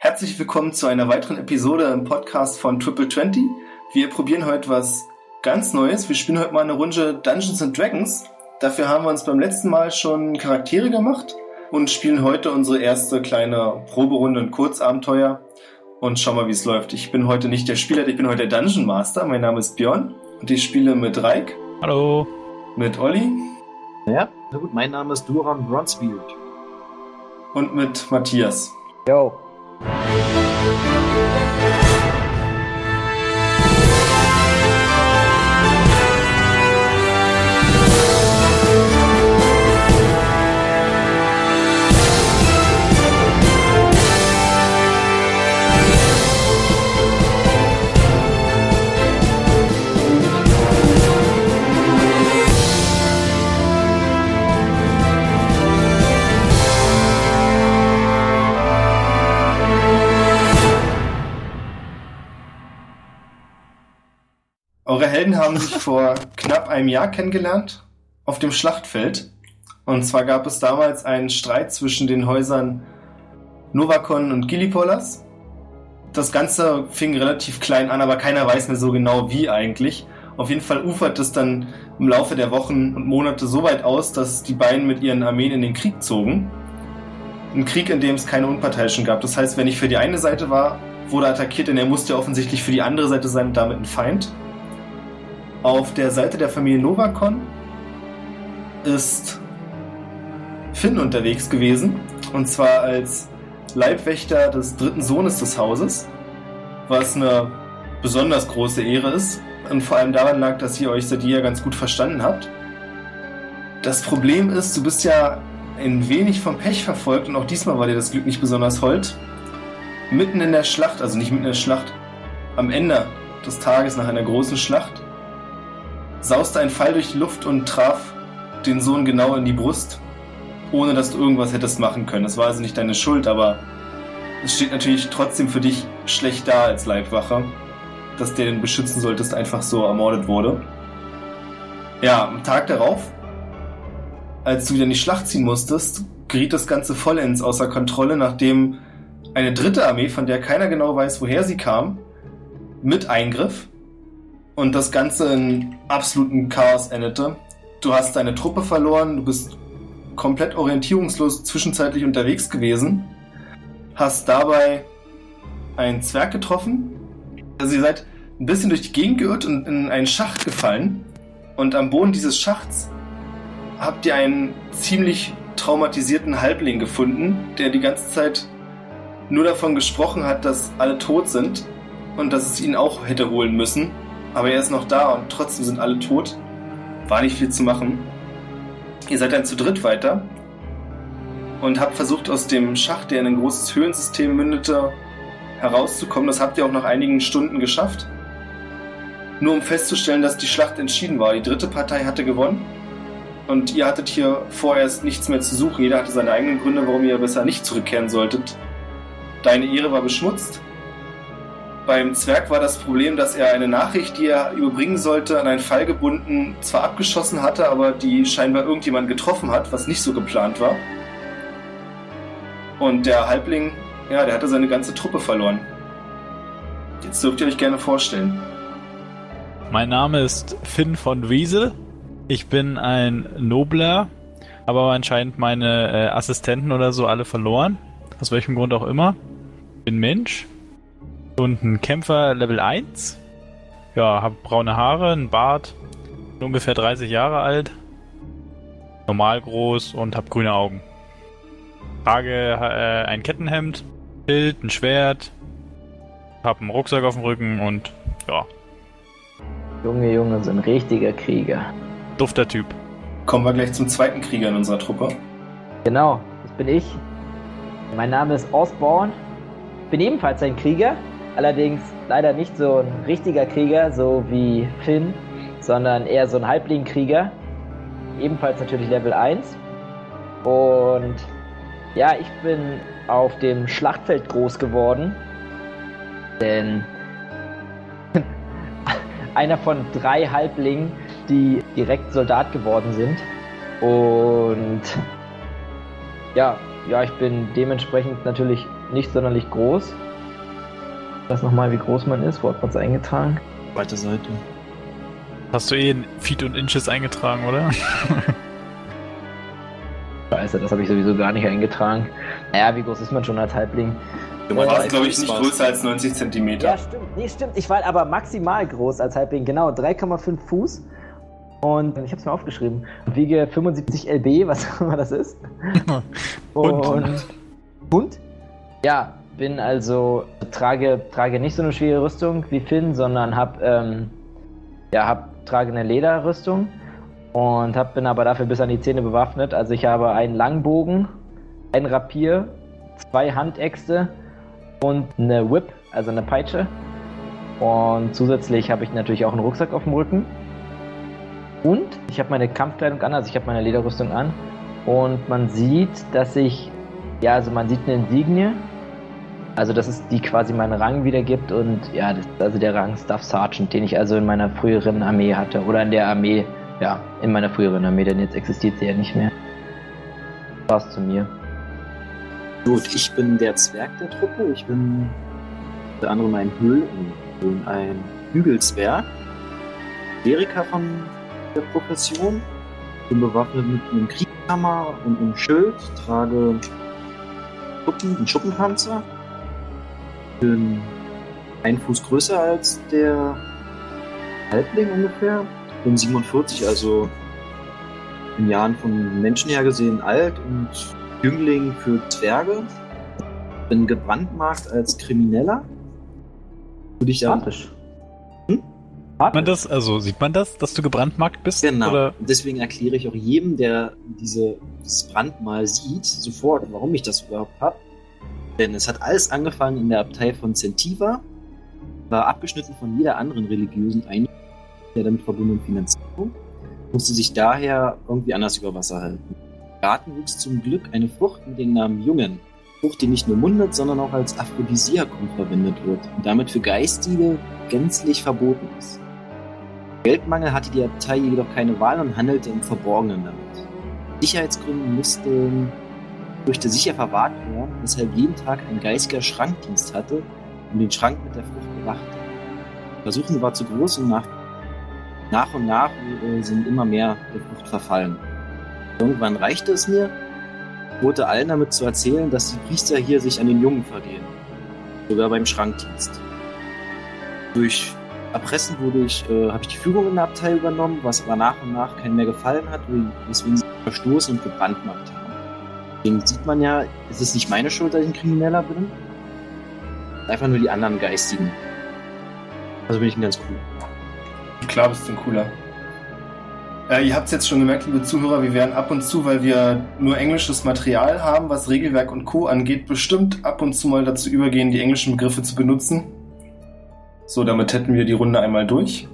Herzlich willkommen zu einer weiteren Episode im Podcast von Triple 20. Wir probieren heute was ganz Neues. Wir spielen heute mal eine Runde Dungeons and Dragons. Dafür haben wir uns beim letzten Mal schon Charaktere gemacht und spielen heute unsere erste kleine Proberunde und Kurzabenteuer und schauen mal, wie es läuft. Ich bin heute nicht der Spieler, ich bin heute der Dungeon Master. Mein Name ist Björn und ich spiele mit Reik. Hallo. Mit Olli. Ja, na gut, mein Name ist Duran Bronzebeard. Und mit Matthias. Yo. Eure Helden haben sich vor knapp einem Jahr kennengelernt auf dem Schlachtfeld. Und zwar gab es damals einen Streit zwischen den Häusern Novakon und Gillipolas. Das Ganze fing relativ klein an, aber keiner weiß mehr so genau wie eigentlich. Auf jeden Fall ufert es dann im Laufe der Wochen und Monate so weit aus, dass die beiden mit ihren Armeen in den Krieg zogen. Ein Krieg, in dem es keine Unparteiischen gab. Das heißt, wenn ich für die eine Seite war, wurde attackiert, denn er musste offensichtlich für die andere Seite sein und damit ein Feind. Auf der Seite der Familie Novakon ist Finn unterwegs gewesen. Und zwar als Leibwächter des dritten Sohnes des Hauses. Was eine besonders große Ehre ist. Und vor allem daran lag, dass ihr euch seit jeher ganz gut verstanden habt. Das Problem ist, du bist ja ein wenig vom Pech verfolgt und auch diesmal war dir das Glück nicht besonders hold. Mitten in der Schlacht, also nicht mitten in der Schlacht, am Ende des Tages nach einer großen Schlacht, sauste ein Pfeil durch die Luft und traf den Sohn genau in die Brust, ohne dass du irgendwas hättest machen können. Das war also nicht deine Schuld, aber es steht natürlich trotzdem für dich schlecht da als Leibwache, dass der den beschützen solltest einfach so ermordet wurde. Ja, am Tag darauf, als du wieder in die Schlacht ziehen musstest, geriet das Ganze vollends außer Kontrolle, nachdem eine dritte Armee, von der keiner genau weiß, woher sie kam, mit eingriff und das Ganze in absoluten Chaos endete. Du hast deine Truppe verloren, du bist komplett orientierungslos zwischenzeitlich unterwegs gewesen, hast dabei einen Zwerg getroffen. Also ihr seid ein bisschen durch die Gegend geirrt und in einen Schacht gefallen. Und am Boden dieses Schachts habt ihr einen ziemlich traumatisierten Halbling gefunden, der die ganze Zeit nur davon gesprochen hat, dass alle tot sind und dass es ihn auch hätte holen müssen. Aber er ist noch da und trotzdem sind alle tot. War nicht viel zu machen. Ihr seid dann zu dritt weiter und habt versucht, aus dem Schacht, der in ein großes Höhlensystem mündete, herauszukommen. Das habt ihr auch nach einigen Stunden geschafft. Nur um festzustellen, dass die Schlacht entschieden war. Die dritte Partei hatte gewonnen. Und ihr hattet hier vorerst nichts mehr zu suchen. Jeder hatte seine eigenen Gründe, warum ihr besser nicht zurückkehren solltet. Deine Ehre war beschmutzt. Beim Zwerg war das Problem, dass er eine Nachricht, die er überbringen sollte, an einen Fall gebunden, zwar abgeschossen hatte, aber die scheinbar irgendjemand getroffen hat, was nicht so geplant war. Und der Halbling, ja, der hatte seine ganze Truppe verloren. Jetzt dürft ihr euch gerne vorstellen. Mein Name ist Finn von Wiesel. Ich bin ein Nobler, aber anscheinend meine äh, Assistenten oder so alle verloren. Aus welchem Grund auch immer. Bin Mensch. Und ein Kämpfer Level 1. Ja, hab braune Haare, einen Bart. Bin ungefähr 30 Jahre alt. Normal groß und hab grüne Augen. Trage äh, ein Kettenhemd, Bild, ein Schwert. Hab einen Rucksack auf dem Rücken und ja, Junge, Junge, so ein richtiger Krieger. dufter Typ. Kommen wir gleich zum zweiten Krieger in unserer Truppe. Genau, das bin ich. Mein Name ist Osborne. Bin ebenfalls ein Krieger, allerdings leider nicht so ein richtiger Krieger, so wie Finn, sondern eher so ein Halbling-Krieger. Ebenfalls natürlich Level 1. Und ja, ich bin auf dem Schlachtfeld groß geworden. Denn einer von drei Halblingen, die direkt Soldat geworden sind. Und ja, ja, ich bin dementsprechend natürlich nicht sonderlich groß. Ich weiß nochmal, wie groß man ist. Wo hat man es eingetragen? Zweite Seite. Hast du eh in Feet und Inches eingetragen, oder? Scheiße, das habe ich sowieso gar nicht eingetragen. Naja, wie groß ist man schon als Halbling? Du warst, glaube ich, nicht größer als 90 Zentimeter. Ja, stimmt. Nee, stimmt. Ich war aber maximal groß als Halbling. Genau, 3,5 Fuß. Und ich habe es mir aufgeschrieben. Und wiege 75 LB, was auch immer das ist. Und? Und Hund? Ja, bin also trage trage nicht so eine schwere Rüstung wie Finn, sondern hab ähm, ja hab trage eine Lederrüstung und hab bin aber dafür bis an die Zähne bewaffnet. Also ich habe einen Langbogen, ein Rapier, zwei Handäxte und eine Whip, also eine Peitsche. Und zusätzlich habe ich natürlich auch einen Rucksack auf dem Rücken. Und ich habe meine Kampfkleidung an, also ich habe meine Lederrüstung an. Und man sieht, dass ich, ja, also man sieht eine Insignie. Also das ist die quasi meinen Rang wiedergibt und ja, das ist also der Rang Staff Sergeant, den ich also in meiner früheren Armee hatte. Oder in der Armee, ja, in meiner früheren Armee, denn jetzt existiert sie ja nicht mehr. Was zu mir. Gut, ich bin der Zwerg der Truppe. Ich bin unter anderem ein Höhlen, ein Hügelzwerg. Kleriker von der Profession. Bin bewaffnet mit einem Kriegshammer und einem Schild. Trage Schuppen, einen Schuppenpanzer. Bin ein Fuß größer als der Halbling ungefähr. Bin 47, also in Jahren von Menschen her gesehen alt und Jüngling für Zwerge. Bin gebrandmarkt als Krimineller. Würde ich sagen. Hm? Sieht man das? Also sieht man das, dass du gebrandmarkt bist? Genau. Oder? Deswegen erkläre ich auch jedem, der diese, dieses Brandmal sieht, sofort, warum ich das überhaupt habe. Denn es hat alles angefangen in der Abtei von Zentiva, war abgeschnitten von jeder anderen religiösen Einrichtung, der damit verbundenen Finanzierung, musste sich daher irgendwie anders über Wasser halten. Im Garten wuchs zum Glück eine Frucht mit dem Namen Jungen. Frucht, die nicht nur mundet, sondern auch als Aphrodisiakum verwendet wird und damit für Geistige gänzlich verboten ist. Geldmangel hatte die Abtei jedoch keine Wahl und handelte im Verborgenen damit. Sicherheitsgründen mussten Früchte sicher verwahrt werden, weshalb jeden Tag ein geistiger Schrankdienst hatte und den Schrank mit der Frucht bewachte. Die Versuchung war zu groß und nach, nach und nach äh, sind immer mehr der Frucht verfallen. Irgendwann reichte es mir, wurde allen damit zu erzählen, dass die Priester hier sich an den Jungen vergehen. Sogar beim Schrankdienst. Durch Erpressen wurde ich, äh, habe ich die Führung in der Abtei übernommen, was aber nach und nach keinen mehr gefallen hat, weswegen sie verstoßen und gebrandmarkt haben. Deswegen sieht man ja, es ist nicht meine Schuld, dass ich ein Krimineller bin. Einfach nur die anderen Geistigen. Also bin ich ein ganz cool. Klar bist du ein cooler. Äh, ihr habt es jetzt schon gemerkt, liebe Zuhörer, wir werden ab und zu, weil wir nur englisches Material haben, was Regelwerk und Co. angeht, bestimmt ab und zu mal dazu übergehen, die englischen Begriffe zu benutzen. So, damit hätten wir die Runde einmal durch.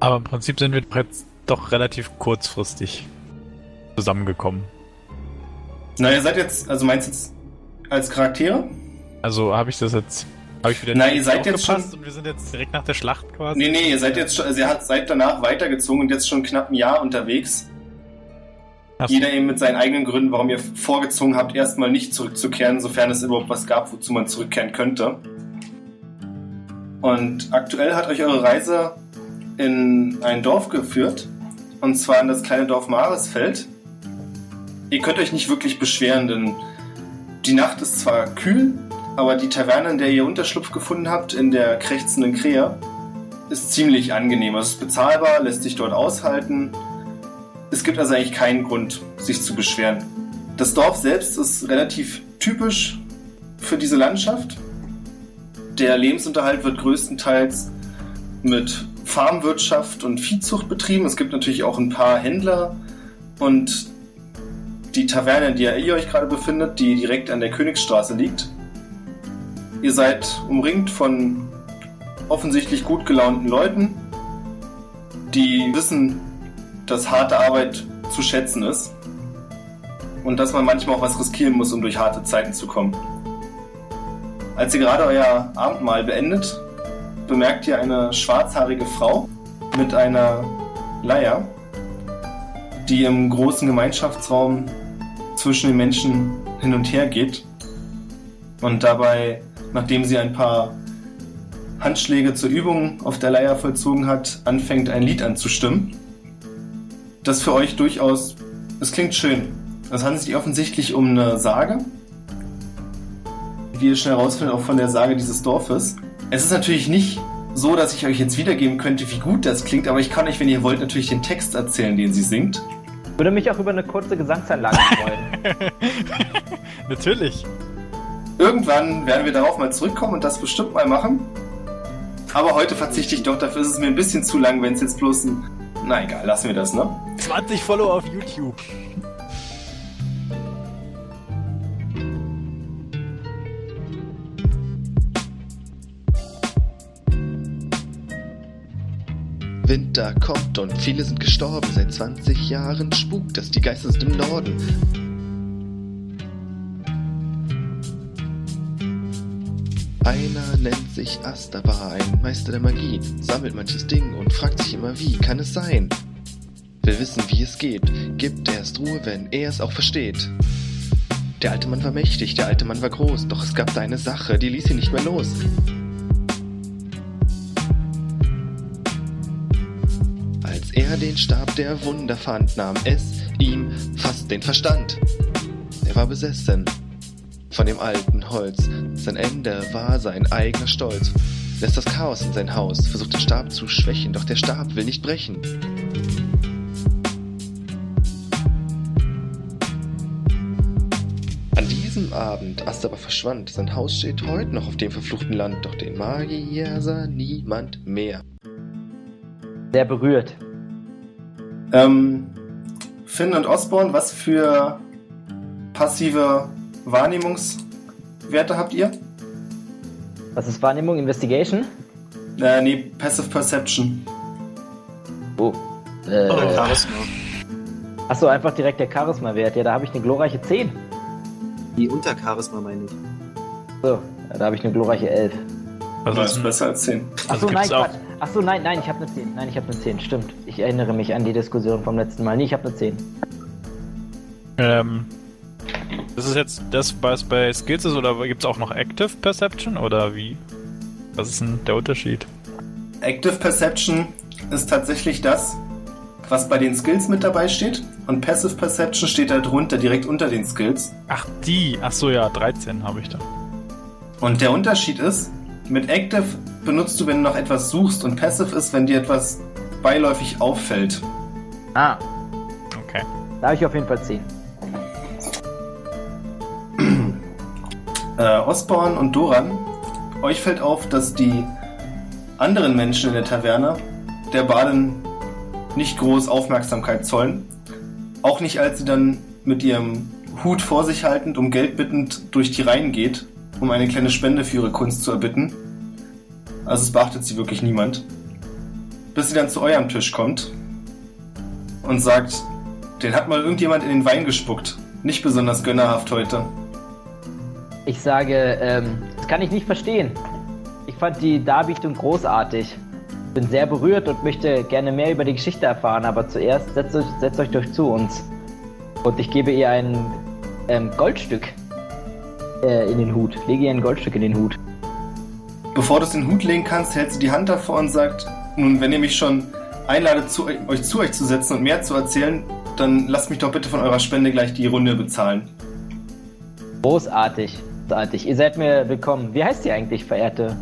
Aber im Prinzip sind wir jetzt doch relativ kurzfristig zusammengekommen. Na, ihr seid jetzt, also meinst du jetzt als Charaktere? Also habe ich das jetzt. Habe ich wieder Na, ihr seid jetzt schon- und wir sind jetzt direkt nach der Schlacht quasi. Nee, nee, ihr seid jetzt schon, also ihr seid danach weitergezogen und jetzt schon knapp ein Jahr unterwegs. Ach. Jeder eben mit seinen eigenen Gründen, warum ihr vorgezogen habt, erstmal nicht zurückzukehren, sofern es überhaupt was gab, wozu man zurückkehren könnte. Und aktuell hat euch eure Reise in ein Dorf geführt, und zwar in das kleine Dorf Maresfeld. Ihr könnt euch nicht wirklich beschweren, denn die Nacht ist zwar kühl, aber die Taverne, in der ihr Unterschlupf gefunden habt, in der krächzenden Krähe, ist ziemlich angenehm. Also es ist bezahlbar, lässt sich dort aushalten. Es gibt also eigentlich keinen Grund, sich zu beschweren. Das Dorf selbst ist relativ typisch für diese Landschaft. Der Lebensunterhalt wird größtenteils mit Farmwirtschaft und Viehzucht betrieben. Es gibt natürlich auch ein paar Händler und die Taverne, in der ihr euch gerade befindet, die direkt an der Königsstraße liegt. Ihr seid umringt von offensichtlich gut gelaunten Leuten, die wissen, dass harte Arbeit zu schätzen ist und dass man manchmal auch was riskieren muss, um durch harte Zeiten zu kommen. Als ihr gerade euer Abendmahl beendet, bemerkt ihr eine schwarzhaarige Frau mit einer Leier, die im großen Gemeinschaftsraum zwischen den Menschen hin und her geht. und dabei, nachdem sie ein paar Handschläge zur Übung auf der Leier vollzogen hat, anfängt ein Lied anzustimmen. Das für euch durchaus, es klingt schön. Es handelt sich offensichtlich um eine Sage. Wie ihr schnell herausfindet, auch von der Sage dieses Dorfes. Es ist natürlich nicht so, dass ich euch jetzt wiedergeben könnte, wie gut das klingt, aber ich kann euch, wenn ihr wollt, natürlich den Text erzählen, den sie singt. Würde mich auch über eine kurze Gesangsanlage freuen. Natürlich. Irgendwann werden wir darauf mal zurückkommen und das bestimmt mal machen. Aber heute verzichte ich doch, dafür ist es mir ein bisschen zu lang, wenn es jetzt bloß ein. Na egal, lassen wir das, ne? 20 Follower auf YouTube. Winter kommt und viele sind gestorben. Seit 20 Jahren spukt es, die Geister sind im Norden. Einer nennt sich Astaba, ein Meister der Magie, sammelt manches Ding und fragt sich immer, wie kann es sein? Will wissen, wie es geht, gibt erst Ruhe, wenn er es auch versteht. Der alte Mann war mächtig, der alte Mann war groß, doch es gab da eine Sache, die ließ ihn nicht mehr los. Als er den Stab der Wunder fand, nahm es ihm fast den Verstand. Er war besessen von dem alten Holz. Sein Ende war sein eigener Stolz. Lässt das Chaos in sein Haus, versucht den Stab zu schwächen, doch der Stab will nicht brechen. An diesem Abend, als aber verschwand, sein Haus steht heute noch auf dem verfluchten Land, doch den Magier sah niemand mehr. Sehr berührt. Ähm, Finn und Osborne, was für passive Wahrnehmungswerte habt ihr? Was ist Wahrnehmung? Investigation? Äh, nee, Passive Perception. Oh. Äh, Oder Charisma. achso, einfach direkt der Charisma-Wert. Ja, da habe ich eine glorreiche 10. Die unter Charisma meine ich. So, da habe ich eine glorreiche 11. Was das ist besser als 10. Achso, Also nein, gibt's Quatsch. Achso, nein, nein, ich habe eine 10. Nein, ich habe eine 10, stimmt. Ich erinnere mich an die Diskussion vom letzten Mal. Nee, ich habe eine 10. Ähm, das ist jetzt das, was bei Skills ist, oder gibt es auch noch Active Perception, oder wie? Was ist denn der Unterschied? Active Perception ist tatsächlich das, was bei den Skills mit dabei steht. Und Passive Perception steht da drunter, direkt unter den Skills. Ach, die. Ach so, ja, 13 habe ich da. Und der Unterschied ist, mit Active benutzt du, wenn du noch etwas suchst. Und Passive ist, wenn dir etwas beiläufig auffällt. Ah, Okay. da habe ich auf jeden Fall 10. Äh, Osborn und Doran, euch fällt auf, dass die anderen Menschen in der Taverne der Badin nicht groß Aufmerksamkeit zollen. Auch nicht, als sie dann mit ihrem Hut vor sich haltend, um Geld bittend durch die Reihen geht, um eine kleine Spende für ihre Kunst zu erbitten. Also es beachtet sie wirklich niemand. Bis sie dann zu eurem Tisch kommt und sagt, den hat mal irgendjemand in den Wein gespuckt. Nicht besonders gönnerhaft heute. Ich sage, ähm, das kann ich nicht verstehen. Ich fand die Darbietung großartig. Bin sehr berührt und möchte gerne mehr über die Geschichte erfahren, aber zuerst setzt euch, setzt euch doch zu uns. Und ich gebe ihr ein ähm, Goldstück äh, in den Hut. Lege ihr ein Goldstück in den Hut. Bevor du es in den Hut legen kannst, hält sie die Hand davor und sagt, nun, wenn ihr mich schon einladet, zu, euch zu euch zu setzen und mehr zu erzählen, dann lasst mich doch bitte von eurer Spende gleich die Runde bezahlen. Großartig. Großartig. Ihr seid mir willkommen. Wie heißt ihr eigentlich, verehrte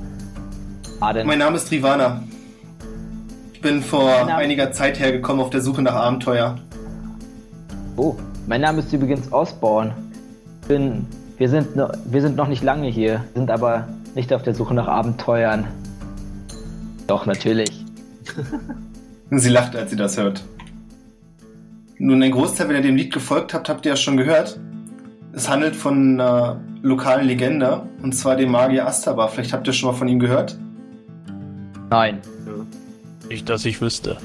Aden? Mein Name ist Rivana. Ich bin vor einiger Zeit hergekommen auf der Suche nach Abenteuer. Oh, mein Name ist übrigens Osborne. Bin, wir, sind wir sind noch nicht lange hier, sind aber nicht auf der Suche nach Abenteuern. Doch, natürlich. Sie lacht, als sie das hört. Nun, ein Großteil, wenn ihr dem Lied gefolgt habt, habt ihr ja schon gehört. Es handelt von einer lokalen Legende, und zwar dem Magier Astaba. Vielleicht habt ihr schon mal von ihm gehört. Nein. Nicht, dass ich wüsste.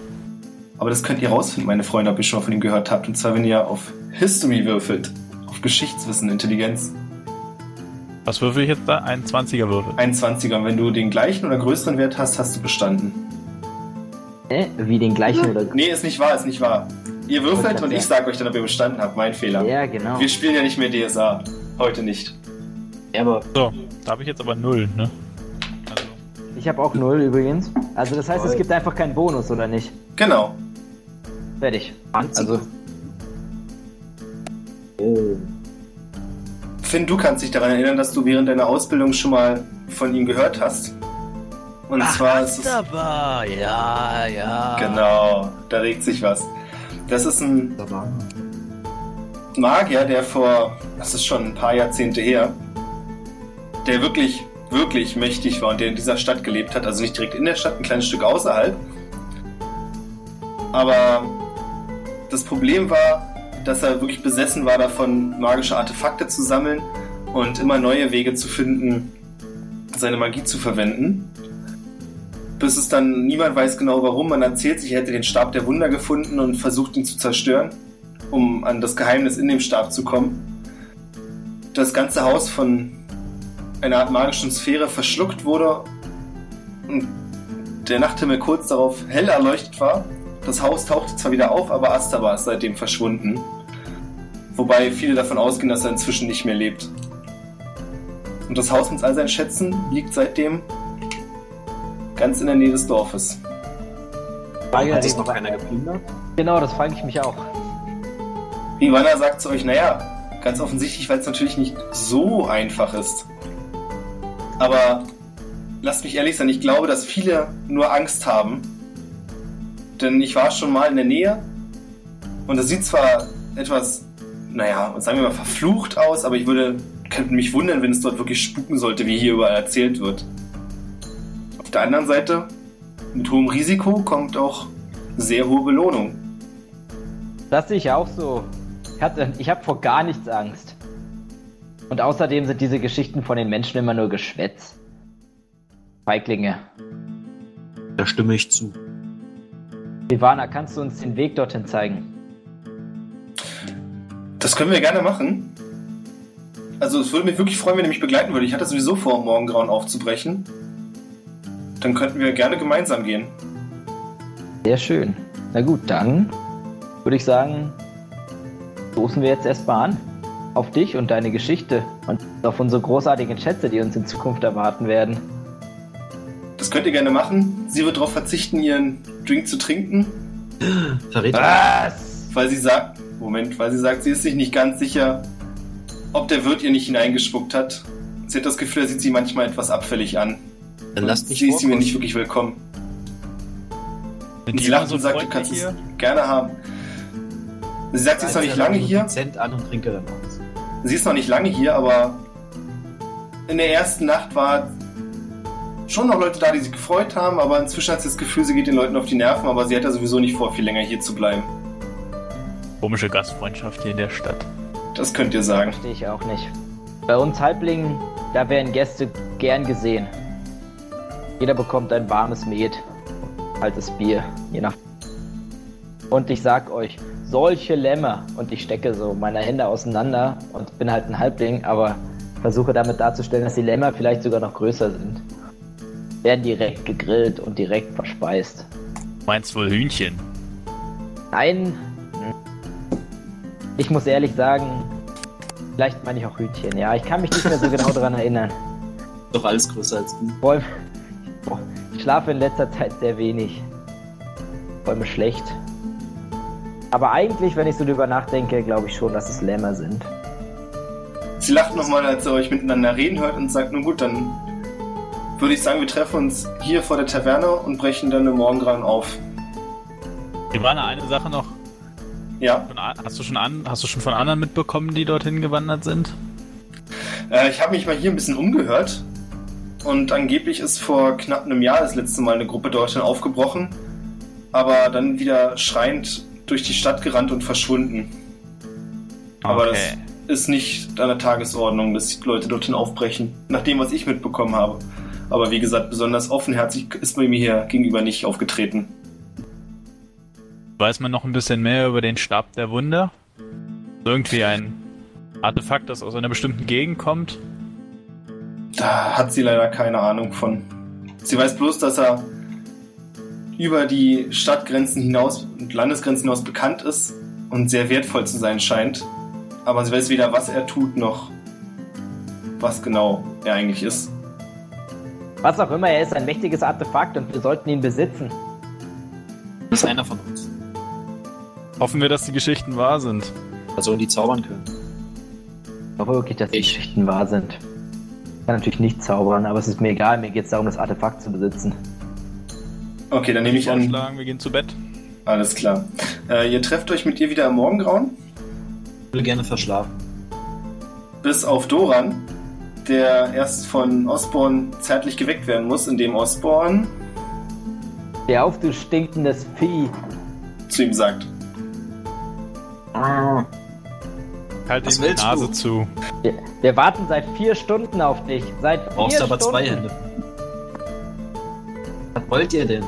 Aber das könnt ihr rausfinden, meine Freunde, ob ihr schon mal von ihm gehört habt. Und zwar, wenn ihr auf History würfelt. Auf Geschichtswissen, Intelligenz. Was würfel ich jetzt da? Ein 20er Würfel. Ein 20er. Und wenn du den gleichen oder größeren Wert hast, hast du bestanden. Äh, wie den gleichen oder. Nee, ist nicht wahr, ist nicht wahr. Ihr würfelt Okay. und ich sage euch dann, ob ihr bestanden habt. Mein Fehler. Ja, genau. Wir spielen ja nicht mehr DSA. Heute nicht. Ja, aber So, da habe ich jetzt aber null, ne? Also, Ich habe auch null übrigens. Also das heißt, es Toll. gibt einfach keinen Bonus, oder nicht? Genau. Fertig. 20. Also, Oh. Finn, du kannst dich daran erinnern, dass du während deiner Ausbildung schon mal von ihm gehört hast. Und zwar ist es. Ja, ja. Genau, da regt sich was. Das ist ein Magier, der vor, das ist schon ein paar Jahrzehnte her, der wirklich, wirklich mächtig war und der in dieser Stadt gelebt hat. Also nicht direkt in der Stadt, ein kleines Stück außerhalb. Aber das Problem war, dass er wirklich besessen war davon, magische Artefakte zu sammeln und immer neue Wege zu finden, seine Magie zu verwenden. Bis es dann niemand weiß genau warum. Man erzählt sich, er hätte den Stab der Wunder gefunden und versucht ihn zu zerstören, um an das Geheimnis in dem Stab zu kommen. Das ganze Haus von einer Art magischen Sphäre verschluckt wurde und der Nachthimmel kurz darauf hell erleuchtet war. Das Haus tauchte zwar wieder auf, aber Astaba ist seitdem verschwunden. Wobei viele davon ausgehen, dass er inzwischen nicht mehr lebt. Und das Haus mit all seinen Schätzen liegt seitdem ganz in der Nähe des Dorfes. Frage, Hat es noch keiner geplündert? genau, das frage ich mich auch. Ivana sagt zu euch, naja, ganz offensichtlich, weil es natürlich nicht so einfach ist. Aber lasst mich ehrlich sein, ich glaube, dass viele nur Angst haben. Denn ich war schon mal in der Nähe und es sieht zwar etwas, naja, sagen wir mal verflucht aus, aber ich würde, könnte mich wundern, wenn es dort wirklich spuken sollte, wie hier überall erzählt wird. Auf der anderen Seite, mit hohem Risiko kommt auch sehr hohe Belohnung. Das sehe ich auch so. Ich, hatte- ich habe vor gar nichts Angst. Und außerdem sind diese Geschichten von den Menschen immer nur Geschwätz. Feiglinge. Da stimme ich zu. Ivana, kannst du uns den Weg dorthin zeigen? Das können wir gerne machen. Also es würde mich wirklich freuen, wenn ihr mich begleiten würdet. Ich hatte sowieso vor, morgen grauen aufzubrechen. Dann könnten wir gerne gemeinsam gehen. Sehr schön. Na gut, dann würde ich sagen, stoßen wir jetzt erstmal an. Auf dich und deine Geschichte und auf unsere großartigen Schätze, die uns in Zukunft erwarten werden. Das könnt ihr gerne machen. Sie wird darauf verzichten, ihren Drink zu trinken, Verräter. Was? weil sie sagt, Moment, weil sie sagt, sie ist sich nicht ganz sicher, ob der Wirt ihr nicht hineingespuckt hat. Sie hat das Gefühl, er sieht sie manchmal etwas abfällig an. Dann lasst mich sie ist sie mir nicht wirklich willkommen. Die sie lacht immer und sagt, du kannst es gerne haben. Sie sagt, sie ist noch nicht lange hier. An und trinke dann aus. Sie ist noch nicht lange hier, aber in der ersten Nacht war schon noch Leute da, die sich gefreut haben, aber inzwischen hat sie das Gefühl, sie geht den Leuten auf die Nerven, aber sie hat ja sowieso nicht vor, viel länger hier zu bleiben. Komische Gastfreundschaft hier in der Stadt. Das könnt ihr sagen. Verstehe ich auch nicht. Bei uns Halblingen, da werden Gäste gern gesehen. Jeder bekommt ein warmes Met, kaltes Bier, je nach. Und ich sag euch, solche Lämmer, und ich stecke so meine Hände auseinander und bin halt ein Halbling, aber versuche damit darzustellen, dass die Lämmer vielleicht sogar noch größer sind. Werden direkt gegrillt und direkt verspeist. Du meinst wohl Hühnchen? Nein. Ich muss ehrlich sagen, vielleicht meine ich auch Hühnchen. Ja, ich kann mich nicht mehr so genau daran erinnern. Doch alles größer als du. Vor allem, boah, ich schlafe in letzter Zeit sehr wenig. Vor allem schlecht. Aber eigentlich, wenn ich so drüber nachdenke, glaube ich schon, dass es Lämmer sind. Sie lacht nochmal, als ihr euch miteinander reden hört und sagt, nun gut, dann würde ich sagen, wir treffen uns hier vor der Taverne und brechen dann im Morgengrauen auf. Ivana, eine Sache noch. Ja, Hast du schon an, hast du schon von anderen mitbekommen, die dorthin gewandert sind? äh, ich habe mich mal hier ein bisschen umgehört und angeblich ist vor knapp einem Jahr das letzte Mal eine Gruppe dorthin aufgebrochen, aber dann wieder schreiend durch die Stadt gerannt und verschwunden. Aber das ist nicht an der Tagesordnung, dass die Leute dorthin aufbrechen, nach dem, was ich mitbekommen habe. Aber wie gesagt, besonders offenherzig ist bei mir hier gegenüber nicht aufgetreten. Weiß man noch ein bisschen mehr über den Stab der Wunder? Irgendwie ein Artefakt, das aus einer bestimmten Gegend kommt? Da hat sie leider keine Ahnung von. Sie weiß bloß, dass er über die Stadtgrenzen hinaus und Landesgrenzen hinaus bekannt ist und sehr wertvoll zu sein scheint. Aber sie weiß weder, was er tut, noch was genau er eigentlich ist. Was auch immer er ist, ein mächtiges Artefakt und wir sollten ihn besitzen. Das ist einer von uns. Hoffen wir, dass die Geschichten wahr sind. Personen, die zaubern können. Ich hoffe wirklich, dass die Ich. Geschichten wahr sind. Ich kann natürlich nicht zaubern, aber es ist mir egal. Mir geht es darum, das Artefakt zu besitzen. Okay, dann nehme ich an. Wir gehen zu Bett. Alles klar. Äh, ihr trefft euch mit ihr wieder im Morgengrauen, Ich will gerne verschlafen. bis auf Doran, der erst von Osborn zärtlich geweckt werden muss, indem Osborn Steh auf, du stinkendes Vieh. zu ihm sagt. Halt Was ihm die Nase du? zu. Wir, wir warten seit vier Stunden auf dich. Seit vier Brauchst aber Stunden. zwei Hände. Was wollt ihr denn?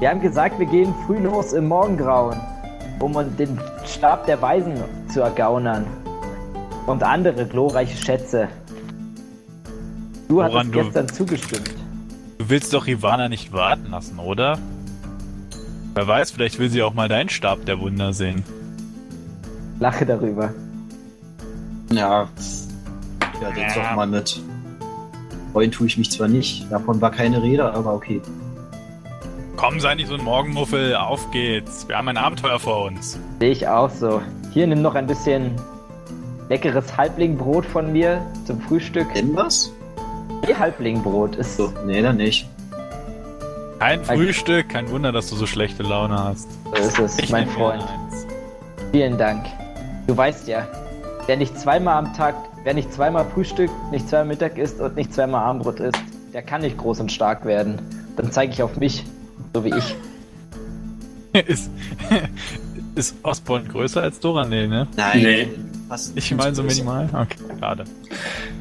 Wir haben gesagt, wir gehen früh los im Morgengrauen, um uns den Stab der Weisen zu ergaunern. Und andere glorreiche Schätze. Du Woran hattest du- gestern zugestimmt. Du willst doch Ivana nicht warten lassen, oder? Wer weiß, vielleicht will sie auch mal deinen Stab der Wunder sehen. Lache darüber. Ja. Ja, dann doch mal mit. Freuen tue ich mich zwar nicht. Davon war keine Rede, aber okay. Komm, sei nicht so ein Morgenmuffel, auf geht's. Wir haben ein Abenteuer vor uns. Sehe ich auch so. Hier nimm noch ein bisschen leckeres Halblingbrot von mir zum Frühstück. Denn was? Ihr Halblingbrot ist So, nee, dann nicht. Kein Frühstück, kein Wunder, dass du so schlechte Laune hast. so ist es, Ich mein Freund. Vielen Dank. Du weißt ja, wer nicht zweimal am Tag, wer nicht zweimal Frühstück, nicht zweimal Mittag isst und nicht zweimal Abendbrot isst, der kann nicht groß und stark werden. Dann zeige ich auf mich, so wie ich. ist, ist Osborn größer als Doran? Nee, ne? Nein. Nee. Fast Ich meine so minimal? Okay, schade.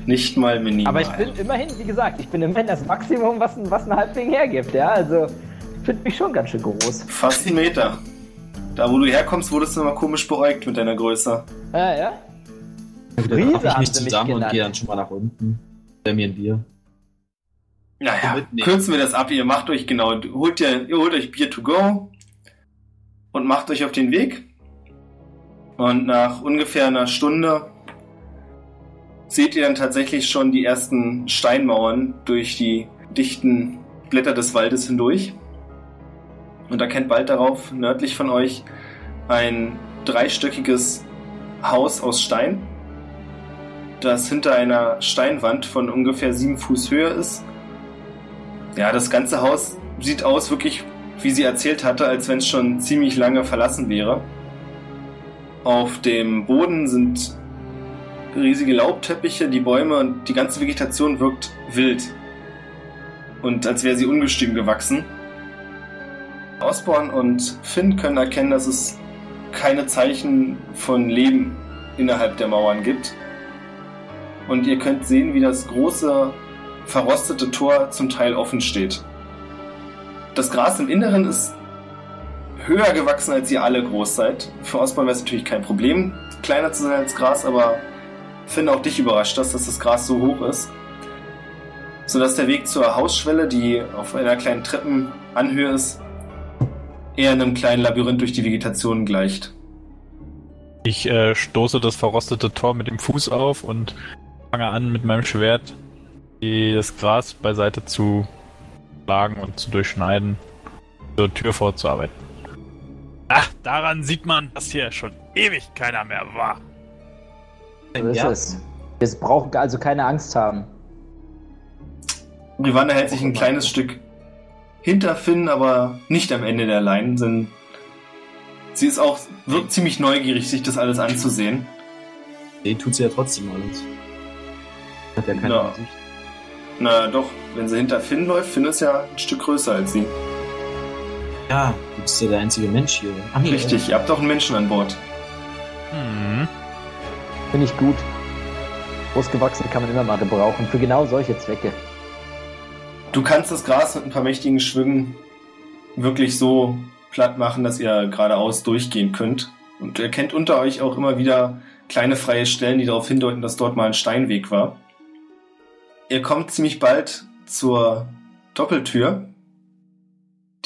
Nicht mal minimal. Aber ich bin immerhin, wie gesagt, ich bin immerhin das Maximum, was ein, was ein Halbling hergibt, ja. Also ich finde mich schon ganz schön groß. Fast einen Meter. Da, wo du herkommst, wurdest du immer komisch beäugt mit deiner Größe. Ja, ja. Dann Riese mach ich mich zusammen und genannt. gehe dann schon mal nach unten. Stell mir ein Bier. Naja, kürzen wir das ab. Ihr macht euch genau, holt ihr, ihr holt euch Bier to go und macht euch auf den Weg. Und nach ungefähr einer Stunde seht ihr dann tatsächlich schon die ersten Steinmauern durch die dichten Blätter des Waldes hindurch. Und erkennt bald darauf, nördlich von euch, ein dreistöckiges Haus aus Stein, das hinter einer Steinwand von ungefähr sieben Fuß Höhe ist. Ja, das ganze Haus sieht aus wirklich, wie sie erzählt hatte, als wenn es schon ziemlich lange verlassen wäre. Auf dem Boden sind riesige Laubteppiche, die Bäume und die ganze Vegetation wirkt wild. Und als wäre sie ungestüm gewachsen. Osborn und Finn können erkennen, dass es keine Zeichen von Leben innerhalb der Mauern gibt. Und ihr könnt sehen, wie das große verrostete Tor zum Teil offen steht. Das Gras im Inneren ist höher gewachsen, als ihr alle groß seid. Für Osborn wäre es natürlich kein Problem, kleiner zu sein als Gras, aber Finn auch dich überrascht das, dass das Gras so hoch ist. Sodass der Weg zur Hausschwelle, die auf einer kleinen Treppenanhöhe ist, eher einem kleinen Labyrinth durch die Vegetation gleicht. Ich äh, stoße das verrostete Tor mit dem Fuß auf und fange an, mit meinem Schwert die, das Gras beiseite zu schlagen und zu durchschneiden, zur Tür vorzuarbeiten. Ach, daran sieht man, dass hier schon ewig keiner mehr war. So ist Ja. es. Wir brauchen also keine Angst haben. Rivanna hält sich ein kleines Stück hinter Finn, aber nicht am Ende der Leinen. Denn sie ist auch, wirkt ziemlich neugierig, sich das alles anzusehen. Nee, tut sie ja trotzdem alles. Hat ja keine Ja. Ansicht. Na doch, wenn sie hinter Finn läuft, Finn ist ja ein Stück größer als sie. Ja, du bist ja der einzige Mensch hier. Ach, nee, Richtig, ihr habt auch einen Menschen an Bord. Hm. Finde ich gut. Großgewachsene kann man immer mal gebrauchen. Für genau solche Zwecke. Du kannst das Gras mit ein paar mächtigen Schwüngen wirklich so platt machen, dass ihr geradeaus durchgehen könnt. Und ihr kennt unter euch auch immer wieder kleine freie Stellen, die darauf hindeuten, dass dort mal ein Steinweg war. Ihr kommt ziemlich bald zur Doppeltür,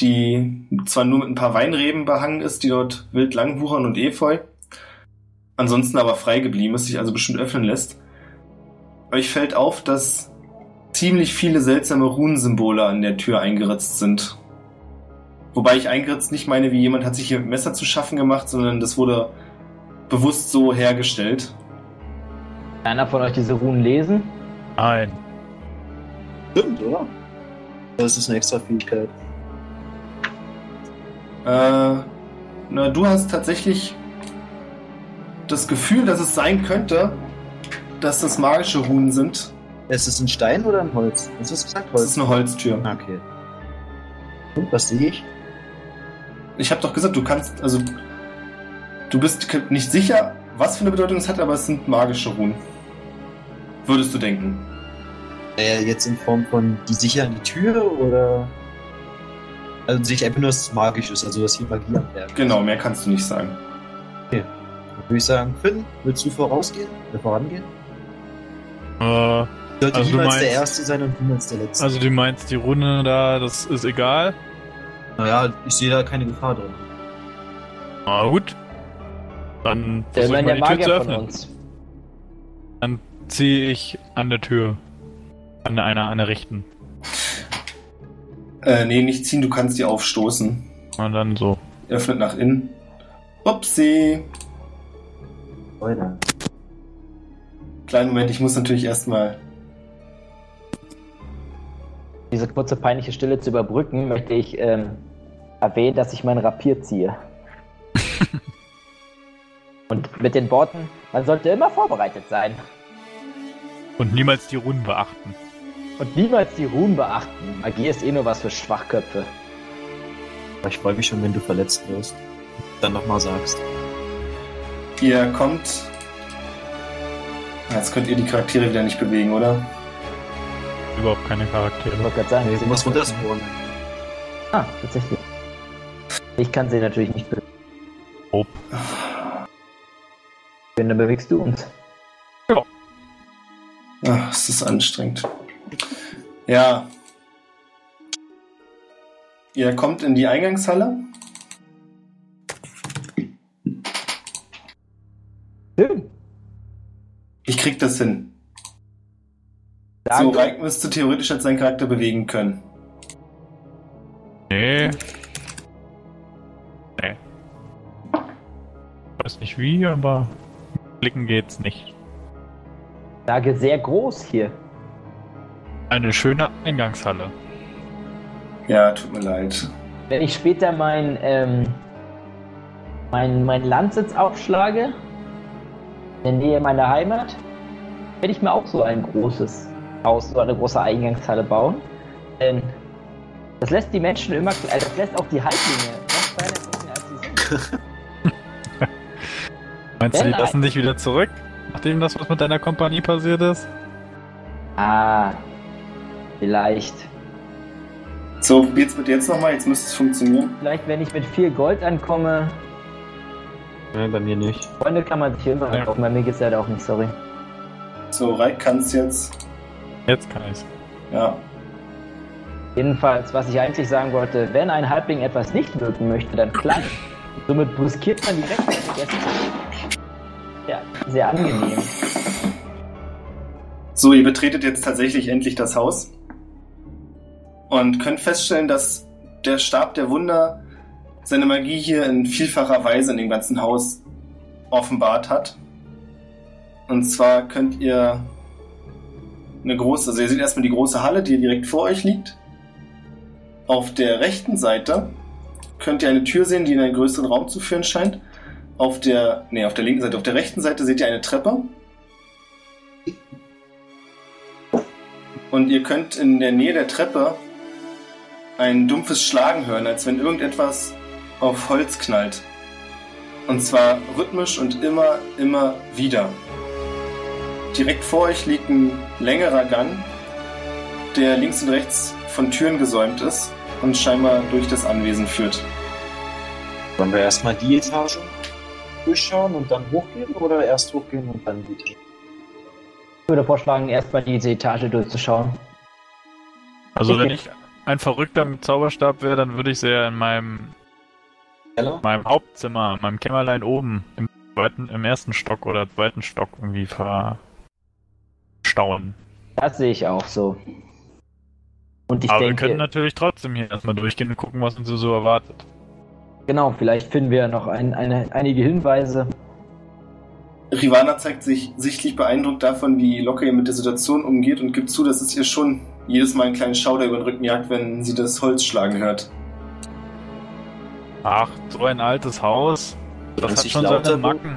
die zwar nur mit ein paar Weinreben behangen ist, die dort wild langwuchern und Efeu, ansonsten aber frei geblieben ist, sich also bestimmt öffnen lässt. euch fällt auf, dass ziemlich viele seltsame Runensymbole an der Tür eingeritzt sind. Wobei ich eingeritzt nicht meine, wie jemand hat sich hier mit Messer zu schaffen gemacht, sondern das wurde bewusst so hergestellt. Einer von euch diese Runen lesen? Nein. Stimmt, oder? Das ist eine extra Fähigkeit. Äh, na, du hast tatsächlich das Gefühl, dass es sein könnte, dass das magische Runen sind. Ist es ein Stein oder ein Holz? Was hast du gesagt? Das ist eine Holztür. Ah, Okay. Und was sehe ich? Ich habe doch gesagt, du kannst, also du bist nicht sicher, was für eine Bedeutung es hat, aber es sind magische Runen. Würdest du denken? Äh, jetzt in Form von die sichern die Tür oder. Also sehe ich einfach nur, dass es magisch ist, also dass hier Magie am Werk. Genau, mehr kannst du nicht sagen. Dann würde ich sagen, Finn, willst du vorausgehen? Oder vorangehen? Äh, Sollte Also du niemals der meinst- Erste sein und niemals der Letzte. also du meinst, die Runde da, das ist egal? naja, ich sehe da keine Gefahr drin. Na gut. Dann Der versuche ich mal der die Tür zu öffnen. Dann ziehe ich an der Tür. An einer, an der rechten. Äh, nee, nicht ziehen, du kannst die aufstoßen. Und dann so. Öffnet nach innen. Upsi. Leute. Kleinen Moment, ich muss natürlich erstmal. Diese kurze peinliche Stille zu überbrücken, möchte ich ähm, erwähnen, dass ich mein Rapier ziehe. Und mit den Worten, man sollte immer vorbereitet sein Und niemals die Runen beachten. und niemals die Ruhen beachten. Magie ist eh nur was für Schwachköpfe. Aber Ich freue mich schon, wenn du verletzt wirst. Dann nochmal sagst. Ihr kommt. Jetzt könnt ihr die Charaktere wieder nicht bewegen, oder? Überhaupt keine Charaktere. Ich wollte gerade sagen, Nee, du musst sind- runterscrollen. Ah, tatsächlich. Ich kann sie natürlich nicht bewegen. Ob. Wenn, dann bewegst du uns. Ach, es ist anstrengend. Ja. Ihr kommt in die Eingangshalle. Schön. Ich krieg das hin. So. Reik müsste theoretisch jetzt seinen Charakter bewegen können. Nee. Nee. Weiß nicht wie, aber blicken geht's nicht. Lage sehr groß hier. Eine schöne Eingangshalle. Ja, tut mir leid. Wenn ich später mein, ähm, mein, mein Landsitz aufschlage, in der Nähe meiner Heimat, werde ich mir auch so ein großes Haus, so eine große Eingangshalle bauen. Denn das lässt die Menschen immer, also das lässt auch die Halblinge noch kleiner gucken, als sie sind. Meinst du, die lassen dich wieder zurück? Nachdem das, was mit deiner Kompanie passiert ist? Ah, vielleicht. So, probiert's bitte jetzt nochmal, jetzt müsste es funktionieren. Vielleicht, wenn ich mit viel Gold ankomme. Nein, bei mir nicht. Freunde kann man sich hier immer Ja. kaufen. Bei mir geht's leider auch nicht, sorry. So, Reik kann's jetzt. Jetzt kann ich's. Ja. Jedenfalls, was ich eigentlich sagen wollte, wenn ein Halbling etwas nicht wirken möchte, dann klein. Somit bruskiert man direkt das Essen. Ja, sehr angenehm. So, ihr betretet jetzt tatsächlich endlich das Haus und könnt feststellen, dass der Stab der Wunder seine Magie hier in vielfacher Weise in dem ganzen Haus offenbart hat. Und zwar könnt ihr eine große, also ihr seht erstmal die große Halle, die direkt vor euch liegt. Auf der rechten Seite könnt ihr eine Tür sehen, die in einen größeren Raum zu führen scheint. Auf der, nee, auf der linken Seite, auf der rechten Seite seht ihr eine Treppe. Und ihr könnt in der Nähe der Treppe ein dumpfes Schlagen hören, als wenn irgendetwas auf Holz knallt. Und zwar rhythmisch und immer, immer wieder. Direkt vor euch liegt ein längerer Gang, der links und rechts von Türen gesäumt ist und scheinbar durch das Anwesen führt. Wollen wir erstmal die Etage durchschauen und dann hochgehen oder erst hochgehen und dann die Etage? Ich würde vorschlagen, erstmal diese Etage durchzuschauen. Also wenn ich ein Verrückter mit Zauberstab wäre, dann würde ich sie ja in meinem, meinem Hauptzimmer, in meinem Kämmerlein oben, im, zweiten, im ersten Stock oder zweiten Stock irgendwie verstecken staunen. Das sehe ich auch so. Und ich Aber wir denke, können natürlich trotzdem hier erstmal durchgehen und gucken, was uns hier so erwartet. genau, vielleicht finden wir noch ein, eine, einige Hinweise. Rivana zeigt sich sichtlich beeindruckt davon, wie locker ihr mit der Situation umgeht und gibt zu, dass es ihr schon jedes Mal einen kleinen Schauder über den Rücken jagt, wenn sie das Holz schlagen hört. Ach, so ein altes Haus. Das Kannst hat schon seine? Macken.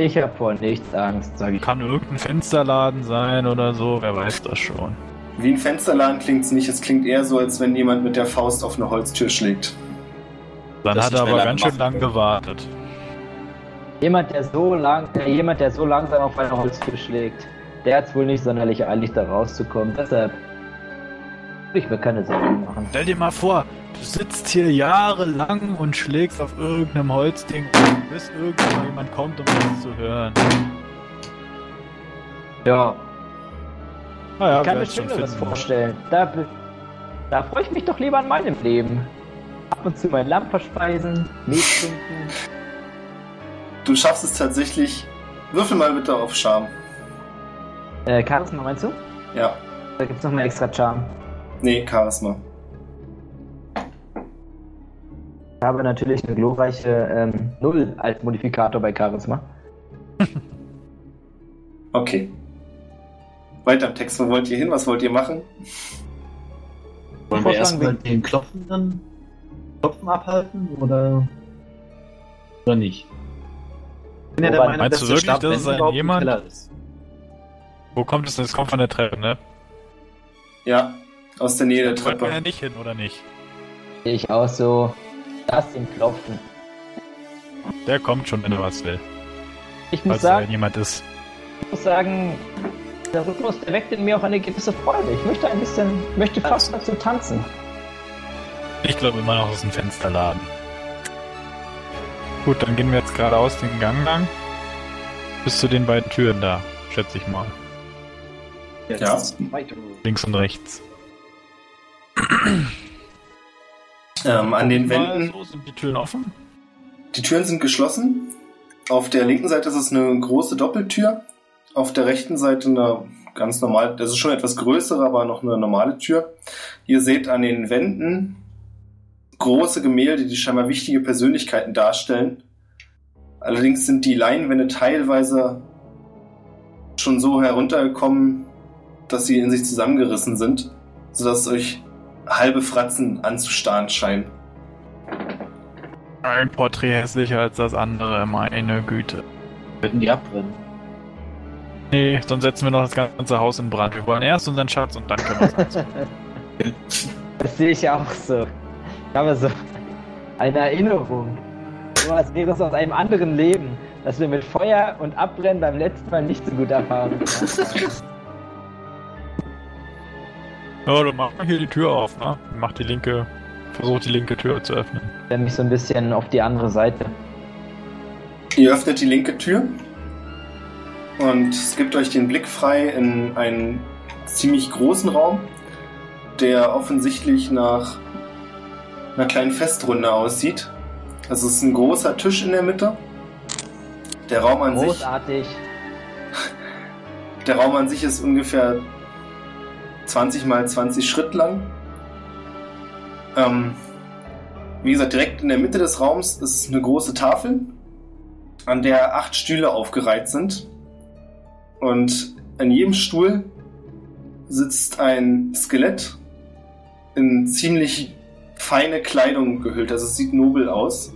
Ich habe vor nichts Angst, sage ich. Kann irgendein Fensterladen sein oder so, wer weiß das schon. Wie ein Fensterladen klingt es nicht, es klingt eher so, als wenn jemand mit der Faust auf eine Holztür schlägt. Dann Das hat er aber lange ganz schön lang gewartet. Jemand, der so lang, äh, jemand, der so langsam auf eine Holztür schlägt, der hat es wohl nicht sonderlich eilig, da rauszukommen. Deshalb ich mir keine Sorgen machen. Stell dir mal vor, du sitzt hier jahrelang und schlägst auf irgendeinem Holzding, bis irgendwann jemand kommt, um das zu hören. Ja, Naja, ich kann mir Schöneres finden. vorstellen. Da, da freue ich mich doch lieber an meinem Leben. Ab und zu mein Lamm verspeisen, Milch trinken. Du schaffst es tatsächlich. Würfel mal bitte auf Charme. Äh, Charisma meinst du? Ja. Da gibt's noch mal extra Charme. Nee, Charisma. Ich habe natürlich eine glorreiche ähm, Null als Modifikator bei Charisma. Okay. Weiter im Text. Wo wollt ihr hin? Was wollt ihr machen? Wollen wir erstmal wir- den Klopfen dann Klopfen abhalten oder oder nicht? Ich bin ja der Meinung, Meinst dass du wirklich, Stab dass es ein jemand- ist. Wo kommt es denn? Es kommt von der Treppe, ne? Ja, aus der Nähe der Da wollten wir ja Treppe. nicht hin, oder nicht? Sehe ich auch so. Lass ihn klopfen. Der kommt schon, wenn er was will. Ich muss Falls da sagen, jemand ist. ich muss sagen, der Rhythmus, der weckt in mir auch eine gewisse Freude. Ich möchte ein bisschen, möchte fast dazu tanzen. Ich glaube immer noch, es ist ein Fensterladen. Gut, dann gehen wir jetzt geradeaus den Gang lang. Bis zu den beiden Türen da, schätze ich mal. Ja. Links und rechts. Ähm, an den Wänden. So sind die Türen offen. Die Türen sind geschlossen. Auf der linken Seite ist es eine große Doppeltür. Auf der rechten Seite eine ganz normale, das ist schon etwas größere, aber noch eine normale Tür. Ihr seht an den Wänden große Gemälde, die scheinbar wichtige Persönlichkeiten darstellen. Allerdings sind die Leinwände teilweise schon so heruntergekommen, dass sie in sich zusammengerissen sind, sodass euch halbe Fratzen anzustarren scheinen. Ein Porträt hässlicher als das andere, meine Güte. Würden die abbrennen. Nee, sonst setzen wir noch das ganze Haus in Brand. Wir wollen erst unseren Schatz und dann können wir es anzünden. Das sehe ich auch so. Ich habe so eine Erinnerung. So als wäre es aus einem anderen Leben, dass wir mit Feuer und Abbrennen beim letzten Mal nicht so gut erfahren haben. Ja, dann mach mal hier die Tür auf, ne? Mach die linke, versuch die linke Tür zu öffnen. Ich mich so ein bisschen auf die andere Seite. Ihr öffnet die linke Tür und es gibt euch den Blick frei in einen ziemlich großen Raum, der offensichtlich nach einer kleinen Festrunde aussieht. Es ist ein großer Tisch in der Mitte. Der Raum an sich, Großartig. der Raum an sich ist ungefähr 20 mal 20 Schritt lang. Ähm, wie gesagt, direkt in der Mitte des Raums ist eine große Tafel, an der acht Stühle aufgereiht sind. Und an jedem Stuhl sitzt ein Skelett in ziemlich feine Kleidung gehüllt. Also es sieht nobel aus.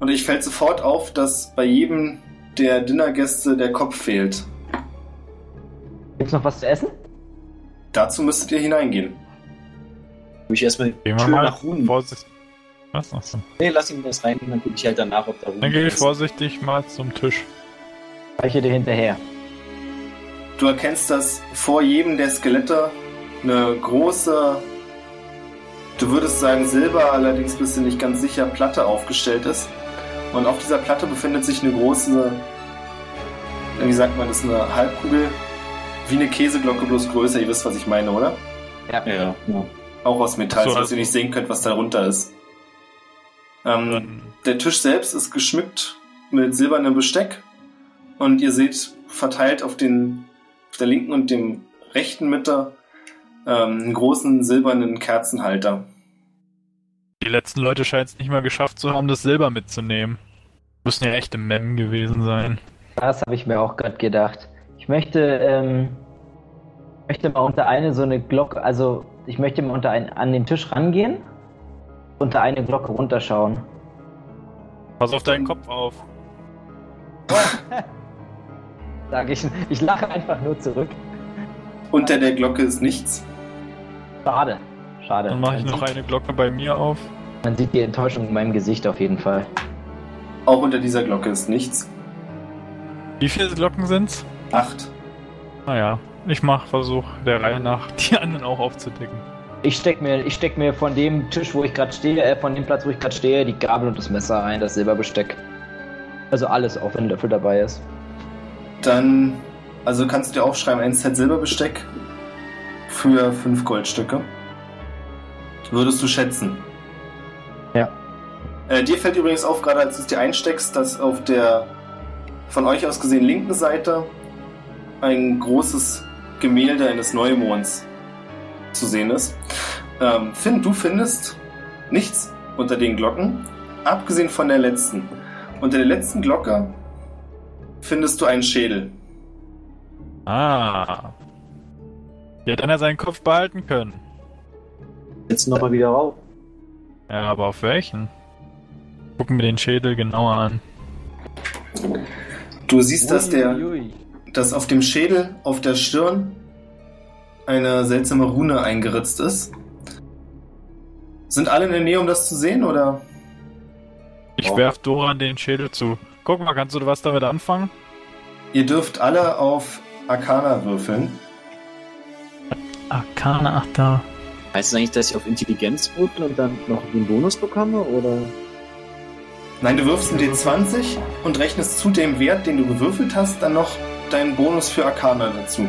Und ich fällt sofort auf, dass bei jedem der Dinnergäste der Kopf fehlt. Gibt's noch was zu essen? Dazu müsstet ihr hineingehen. Ich erstmal Gehen mal nach Runen. vorsichtig. Was? Achso. Nee, lass ihn das rein, dann gucke ich halt danach, ob da Runen Dann gehe ich ist. vorsichtig mal zum Tisch. Reiche dir hinterher. Du erkennst, dass vor jedem der Skelette eine große, du würdest sagen Silber, allerdings bist du nicht ganz sicher, Platte aufgestellt ist. Und auf dieser Platte befindet sich eine große, wie sagt man das, eine Halbkugel, wie eine Käseglocke, bloß größer. Ihr wisst, was ich meine, oder? Ja, ja. Auch aus Metall, So, sodass also- ihr nicht sehen könnt, was darunter ist. Ähm, der Tisch selbst ist geschmückt mit silbernem Besteck und ihr seht verteilt auf den, der linken und dem rechten Mitte ähm, einen großen silbernen Kerzenhalter. Die letzten Leute scheinen es nicht mal geschafft zu haben, das Silber mitzunehmen. Müssen ja echte Mem gewesen sein. Das habe ich mir auch gerade gedacht. Ich möchte, ähm, möchte mal unter eine so eine Glocke, also ich möchte mal unter ein, an den Tisch rangehen, unter eine Glocke runterschauen. Pass auf deinen Kopf auf. Sag ich, ich lache einfach nur zurück. Unter der Glocke ist nichts. Schade. Schade. Dann mache ich noch eine Glocke bei mir auf. man sieht die Enttäuschung in meinem Gesicht auf jeden Fall. Auch unter dieser Glocke ist nichts. Wie viele Glocken sind's? Acht. Naja, ich mach Versuch der Reihe nach, die anderen auch aufzudecken. Ich steck mir, ich steck mir von dem Tisch, wo ich gerade stehe, äh, von dem Platz, wo ich gerade stehe, die Gabel und das Messer ein, das Silberbesteck. Also alles, auch wenn ein Löffel dabei ist. Dann, also kannst du dir aufschreiben, ein Set Silberbesteck für fünf Goldstücke. Würdest du schätzen? Ja. Äh, dir fällt übrigens auf, gerade als du es dir einsteckst, dass auf der von euch aus gesehen linken Seite ein großes Gemälde eines Neumonds zu sehen ist. Ähm, Finn, du findest nichts unter den Glocken, abgesehen von der letzten. Unter der letzten Glocke findest du einen Schädel. Ah. Die hätte einer seinen Kopf behalten können. Jetzt nochmal wieder rauf. Ja, aber auf welchen? Gucken wir den Schädel genauer an. Du siehst, dass der. Dass auf dem Schädel, auf der Stirn eine seltsame Rune eingeritzt ist. Sind alle in der Nähe, um das zu sehen, oder? Ich Oh. werf Doran den Schädel zu. Guck mal, kannst du was damit anfangen? Ihr dürft alle auf Arcana würfeln. Arcana, ach da. Heißt es eigentlich, dass ich auf Intelligenz würfel und dann noch den Bonus bekomme? Oder? Nein, du wirfst einen D20 und rechnest zu dem Wert, den du gewürfelt hast, dann noch deinen Bonus für Arcana dazu.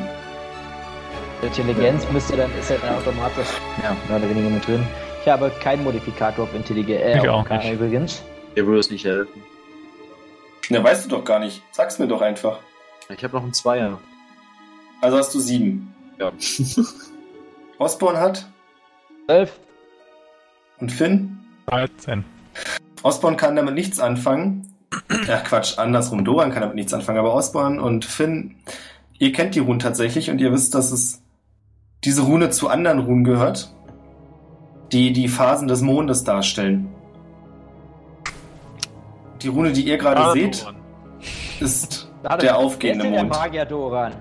Intelligenz müsste dann, ist ja dann automatisch, ja, mehr oder weniger mit drin. Ich habe keinen Modifikator auf Intelligenz, äh, Ich auch Arcana nicht. übrigens. Der würde es nicht helfen. Na, weißt du doch gar nicht. Sag's mir doch einfach. Ich habe noch einen Zweier. Also hast du sieben. Ja. Osborne hat 12. und Finn. 13. Osborne kann damit nichts anfangen. Ach Quatsch, andersrum. Doran kann damit nichts anfangen, aber Osborne und Finn, ihr kennt die Runen tatsächlich und ihr wisst, dass es diese Rune zu anderen Runen gehört, die die Phasen des Mondes darstellen. Die Rune, die ihr gerade Ah, seht, Doran. ist Warte, der aufgehende Mond. der Magier Doran?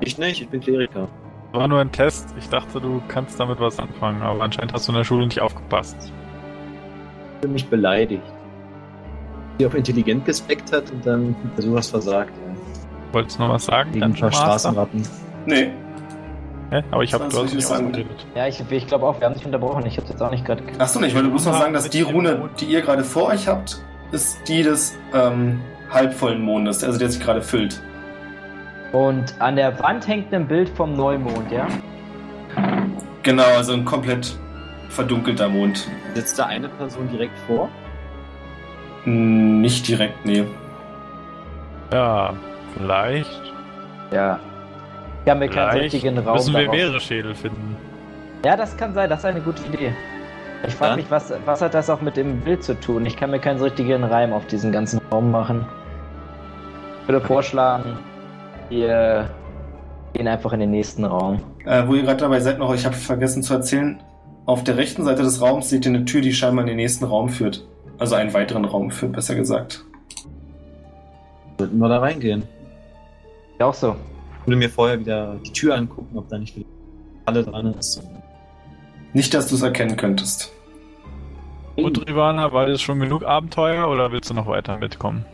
Ich nicht, ich bin Kleriker. War nur ein Test. Ich dachte, du kannst damit was anfangen, aber anscheinend hast du in der Schule nicht aufgepasst. Ich bin mich beleidigt. Die auf intelligent gespeckt hat und dann hat er sowas versagt. Ja. Wolltest du noch was sagen? Gegen ein paar? Straßenratten. Nee, Hä? Aber ich habe du hast nicht ausgeredet. Ja, ich, ich glaube auch, wir haben dich unterbrochen. Ich habe jetzt auch nicht gerade. Achso, ich wollte bloß noch sagen, dass die Rune, die ihr gerade vor euch habt, ist die des ähm, halbvollen Mondes, also der sich gerade füllt. Und an der Wand hängt ein Bild vom Neumond, ja? Genau, also ein komplett verdunkelter Mond. Sitzt da eine Person direkt vor? Nicht direkt, nee. Ja, vielleicht. Ja. Ich kann mir keinen Vielleicht richtigen Raum müssen wir darauf- mehrere Schädel finden. Ja, das kann sein, das ist eine gute Idee. Ich frage mich, was, was hat das auch mit dem Bild zu tun? Ich kann mir keinen so richtigen Reim auf diesen ganzen Raum machen. Ich würde vorschlagen, wir gehen einfach in den nächsten Raum. Äh, wo ihr gerade dabei seid noch, ich habe vergessen zu erzählen, auf der rechten Seite des Raums seht ihr eine Tür, die scheinbar in den nächsten Raum führt. Also einen weiteren Raum führt, besser gesagt. Sollten wir da reingehen? Ja, auch so. Ich würde mir vorher wieder die Tür angucken, ob da nicht wieder alle dran ist. Nicht, dass du es erkennen könntest. Gut, Rivana, war das schon genug Abenteuer oder willst du noch weiter mitkommen?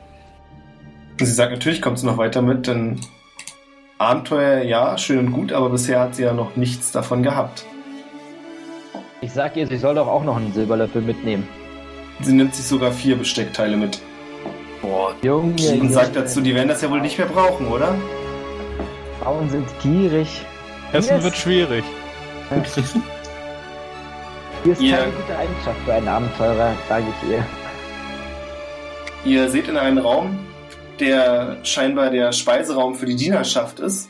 Und sie sagt, natürlich kommt sie noch weiter mit, denn Abenteuer, ja, schön und gut, aber bisher hat sie ja noch nichts davon gehabt. Ich sag ihr, sie soll doch auch noch einen Silberlöffel mitnehmen. Sie nimmt sich sogar vier Besteckteile mit. Boah, Junge, Und sagt dazu, die werden das ja wohl nicht mehr brauchen, oder? Frauen sind gierig. Essen Yes. wird schwierig. Hier ist Ihr- keine gute Eigenschaft für einen Abenteurer, sage ich ihr. Ihr seht in einen Raum, der scheinbar der Speiseraum für die Dienerschaft ist.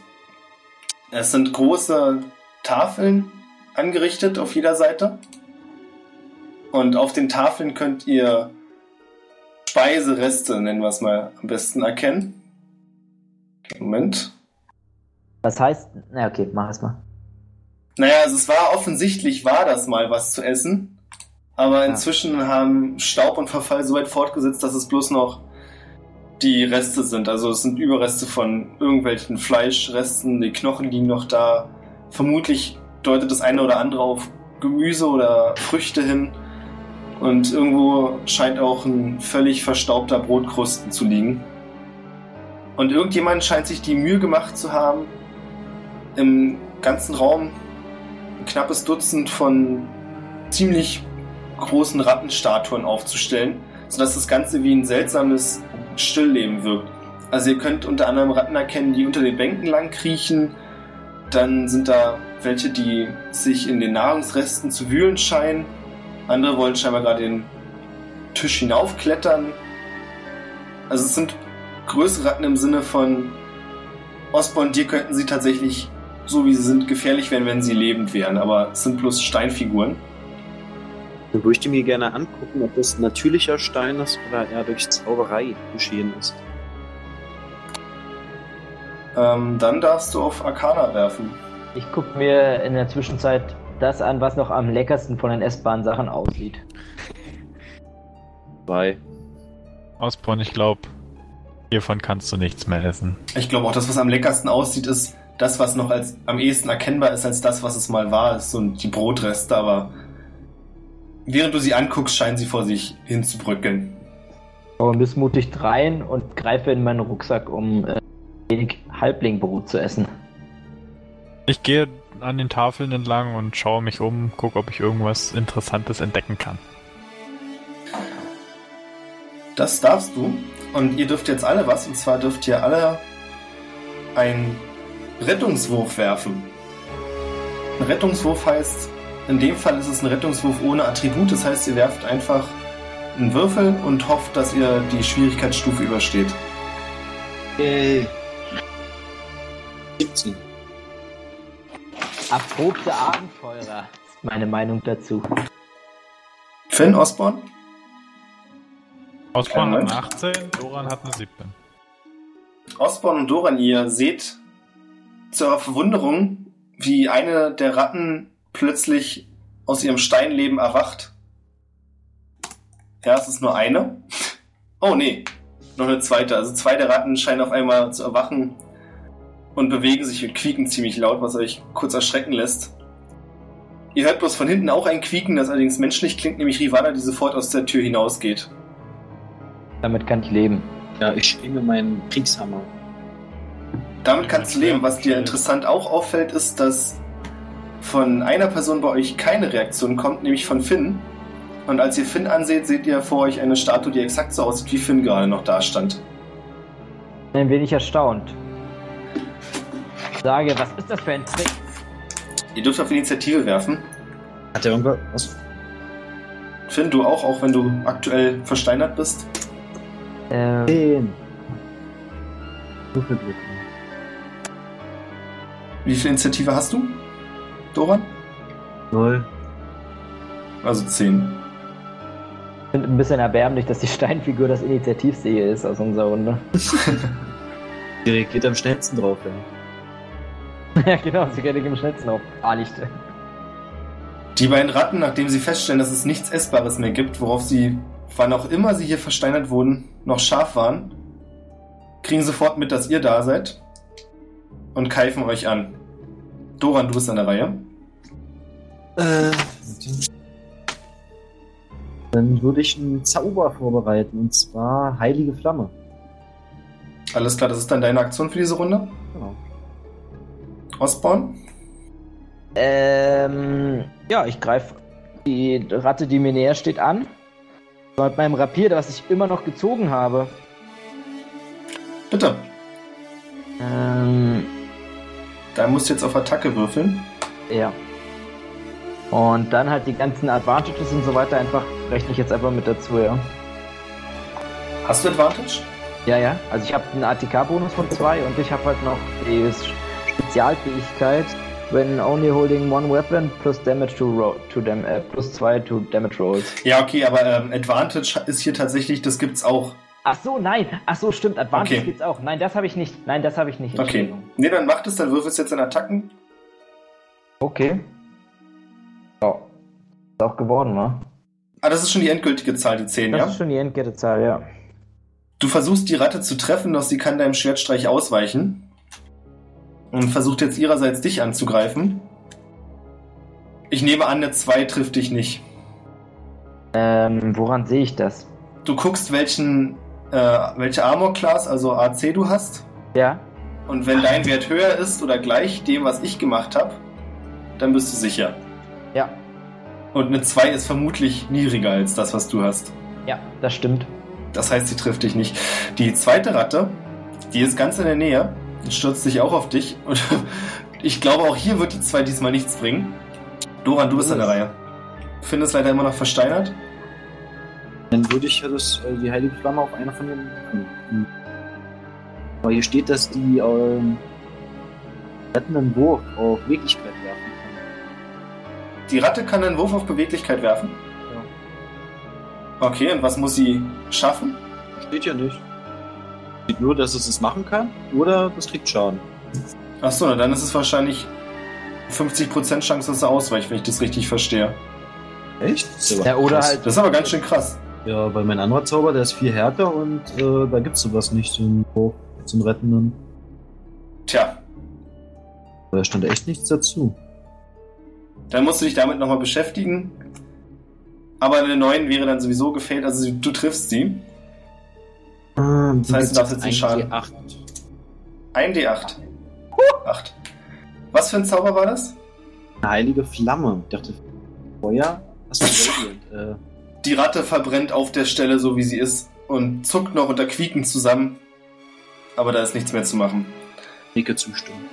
Es sind große Tafeln angerichtet auf jeder Seite. Und auf den Tafeln könnt ihr Speisereste, nennen wir es mal, am besten erkennen. Moment. Was heißt. Na, okay, mach es mal. Naja, also es war offensichtlich, war das mal was zu essen. Aber inzwischen haben Staub und Verfall so weit fortgesetzt, dass es bloß noch die Reste sind. Also es sind Überreste von irgendwelchen Fleischresten, die Knochen liegen noch da. Vermutlich deutet das eine oder andere auf Gemüse oder Früchte hin. Und irgendwo scheint auch ein völlig verstaubter Brotkrusten zu liegen. Und irgendjemand scheint sich die Mühe gemacht zu haben, im ganzen Raum ein knappes Dutzend von ziemlich großen Rattenstatuen aufzustellen, sodass das Ganze wie ein seltsames Stillleben wirkt. Also ihr könnt unter anderem Ratten erkennen, die unter den Bänken lang kriechen. Dann sind da welche, die sich in den Nahrungsresten zu wühlen scheinen. Andere wollen scheinbar gerade den Tisch hinaufklettern. Also es sind größere Ratten im Sinne von Osborn, dir könnten sie tatsächlich, so wie sie sind, gefährlich werden, wenn sie lebend wären, aber es sind bloß Steinfiguren. Dann würde ich die mir gerne angucken, ob das natürlicher Stein ist oder eher durch Zauberei geschehen ist. Ähm, dann darfst du auf Arcana werfen. Ich guck mir in der Zwischenzeit das an, was noch am leckersten von den essbaren Sachen aussieht. Zwei. Ausborn, ich glaube, hiervon kannst du nichts mehr essen. Ich glaube auch, das, was am leckersten aussieht, ist das, was noch als am ehesten erkennbar ist als das, was es mal war, ist so die Brotreste, aber während du sie anguckst, scheinen sie vor sich hinzubröckeln. Aber missmutig dreien und greife in meinen Rucksack, um äh, wenig Halblingbrot zu essen. Ich gehe an den Tafeln entlang und schaue mich um, gucke, ob ich irgendwas Interessantes entdecken kann. Das darfst du. Und ihr dürft jetzt alle was. Und zwar dürft ihr alle einen Rettungswurf werfen. Ein Rettungswurf heißt, in dem Fall ist es ein Rettungswurf ohne Attribut. Das heißt, ihr werft einfach einen Würfel und hofft, dass ihr die Schwierigkeitsstufe übersteht. Yay. 17. Erprobte Abenteurer ist meine Meinung dazu. Finn Osborn? Ausborn hat Moment. eine 18, Doran hat eine 17. Osborn und Doran, ihr seht zu eurer Verwunderung, wie eine der Ratten plötzlich aus ihrem Steinleben erwacht. Ja, es ist nur eine. Oh nee, noch eine zweite. Also zwei der Ratten scheinen auf einmal zu erwachen und bewegen sich und quieken ziemlich laut, was euch kurz erschrecken lässt. Ihr hört bloß von hinten auch ein Quieken, das allerdings menschlich klingt, nämlich Rivana, die sofort aus der Tür hinausgeht. Damit kann ich leben. Ja, ich schwinge meinen Kriegshammer. Damit kannst du leben. Was dir interessant auch auffällt, ist, dass von einer Person bei euch keine Reaktion kommt, nämlich von Finn. Und als ihr Finn anseht, seht ihr vor euch eine Statue, die exakt so aussieht, wie Finn gerade noch da stand. Ein wenig erstaunt. Sage, was ist das für ein Trick? Ihr dürft auf Initiative werfen. Hat er irgendwas? Finn, du auch, auch wenn du aktuell versteinert bist. Ähm, 10. So viel Glück. Wie viel Initiative hast du, Doran? Null. Also 10. ich finde ein bisschen erbärmlich, dass die Steinfigur das Initiativsehe ist aus unserer Runde. Die reagiert am schnellsten drauf, ja. ja, genau, sie geht im schnellsten auf. A-Licht. Die beiden Ratten, nachdem sie feststellen, dass es nichts Essbares mehr gibt, worauf sie, wann auch immer sie hier versteinert wurden, noch scharf waren, kriegen sofort mit, dass ihr da seid und keifen euch an. Doran, du bist an der Reihe. Äh. Dann würde ich einen Zauber vorbereiten, und zwar Heilige Flamme. Alles klar, das ist dann deine Aktion für diese Runde. Osborn? Ähm, ja, ich greife die Ratte, die mir näher steht, an. Mit meinem Rapier, was ich immer noch gezogen habe. Bitte. Ähm, Da musst du jetzt auf Attacke würfeln. ja. Und dann halt die ganzen Advantages und so weiter einfach, rechne ich jetzt einfach mit dazu, ja. Hast du Advantage? Ja, ja. Also ich habe einen ATK-Bonus von 2 und ich habe halt noch das Spezialfähigkeit. When only holding one weapon, plus damage to, ro to dam äh, plus 2 to damage rolls. Ja, okay, aber ähm, Advantage ist hier tatsächlich, das gibt's auch. Ach so, nein. Ach so, stimmt. Advantage Okay. gibt's auch. Nein, das habe ich nicht. Nein, das habe ich nicht. Okay. Nee, dann macht es, dann würfelst du jetzt in Attacken. Okay. Ja. Ist auch geworden, wa? Ah, das ist schon die endgültige Zahl, die 10, Das ja? ist schon die Endkette-Zahl, ja. Du versuchst die Ratte zu treffen, doch sie kann deinem Schwertstreich ausweichen. Und versucht jetzt ihrerseits dich anzugreifen. Ich nehme an, eine 2 trifft dich nicht. Ähm, woran sehe ich das? Du guckst, welchen, äh, welche Armor-Class, also AC du hast. Ja. Und wenn dein Wert höher ist oder gleich dem, was ich gemacht habe, dann bist du sicher. Ja. Und eine 2 ist vermutlich niedriger als das, was du hast. Ja, das stimmt. Das heißt, sie trifft dich nicht. Die zweite Ratte, die ist ganz in der Nähe stürzt sich auch auf dich. Und ich glaube, auch hier wird die 2 diesmal nichts bringen. Doran, du bist an der Reihe. Finn ist leider immer noch versteinert. Dann würde ich ja das, äh, die heilige Flamme auf einer von den. Aber hier steht, dass die ähm, rettenden Wurf auf Wirklichkeit werfen kann. Die Ratte kann einen Wurf auf Beweglichkeit werfen. Okay, und was muss sie schaffen? Steht ja nicht. Steht nur, dass es es machen kann oder das kriegt Schaden. Achso, na dann ist es wahrscheinlich 50% Chance, dass er ausweicht, wenn ich das richtig verstehe. Echt? Das ist aber Ja, oder krass. halt- Das ist aber ganz schön krass. Ja, weil mein anderer Zauber, der ist viel härter und äh, da gibt's sowas nicht, so einen rettenden. Tja, Da stand echt nichts dazu. dann musst du dich damit nochmal beschäftigen. Aber eine 9 wäre dann sowieso gefällt, also du triffst sie. Das heißt, du darfst jetzt nicht schaden. 8. Ein D8. 8. Was für ein Zauber war das? Eine heilige Flamme. Ich dachte, Feuer? Was für äh, Die Ratte verbrennt auf der Stelle, so wie sie ist, und zuckt noch unter Quieken zusammen. Aber da ist nichts mehr zu machen. Nicke zustimmen.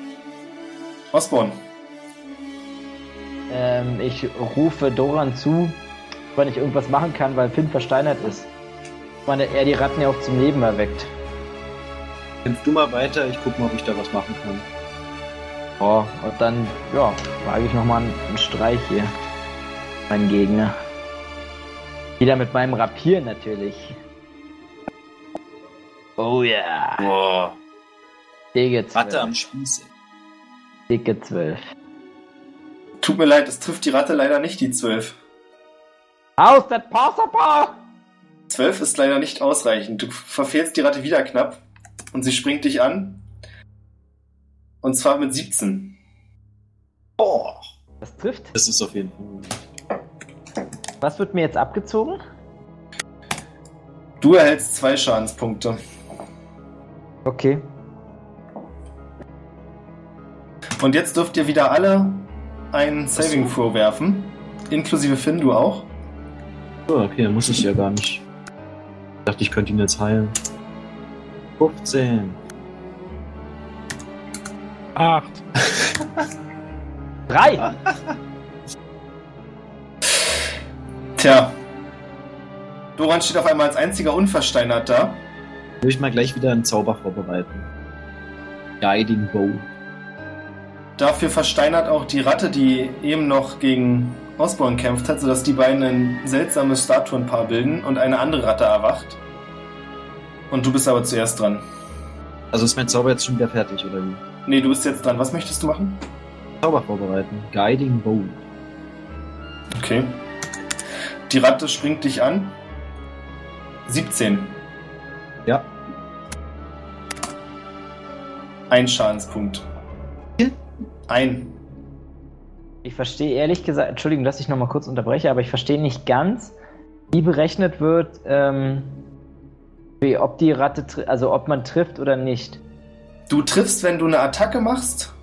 Osborn, Ähm, ich rufe Doran zu, wann ich irgendwas machen kann, weil Finn versteinert ist. Wann er die Ratten ja auch zum Leben erweckt. Kämpf du mal weiter, ich guck mal, ob ich da was machen kann. Oh, und dann, ja, wage ich nochmal einen, einen Streich hier. Mein Gegner. Wieder mit meinem Rapier natürlich. Oh ja. Boah. Dicke 12. Ratte am Spieße. Dicke 12. tut mir leid, es trifft die Ratte leider nicht, die 12. Aus, das Possible! 12 ist leider nicht ausreichend. Du verfehlst die Ratte wieder knapp und sie springt dich an. Und zwar mit 17. Boah. Das trifft. Das ist auf jeden Fall. Was wird mir jetzt abgezogen? Du erhältst zwei Schadenspunkte. Okay. Und jetzt dürft ihr wieder alle einen Saving Throw werfen. Inklusive Finn, du auch. Oh, okay, dann muss ich ja gar nicht. Ich dachte, ich könnte ihn jetzt heilen. 15. Acht. Drei! Tja. Doran steht auf einmal als einziger unversteinert da. Will ich mal gleich wieder einen Zauber vorbereiten. Guiding Bow. Dafür versteinert auch die Ratte, die eben noch gegen Osborn kämpft hat, sodass die beiden ein seltsames Statuenpaar bilden und eine andere Ratte erwacht. Und du bist aber zuerst dran. Also ist mein Zauber jetzt schon wieder fertig, oder wie? Nee, du bist jetzt dran. Was möchtest du machen? Zauber vorbereiten. Guiding Bow. Okay. Die Ratte springt dich an. 17. Ja. Ein Schadenspunkt. Ein. Ich verstehe ehrlich gesagt, Entschuldigung, dass ich nochmal kurz unterbreche, aber ich verstehe nicht ganz, wie berechnet wird, ähm, wie, ob die Ratte, also ob man trifft oder nicht. Du triffst, wenn du eine Attacke machst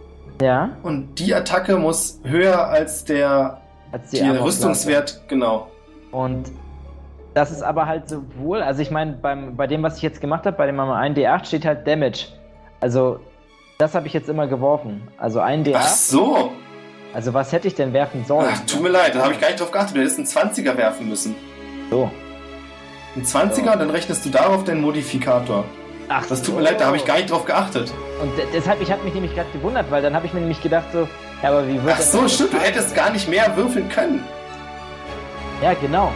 Ja? und die Attacke muss höher als der, Als die Armor-Klasse. Rüstungswert, genau. Und das ist aber halt sowohl, also ich meine, beim, bei dem, was ich jetzt gemacht habe, bei dem einen D8 steht halt Damage. Also, das habe ich jetzt immer geworfen. Also ein D8. Ach so. Also, was hätte ich denn werfen sollen? Ach, tut mir leid, da habe ich gar nicht drauf geachtet. Du hättest einen 20er werfen müssen. So. Ein 20er Ja. und dann rechnest du darauf deinen Modifikator. Ach Das tut mir leid, da habe ich gar nicht drauf geachtet. Und de- deshalb, ich habe mich nämlich gerade gewundert, weil dann habe ich mir nämlich gedacht so, ja, aber wie wird Ach so, stimmt, du hättest gar nicht mehr würfeln können. Ja, genau.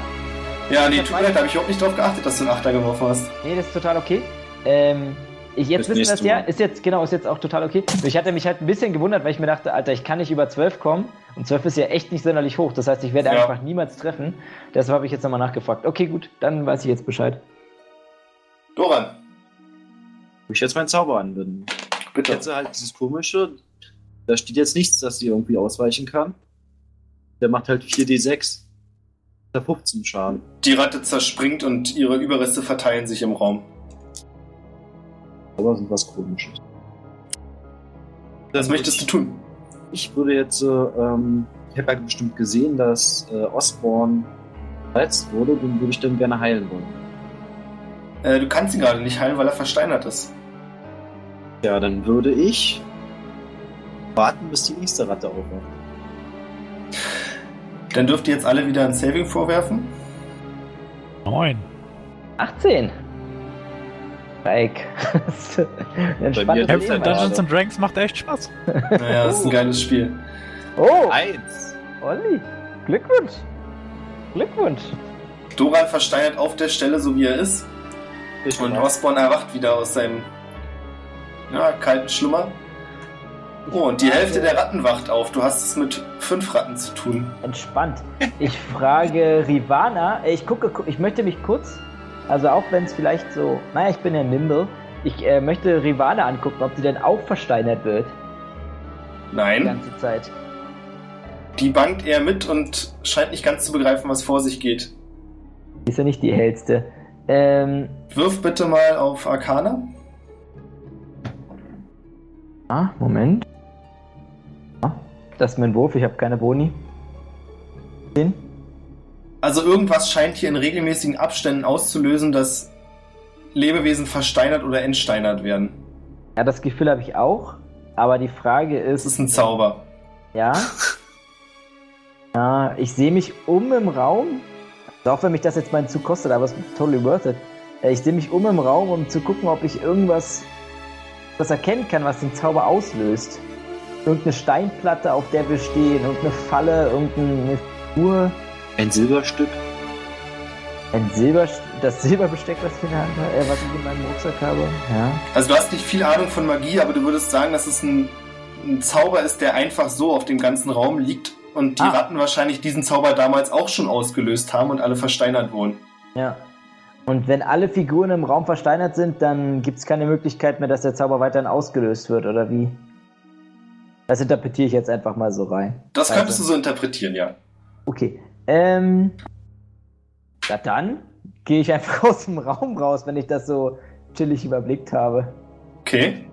Ja, nee, tut mir leid, da habe ich überhaupt nicht drauf geachtet, dass du einen Achter geworfen hast. Nee, das ist total okay. Ähm, ich, jetzt wissen wir das ja, ist jetzt, genau, ist jetzt auch total okay. Ich hatte mich halt ein bisschen gewundert, weil ich mir dachte, Alter, ich kann nicht über 12 kommen. Und 12 ist ja echt nicht sonderlich hoch. Das heißt, ich werde Ja. einfach niemals treffen. Deshalb habe ich jetzt nochmal nachgefragt. Okay, gut, dann weiß ich jetzt Bescheid. Doran, Wo ich jetzt meinen Zauber anwenden. bitte. Jetzt halt dieses komische. Da steht jetzt nichts, dass sie irgendwie ausweichen kann. Der macht halt 4d6. Der 15 Schaden. Die Ratte zerspringt und ihre Überreste verteilen sich im Raum. Aber sind was komisches. Was möchtest du tun? Ich würde jetzt, äh, ähm, ich habe ja bestimmt gesehen, dass äh, Osborn verletzt wurde, den würde ich dann gerne heilen wollen. Äh, du kannst ihn gerade nicht heilen, weil er versteinert ist. Ja, dann würde ich warten, bis die nächste Ratte aufwacht. Dann dürft ihr jetzt alle wieder ein Saving vorwerfen. Neun. 18. Dreieck. Entspanntes mir Leben, Dungeons gerade. and Dragons macht echt Spaß. Naja, das ist ein geiles Spiel. Oh, Eins! Olli, Glückwunsch. Glückwunsch. Doran versteinert auf der Stelle, so wie er ist. Ich Und. Osborn erwacht wieder aus seinem ja, kalten Schlummer. Oh, und die Hälfte der Ratten wacht auf. Du hast es mit fünf Ratten zu tun. Entspannt. Ich frage Rivana, äh, ich gucke, gu- ich möchte mich kurz, also auch wenn es vielleicht so, naja, ich bin ja nimble, ich äh, möchte Rivana angucken, ob sie denn auch versteinert wird die Nein, ganze Zeit. die bangt eher mit und scheint nicht ganz zu begreifen, was vor sich geht. Die ist ja nicht die hellste. Ähm, Wirf bitte mal auf Arcana. ah, Moment. Ah, das ist mein Wurf, ich habe keine Boni. Den? Also irgendwas scheint hier in regelmäßigen Abständen auszulösen, dass Lebewesen versteinert oder entsteinert werden. Ja, das Gefühl habe ich auch, aber die Frage Es ist, ist ein Zauber. Ja. Ja, ich sehe mich um im Raum. Also auch wenn mich das jetzt meinen Zug kostet, aber es ist totally worth it. Äh, Ich sehe mich um im Raum, um zu gucken, ob ich irgendwas was erkennen kann, was den Zauber auslöst. Irgendeine Steinplatte, auf der wir stehen, irgendeine Falle, irgendeine Figur, Ein Silberstück. ein Silber, das Silberbesteck, was ich in der Hand habe, äh, was ich in meinem Rucksack habe. Ja. Also du hast nicht viel Ahnung von Magie, aber du würdest sagen, dass es ein, ein Zauber ist, der einfach so auf dem ganzen Raum liegt und die Ah. Ratten wahrscheinlich diesen Zauber damals auch schon ausgelöst haben und alle versteinert wurden. Ja. Und wenn alle Figuren im Raum versteinert sind, dann gibt es keine Möglichkeit mehr, dass der Zauber weiterhin ausgelöst wird, oder wie? Das interpretiere ich jetzt einfach mal so rein. Das Also. könntest du so interpretieren, ja. Okay. Ähm. Na dann gehe ich einfach aus dem Raum raus, wenn ich das so chillig überblickt habe. Okay.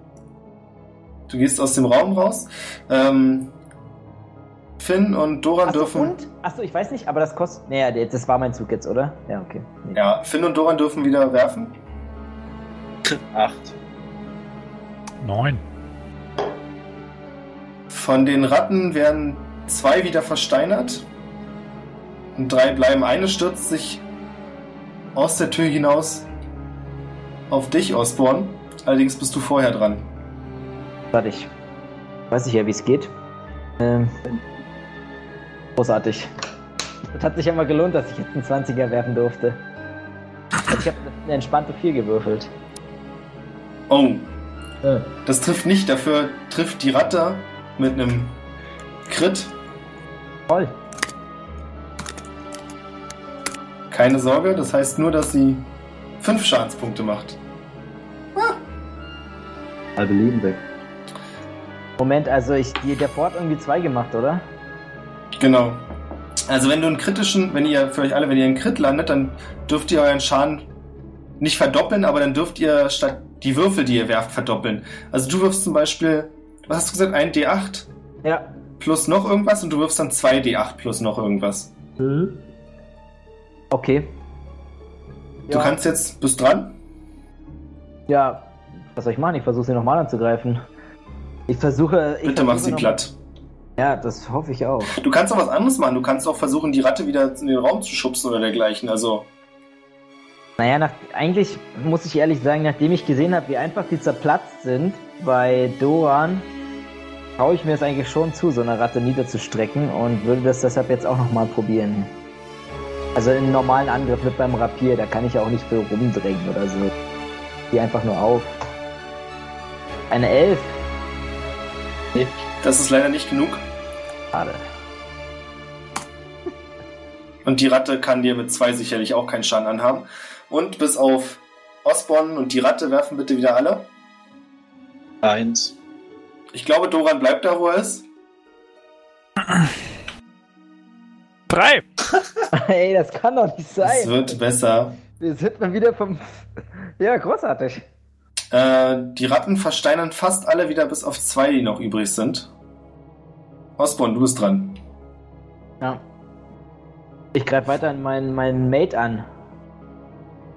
Du gehst aus dem Raum raus. Ähm, Finn und Doran Achso, dürfen. und? Achso, ich weiß nicht, aber das kostet. Naja, das war mein Zug jetzt, oder? Ja, okay. Nee. Ja, Finn und Doran dürfen wieder werfen. Acht. Neun. Von den Ratten werden zwei wieder versteinert. Und drei bleiben. Eine stürzt sich aus der Tür hinaus auf dich, Osborn. Allerdings bist du vorher dran. Warte, ich weiß ich ja, wie es geht. Ähm, großartig. Das hat sich ja mal gelohnt, dass ich jetzt einen 20er werfen durfte. Ich habe eine entspannte 4 gewürfelt. Oh, Äh, das trifft nicht. Dafür trifft die Ratte mit einem Crit. toll. Keine Sorge, das heißt nur, dass sie fünf Schadenspunkte macht. Halbe Leben weg. Moment, also ich, die, der Ford irgendwie zwei gemacht, oder? Genau. Also wenn du einen kritischen, wenn ihr für euch alle, wenn ihr einen Crit landet, dann dürft ihr euren Schaden nicht verdoppeln, aber dann dürft ihr statt die Würfel, die ihr werft, verdoppeln. Also du wirfst zum Beispiel, was hast du gesagt, ein D8 Ja. plus noch irgendwas und du wirfst dann zwei D8 plus noch irgendwas. Okay. Du Ja. kannst jetzt, bist dran? Ja, was soll ich machen? Ich versuche sie nochmal anzugreifen. Ich versuche. Ich Bitte mach sie platt. Ja, das hoffe ich auch. Du kannst auch was anderes machen. Du kannst auch versuchen, die Ratte wieder in den Raum zu schubsen oder dergleichen. Also, Naja, nach, eigentlich muss ich ehrlich sagen, nachdem ich gesehen habe, wie einfach die zerplatzt sind bei Doran, traue ich mir es eigentlich schon zu, so eine Ratte niederzustrecken und würde das deshalb jetzt auch nochmal probieren. Also einen normalen Angriff mit beim Rapier, da kann ich auch nicht viel rumdrängen oder so. Die einfach nur auf. Eine Elf. Das ist leider nicht genug. Schade. Und die Ratte kann dir mit zwei sicherlich auch keinen Schaden anhaben. Und bis auf Osborn und die Ratte werfen bitte wieder alle. Eins. Ich glaube, Doran bleibt da, wo er ist. Drei! Ey, das kann doch nicht Es sein. wird besser. Wir sind mal wieder vom. Ja, großartig. Äh, die Ratten versteinern fast alle wieder bis auf zwei, die noch übrig sind. Osborn, du bist dran. Ja. Ich greife weiter meinen, meinen Mate an.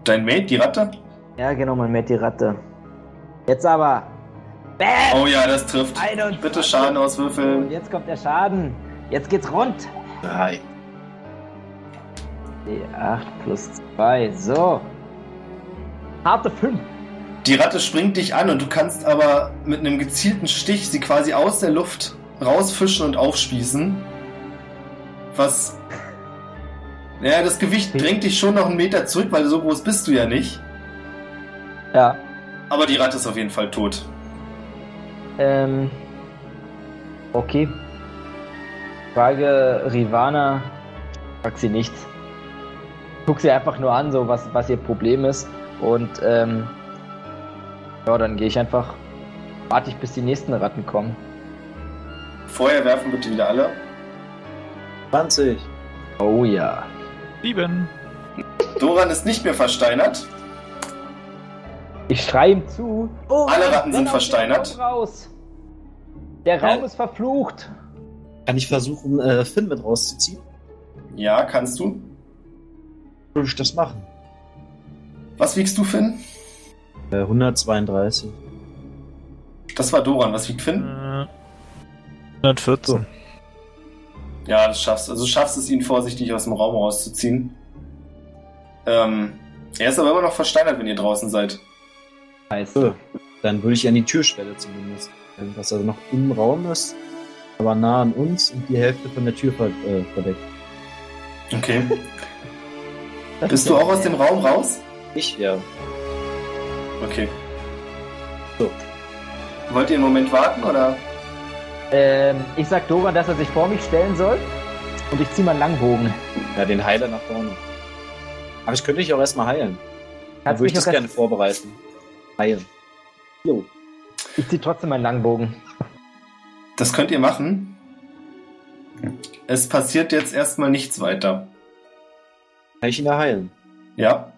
Dein Mate, die Ratte? Ja, genau, mein Mate die Ratte. Jetzt aber. Bam! Oh ja, das trifft. 21. Bitte Schaden Und auswürfeln. jetzt kommt der Schaden. Jetzt geht's rund. Drei. D8 plus 2. So. Harte 5. Die Ratte springt dich an und du kannst aber mit einem gezielten Stich sie quasi aus der Luft rausfischen und aufspießen. Was. Ja, das Gewicht drängt dich schon noch einen Meter zurück, weil so groß bist du ja nicht. Ja. Aber die Ratte ist auf jeden Fall tot. Ähm. Okay. Frage Rivana. Frag sie nichts. Guck sie einfach nur an, so was, was ihr Problem ist. Und ähm. Ja, dann gehe ich einfach. Warte ich, bis die nächsten Ratten kommen. Vorher werfen bitte wieder alle. 20. Oh ja. Sieben. Doran ist nicht mehr versteinert. Ich schreie ihm zu. Oh, Alle Mann, Ratten sind versteinert. Raus. Der Raum Äh. ist verflucht. Kann ich versuchen, äh, Finn mit rauszuziehen? Ja, kannst du. Würde ich das machen? Was wiegst du, Finn? Äh, 132. Das war Doran. Was wiegt Finn? Äh, 114. Ja, das schaffst du. Also du schaffst es, ihn vorsichtig aus dem Raum rauszuziehen. Ähm, er ist aber immer noch versteinert, wenn ihr draußen seid. Scheiße. Dann würde ich an die Türschwelle zumindest. Was also noch im Raum ist, aber nah an uns und die Hälfte von der Tür äh, verdeckt. Okay. Bist du auch aus dem Raum raus? Ich, ja. Okay. So. Wollt ihr einen Moment warten oder? Ähm, ich sag Dora, dass er sich vor mich stellen soll. Und ich zieh mal einen Langbogen. Ja, den Heiler nach vorne. Aber ich könnte dich auch erstmal heilen. Dann würde ich mich das gerne vorbereiten. Heilen. Jo. Ich zieh trotzdem meinen Langbogen. Das könnt ihr machen. Es passiert jetzt erstmal nichts weiter. Kann ich ihn da heilen? Ja?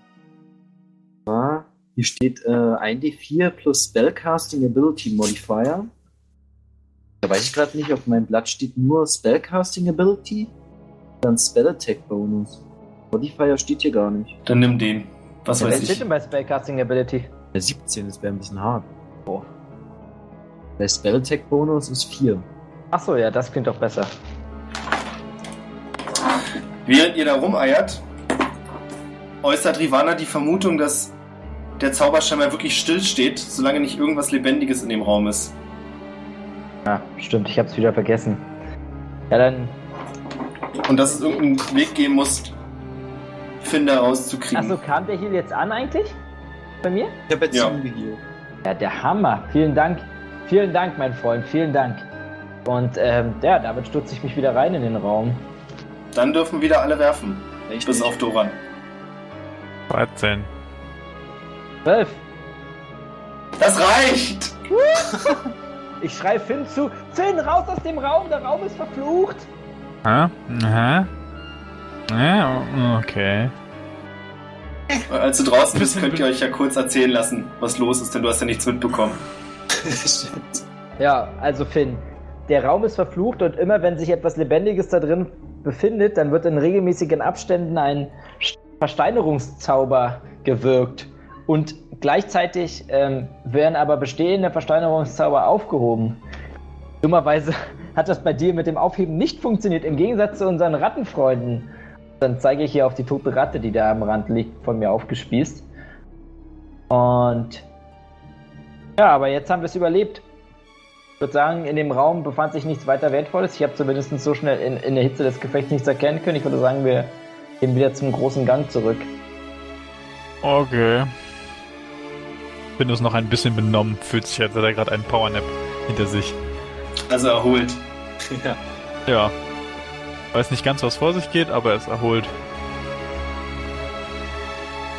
Ah, hier steht äh, 1d4 plus Spellcasting Ability Modifier. Da weiß ich gerade nicht, auf meinem Blatt steht nur Spellcasting Ability, dann Spell Attack Bonus. Modifier steht hier gar nicht. Dann nimm den. Was weiß steht denn bei Spellcasting Ability? Der 17 ist wäre ein bisschen hart. Oh. Der Spell Attack Bonus ist 4. Achso, ja, das klingt doch besser. Während ihr da rumeiert, äußert Rivana die Vermutung, dass der Zauberschimmer wirklich still steht, solange nicht irgendwas Lebendiges in dem Raum ist. Ja, stimmt, ich hab's wieder vergessen. Ja, dann. Und dass es irgendeinen Weg geben muss, Finn da rauszukriegen. Achso, kam der hier jetzt an eigentlich? Bei mir? Ich habe jetzt Ja. ja. der Hammer. Vielen Dank. Vielen Dank, mein Freund. Vielen Dank. Und ähm, ja, damit stürze ich mich wieder rein in den Raum. Dann dürfen wieder alle werfen. Echt Bis auf Doran. 13. 12. Das reicht! Ich schrei Finn zu. Finn, raus aus dem Raum. Der Raum ist verflucht. Hä? Hä? Ja, okay. Als du draußen bist, könnt ihr euch ja kurz erzählen lassen, was los ist, denn du hast ja nichts mitbekommen. Stimmt. Ja, also Finn. Der Raum ist verflucht und immer wenn sich etwas Lebendiges da drin befindet, dann wird in regelmäßigen Abständen ein Versteinerungszauber gewirkt. Und gleichzeitig ähm, werden aber bestehende Versteinerungszauber aufgehoben. Dummerweise hat das bei dir mit dem Aufheben nicht funktioniert, im Gegensatz zu unseren Rattenfreunden. Dann zeige ich hier auf die tote Ratte, die da am Rand liegt, von mir aufgespießt. Und ja, aber jetzt haben wir es überlebt. Ich würde sagen, in dem Raum befand sich nichts weiter Wertvolles. Ich habe zumindest so schnell in, in der Hitze des Gefechts nichts erkennen können. Ich würde sagen, wir gehen wieder zum großen Gang zurück. Okay. Bin uns noch ein bisschen benommen, fühlt sich, als hätte er gerade einen Powernap hinter sich. Also erholt. ja. Ja. Weiß nicht ganz, was vor sich geht, aber er ist erholt.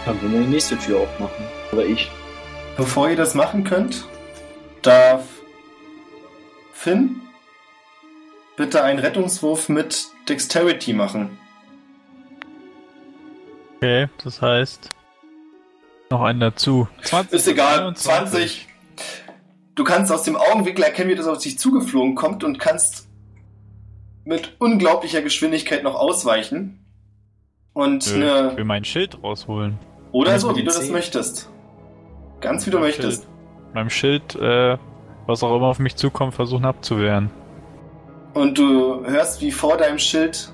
Dann können wir die nächste Tür aufmachen. Oder ich. Bevor ihr das machen könnt, darf Finn bitte einen Rettungswurf mit Dexterity machen. Okay, das heißt. Noch einen dazu. 20. Ist egal, 21. 20. Du kannst aus dem Augenwinkel erkennen, wie das auf dich zugeflogen kommt und kannst mit unglaublicher Geschwindigkeit noch ausweichen. Und Nö, Ich eine, will mein Schild rausholen. oder so, wie du das möchtest. Ganz wie du Mein möchtest. Schild. Meinem Schild, äh, was auch immer auf mich zukommt, versuchen abzuwehren. Und du hörst, wie vor deinem Schild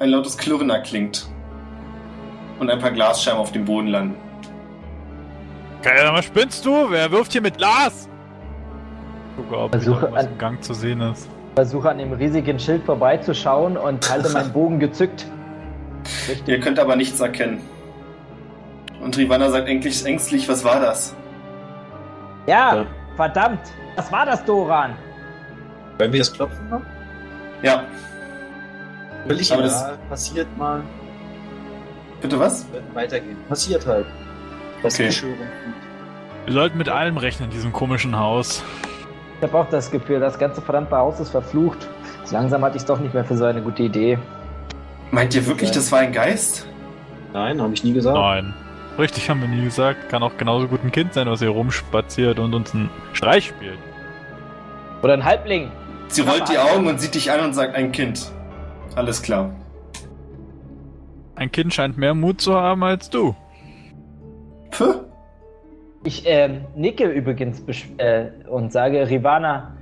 ein lautes Klirren erklingt. Und ein paar Glasscherben auf dem Boden landen. Geil, was spinnst du? Wer wirft hier mit Glas? Gucke, ob Versuche an- im Gang zu sehen ist. Versuche an dem riesigen Schild vorbeizuschauen und halte meinen Bogen gezückt. Richtig. Ihr könnt aber nichts erkennen. Und Rivanna sagt ängstlich, ängstlich was war das? Ja, Ja. verdammt. Was war das, Doran? Wollen wir das klopfen noch? Ja, Will ich Aber das passiert mal. Bitte was? Wird weitergehen. Passiert halt. Das Okay. Wir sollten mit allem rechnen in diesem komischen Haus. Ich habe auch das Gefühl, das ganze verdammte Haus ist verflucht. Langsam hatte ich es doch nicht mehr für so eine gute Idee. Meint ihr wirklich, das war ein Geist? Nein, habe ich nie gesagt. Nein. Richtig haben wir nie gesagt. Kann auch genauso gut ein Kind sein, was hier rumspaziert und uns einen Streich spielt. Oder ein Halbling. Sie rollt die Augen und sieht dich an und sagt ein Kind. Alles klar. Ein Kind scheint mehr Mut zu haben als du. Puh. Ich ähm, nicke übrigens äh, und sage, Rivana,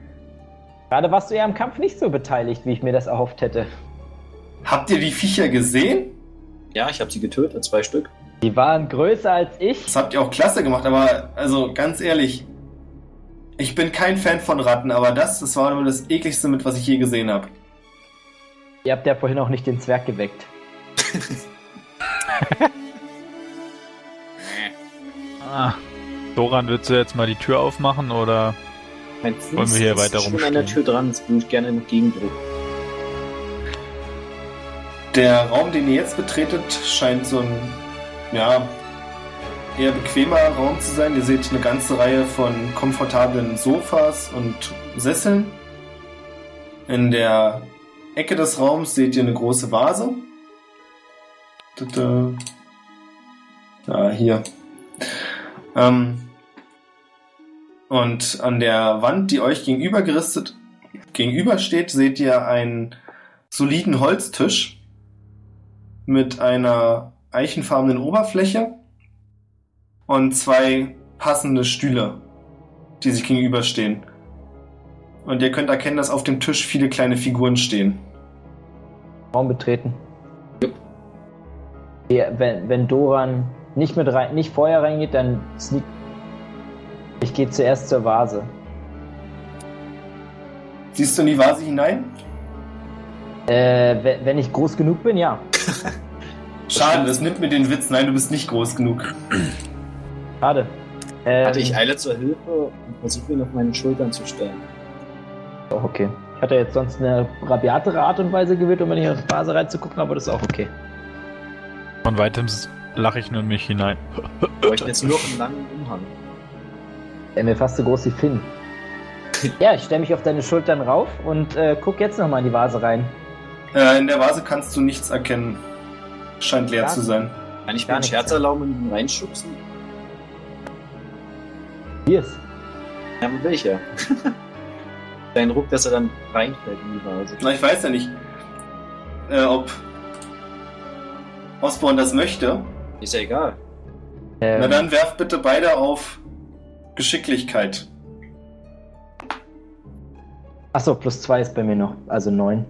gerade warst du ja im Kampf nicht so beteiligt, wie ich mir das erhofft hätte. Habt ihr die Viecher gesehen? Ja, ich habe sie getötet, zwei Stück. Die waren größer als ich. Das habt ihr auch klasse gemacht, aber also ganz ehrlich, ich bin kein Fan von Ratten, aber das, das war nur das ekligste mit, was ich je gesehen habe. Ihr habt ja vorhin auch nicht den Zwerg geweckt. Ah. Doran, willst du jetzt mal die Tür aufmachen oder? Mein Fuß Wollen wir hier ist weiter schon an der rumstehen? Tür dran, das würde ich gerne entgegendrücken. Der Raum, den ihr jetzt betretet, scheint so ein, ja, eher bequemer Raum zu sein. Ihr seht eine ganze Reihe von komfortablen Sofas und Sesseln. In der Ecke des Raums seht ihr eine große Vase. Tada. Ja, hier. Ähm, und an der Wand, die euch gegenüber geristet, gegenübersteht, seht ihr einen soliden Holztisch mit einer eichenfarbenen Oberfläche und zwei passende Stühle, die sich gegenüberstehen. Und ihr könnt erkennen, dass auf dem Tisch viele kleine Figuren stehen. Raum betreten. Ja, wenn, wenn Doran nicht mit rein, nicht vorher reingeht, dann sneak. Ich gehe zuerst zur Vase. Siehst du in die Vase hinein? Äh, wenn, wenn ich groß genug bin, ja. Schade, das nimmt mir den Witz. Nein, du bist nicht groß genug. Schade. Ähm, Hatte ich eile zur Hilfe und versuche ihn auf meine Schultern zu stellen. Auch okay. Ich hatte jetzt sonst eine rabiatere Art und Weise gewählt, um in die Vase reinzugucken, aber das ist auch okay. Von weitem lache ich nur in mich hinein. Wir bräuchten jetzt nur noch einen langen Umhang. Er mir fast so groß wie Finn. ja, ich stelle mich auf deine Schultern rauf und äh, guck jetzt nochmal in die Vase rein. Äh, in der Vase kannst du nichts erkennen. Scheint leer Ja. zu sein. Kann ich mir Gar einen. Scherz erlauben und ihn reinschubsen? Hier ist. Ja, mit welcher? Dein Ruck, dass er dann reinfällt in die Vase. Na, ich weiß ja nicht, äh, ob Osborn das möchte. Ist ja egal. Ähm, Na dann werft bitte beide auf Geschicklichkeit. Achso, plus zwei ist bei mir noch, also neun.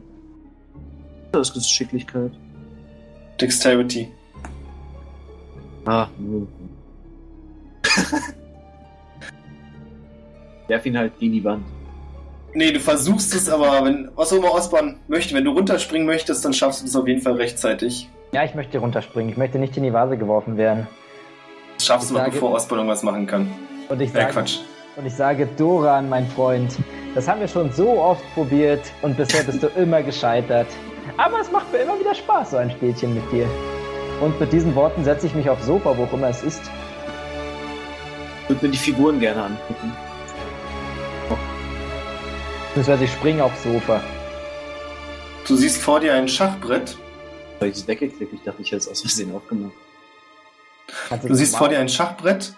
Das ist Geschicklichkeit. Dexterity. Ah. Werf ihn halt gegen die Wand. Nee, du versuchst es, aber wenn, was auch immer Osborn möchte, wenn du runterspringen möchtest, dann schaffst du das auf jeden Fall rechtzeitig. Ja, ich möchte runterspringen. Ich möchte nicht in die Vase geworfen werden. Das schaffst Ich du noch, bevor Osborn irgendwas machen kann. Und ich Äh, sage, Quatsch. und ich sage Doran, mein Freund, das haben wir schon so oft probiert und bisher bist du immer gescheitert. Aber es macht mir immer wieder Spaß, so ein Spielchen mit dir. Und mit diesen Worten setze ich mich aufs Sofa, wo auch immer es ist. Ich würde mir die Figuren gerne angucken. Beziehungsweise ich springe aufs Sofa. Du siehst vor dir ein Schachbrett. Habe ich es weggeklickt? Ich dachte, ich hätte es aus Versehen aufgemacht. Du siehst vor dir ein Schachbrett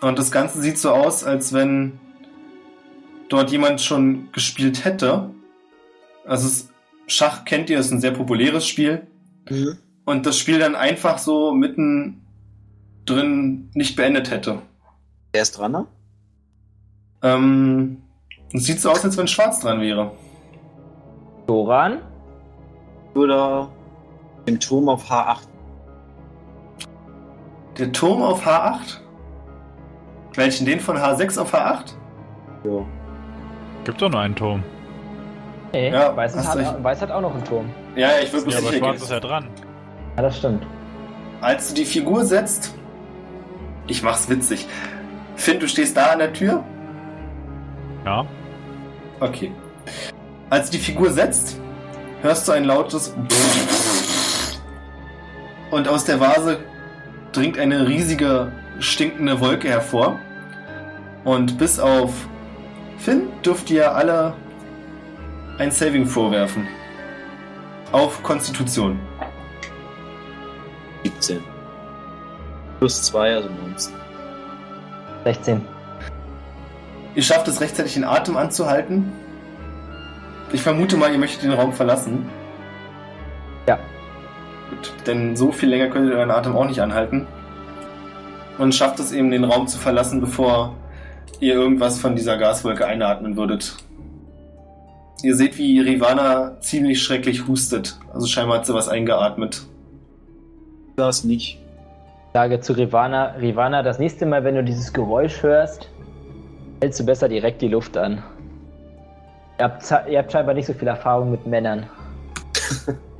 und das Ganze sieht so aus, als wenn dort jemand schon gespielt hätte. Also es, Schach kennt ihr, ist ein sehr populäres Spiel. Und das Spiel dann einfach so mitten drin nicht beendet hätte. Wer ist dran? ne? Ähm, es sieht so aus, als wenn schwarz dran wäre. Doran? Oder im Turm auf H8. Der Turm auf H8? Welchen? Den von H6 auf H8? Ja. Gibt doch nur einen Turm. Nee, Ja, Weiß, hat, recht. Weiß hat auch noch einen Turm. Ja, ja, ich würde Ja, bloß aber sicher Schwarz gehen. ist ja dran. Ja, das stimmt. Als du die Figur setzt, ich mach's witzig. Finn, du stehst da an der Tür? Ja. Okay. Als du die Figur setzt, hörst du ein lautes und aus der Vase dringt eine riesige stinkende Wolke hervor. Und bis auf Finn dürft ihr alle ein Saving vorwerfen. Auf Konstitution. 17. Plus 2, also 19. 16. Ihr schafft es rechtzeitig den Atem anzuhalten. Ich vermute mal, ihr möchtet den Raum verlassen. Gut, denn so viel länger könnt ihr euren Atem auch nicht anhalten. Und schafft es eben, den Raum zu verlassen, bevor ihr irgendwas von dieser Gaswolke einatmen würdet. Ihr seht, wie Rivana ziemlich schrecklich hustet. Also scheinbar hat sie was eingeatmet. Das nicht. Ich sage zu Rivana, Rivana, das nächste Mal, wenn du dieses Geräusch hörst, hältst du besser direkt die Luft an. Ihr habt, ihr habt scheinbar nicht so viel Erfahrung mit Männern.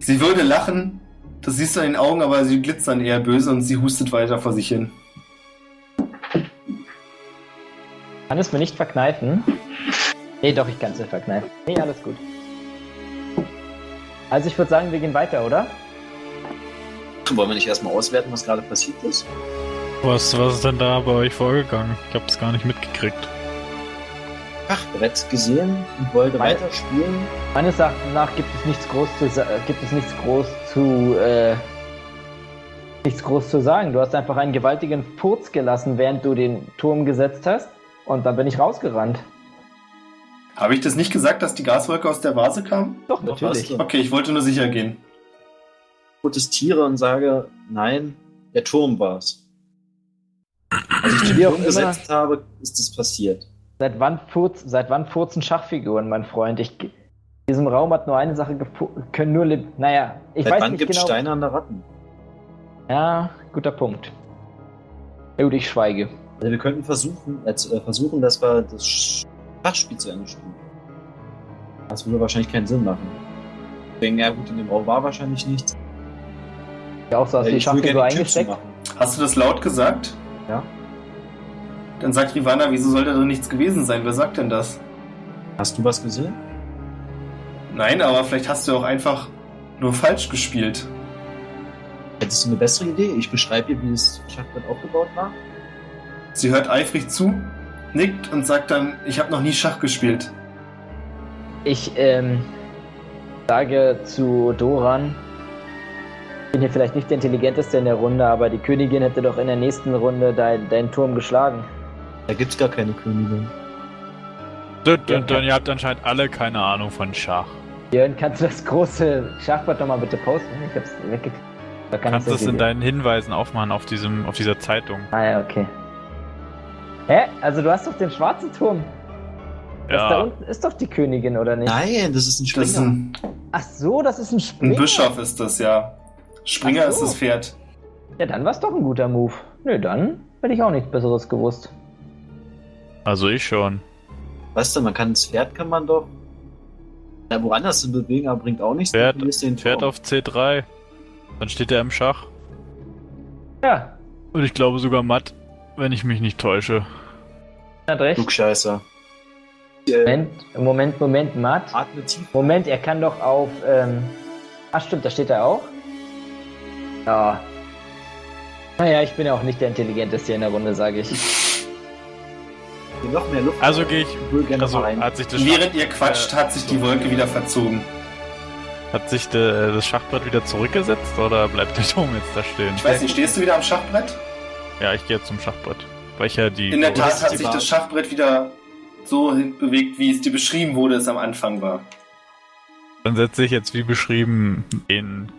Sie würde lachen, das siehst du in den Augen, aber sie glitzern eher böse und sie hustet weiter vor sich hin. Kann es mir nicht verkneifen? Nee, doch, ich kann es mir verkneifen. Nee, alles gut. Also ich würde sagen, wir gehen weiter, oder? Wollen wir nicht erstmal auswerten, was gerade passiert ist? Was, was ist denn da bei euch vorgegangen? Ich hab's gar nicht mitgekriegt. Schachbrett gesehen und wollte Mein- weiterspielen. Meines Erachtens nach gibt es nichts groß zu gibt es nichts groß zu äh, nichts groß zu sagen. Du hast einfach einen gewaltigen Furz gelassen, während du den Turm gesetzt hast, und dann bin ich rausgerannt. Habe ich das nicht gesagt, dass die Gaswolke aus der Vase kam? Doch, natürlich. Okay, ich wollte nur sicher gehen. protestiere und sage, nein, der Turm war's. Als ich den Wie auch Turm gesetzt habe, ist es passiert. Seit wann, furz, seit wann furzen Schachfiguren, mein Freund? Ich, in diesem Raum hat nur eine Sache können nur leb- Naja, ich Seit weiß wann nicht gibt es genau. Steine an der Ratten? Ja, guter Punkt. Ja, Gut, ich schweige. Also wir könnten versuchen, äh, äh, versuchen, dass wir das Schachspiel zu Ende spielen. Das würde wahrscheinlich keinen Sinn machen. Deswegen, ja gut, in dem Raum war wahrscheinlich nichts. Ja, auch so hast du die Schachfigur eingesteckt. Hast du das laut gesagt? Ja. Dann sagt Rivana, wieso soll da drin nichts gewesen sein? Wer sagt denn das? Hast du was gesehen? Nein, aber vielleicht hast du auch einfach nur falsch gespielt. Hättest du eine bessere Idee? Ich beschreibe dir, wie das Schachbrett aufgebaut war. Sie hört eifrig zu, nickt und sagt dann, ich habe noch nie Schach gespielt. Ich ähm, sage zu Doran, ich bin hier vielleicht nicht der Intelligenteste in der Runde, aber die Königin hätte doch in der nächsten Runde dein, deinen Turm geschlagen. Da gibt's gar keine Königin. Dann, Ja. dann, dann ihr habt anscheinend alle keine Ahnung von Schach. Jörn, kannst du das große Schachbrett nochmal bitte posten? Ich hab's weggekriegt. Da kann Kannst ich's das in deinen Hinweisen aufmachen auf diesem, auf dieser Zeitung. Ah ja, okay. Hä? Also du hast doch den schwarzen Turm. Das da Ja. unten ist doch die Königin, oder nicht? Nein, das ist ein Das ist Springer. ein, Ach so, das ist ein Ein Springer. Bischof ist das, ja. Springer so. ist das Pferd. Ja, dann war es doch ein guter Move. Nö, dann hätte ich auch nichts Besseres gewusst. Also ich schon. Weißt du, man kann das Pferd kann man doch ja, woanders hin bewegen, aber bringt auch nichts. Pferd- du verlierst den Pferd auf C3. Dann steht er im Schach. Ja, Und ich glaube sogar matt, wenn ich mich nicht täusche. hat recht. Klugscheißer. Äh, Moment, Moment, Moment, Matt. atme tief. Moment, er kann doch auf. Ähm... Ach, stimmt, da steht er auch. Ja. Naja, ich bin ja auch nicht der Intelligenteste hier in der Runde, sage ich. Noch mehr Luft. Also gehe ich. Gerne Also rein. hat sich das, Während ihr quatscht, äh, hat sich die Wolke wieder verzogen. hat sich de, das Schachbrett wieder zurückgesetzt oder bleibt der Turm jetzt da stehen? Ich weiß nicht, stehst du wieder am Schachbrett? Ja, ich gehe jetzt zum Schachbrett. Weil ich ja die. In der Tat hat sich das Schachbrett wieder so bewegt, wie es dir beschrieben wurde, es am Anfang war. Dann setze ich jetzt wie beschrieben den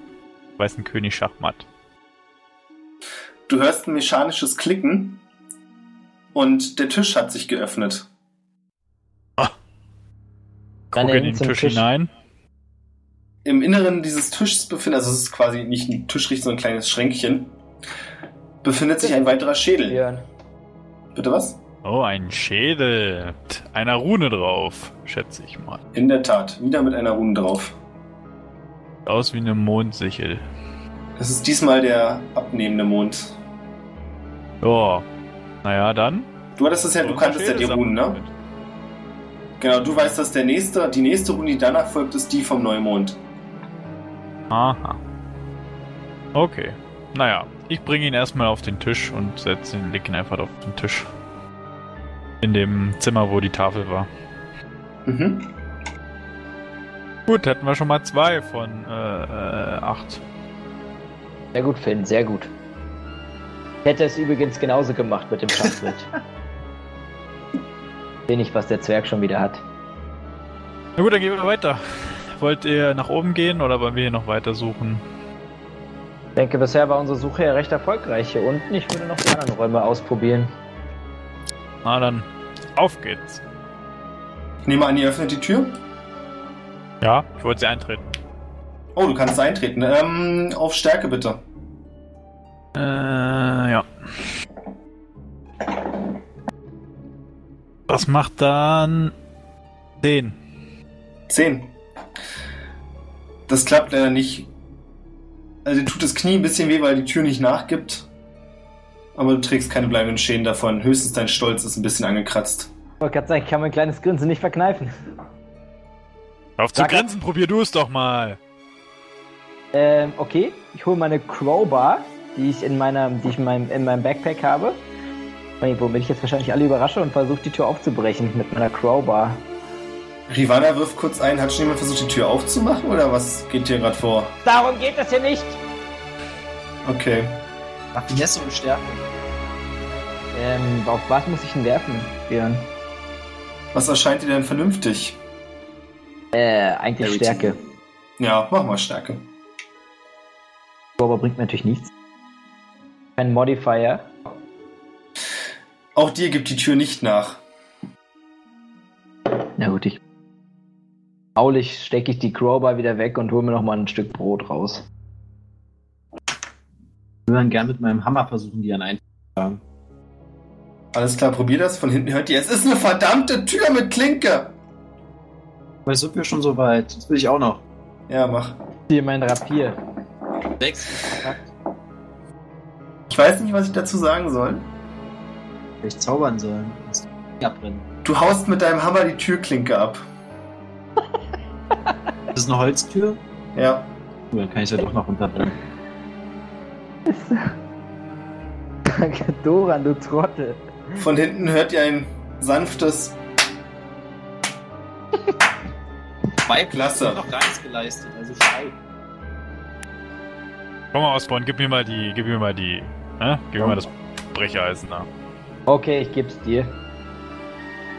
weißen König Schachmatt. Du hörst ein mechanisches Klicken und der Tisch hat sich geöffnet. Dann Gucke in den Tisch, Tisch. hinein. Im Inneren dieses Tisches befindet, also es ist quasi nicht ein Tischricht, sondern ein kleines Schränkchen, befindet sich ein weiterer Schädel. Björn. Bitte was? Oh, ein Schädel. Mit einer Rune drauf, schätze ich mal. In der Tat, wieder mit einer Rune drauf. Sieht Aus wie eine Mondsichel. Das ist diesmal der abnehmende Mond. Ja. Naja, dann. Du hattest es ja, du kanntest ja die Runen, ne? Genau, du weißt, dass der nächste, die nächste Rune, die danach folgt, ist die vom Neumond. Aha. Okay. Naja, ich bringe ihn erstmal auf den Tisch und setze ihn, leg ihn einfach auf den Tisch. In dem Zimmer, wo die Tafel war. Mhm. Gut, hätten wir schon mal zwei von äh, äh, acht. Sehr gut, Finn, sehr gut. Ich hätte es übrigens genauso gemacht mit dem Schachbrett. Sehe nicht, was der Zwerg schon wieder hat. Na gut, dann gehen wir weiter. Wollt ihr nach oben gehen oder wollen wir hier noch weiter suchen? Ich denke, bisher war unsere Suche ja recht erfolgreich hier unten. Ich würde noch die anderen Räume ausprobieren. Na dann, auf geht's. Ich nehme an, ihr öffnet die Tür. Ja, ich wollte sie eintreten. Oh, du kannst eintreten. Ähm, auf Stärke bitte. Äh, ja. Das macht dann 10. Zehn. Das klappt leider nicht. Also dir tut das Knie ein bisschen weh, weil die Tür nicht nachgibt. Aber du trägst keine bleibenden Schäden davon. Höchstens dein Stolz ist ein bisschen angekratzt. Ich wollte gerade sagen, ich kann mein kleines Grinsen nicht verkneifen. Auf zu grinsen, probier du es doch mal. Ähm, okay. Ich hole meine Crowbar, die ich in meiner, die ich in meinem, in meinem Backpack habe. Womit ich jetzt wahrscheinlich alle überrasche und versuche die Tür aufzubrechen mit meiner Crowbar. Rivana wirft kurz ein. Hat schon jemand versucht, die Tür aufzumachen? Oder was geht hier gerade vor? Darum geht es hier nicht! Okay. Nach Finesse und Stärke. Ähm, auf was muss ich denn werfen, Björn? Was erscheint dir denn vernünftig? Äh, eigentlich. Stärke. Ja, mach mal Stärke. Crowbar bringt mir natürlich nichts. Kein Modifier. Auch dir gibt die Tür nicht nach. Na gut, ich. Aulich stecke ich die Crowbar wieder weg und hole mir noch mal ein Stück Brot raus. Ich würde gern mit meinem Hammer versuchen, die an einzuschlagen. Alles klar, probier das. Von hinten hört ihr, es ist eine verdammte Tür mit Klinke. Aber jetzt sind wir schon so weit. Das will ich auch noch. Ja, mach. Hier mein Rapier. Sechs. Ich weiß nicht, was ich dazu sagen soll. Vielleicht zaubern sollen. Abbrennen. Du haust mit deinem Hammer die Türklinke ab. Das ist eine Holztür. Ja. Dann kann ich ja doch noch runterbrennen. Doran, du Trottel. Von hinten hört ihr ein sanftes. Zwei Klasse. Noch gar nichts geleistet. Also frei. Komm mal, Osborn, gib mir mal die, gib mir mal die, ne? Gib mir mal das Brecheisen da. Okay, ich geb's dir.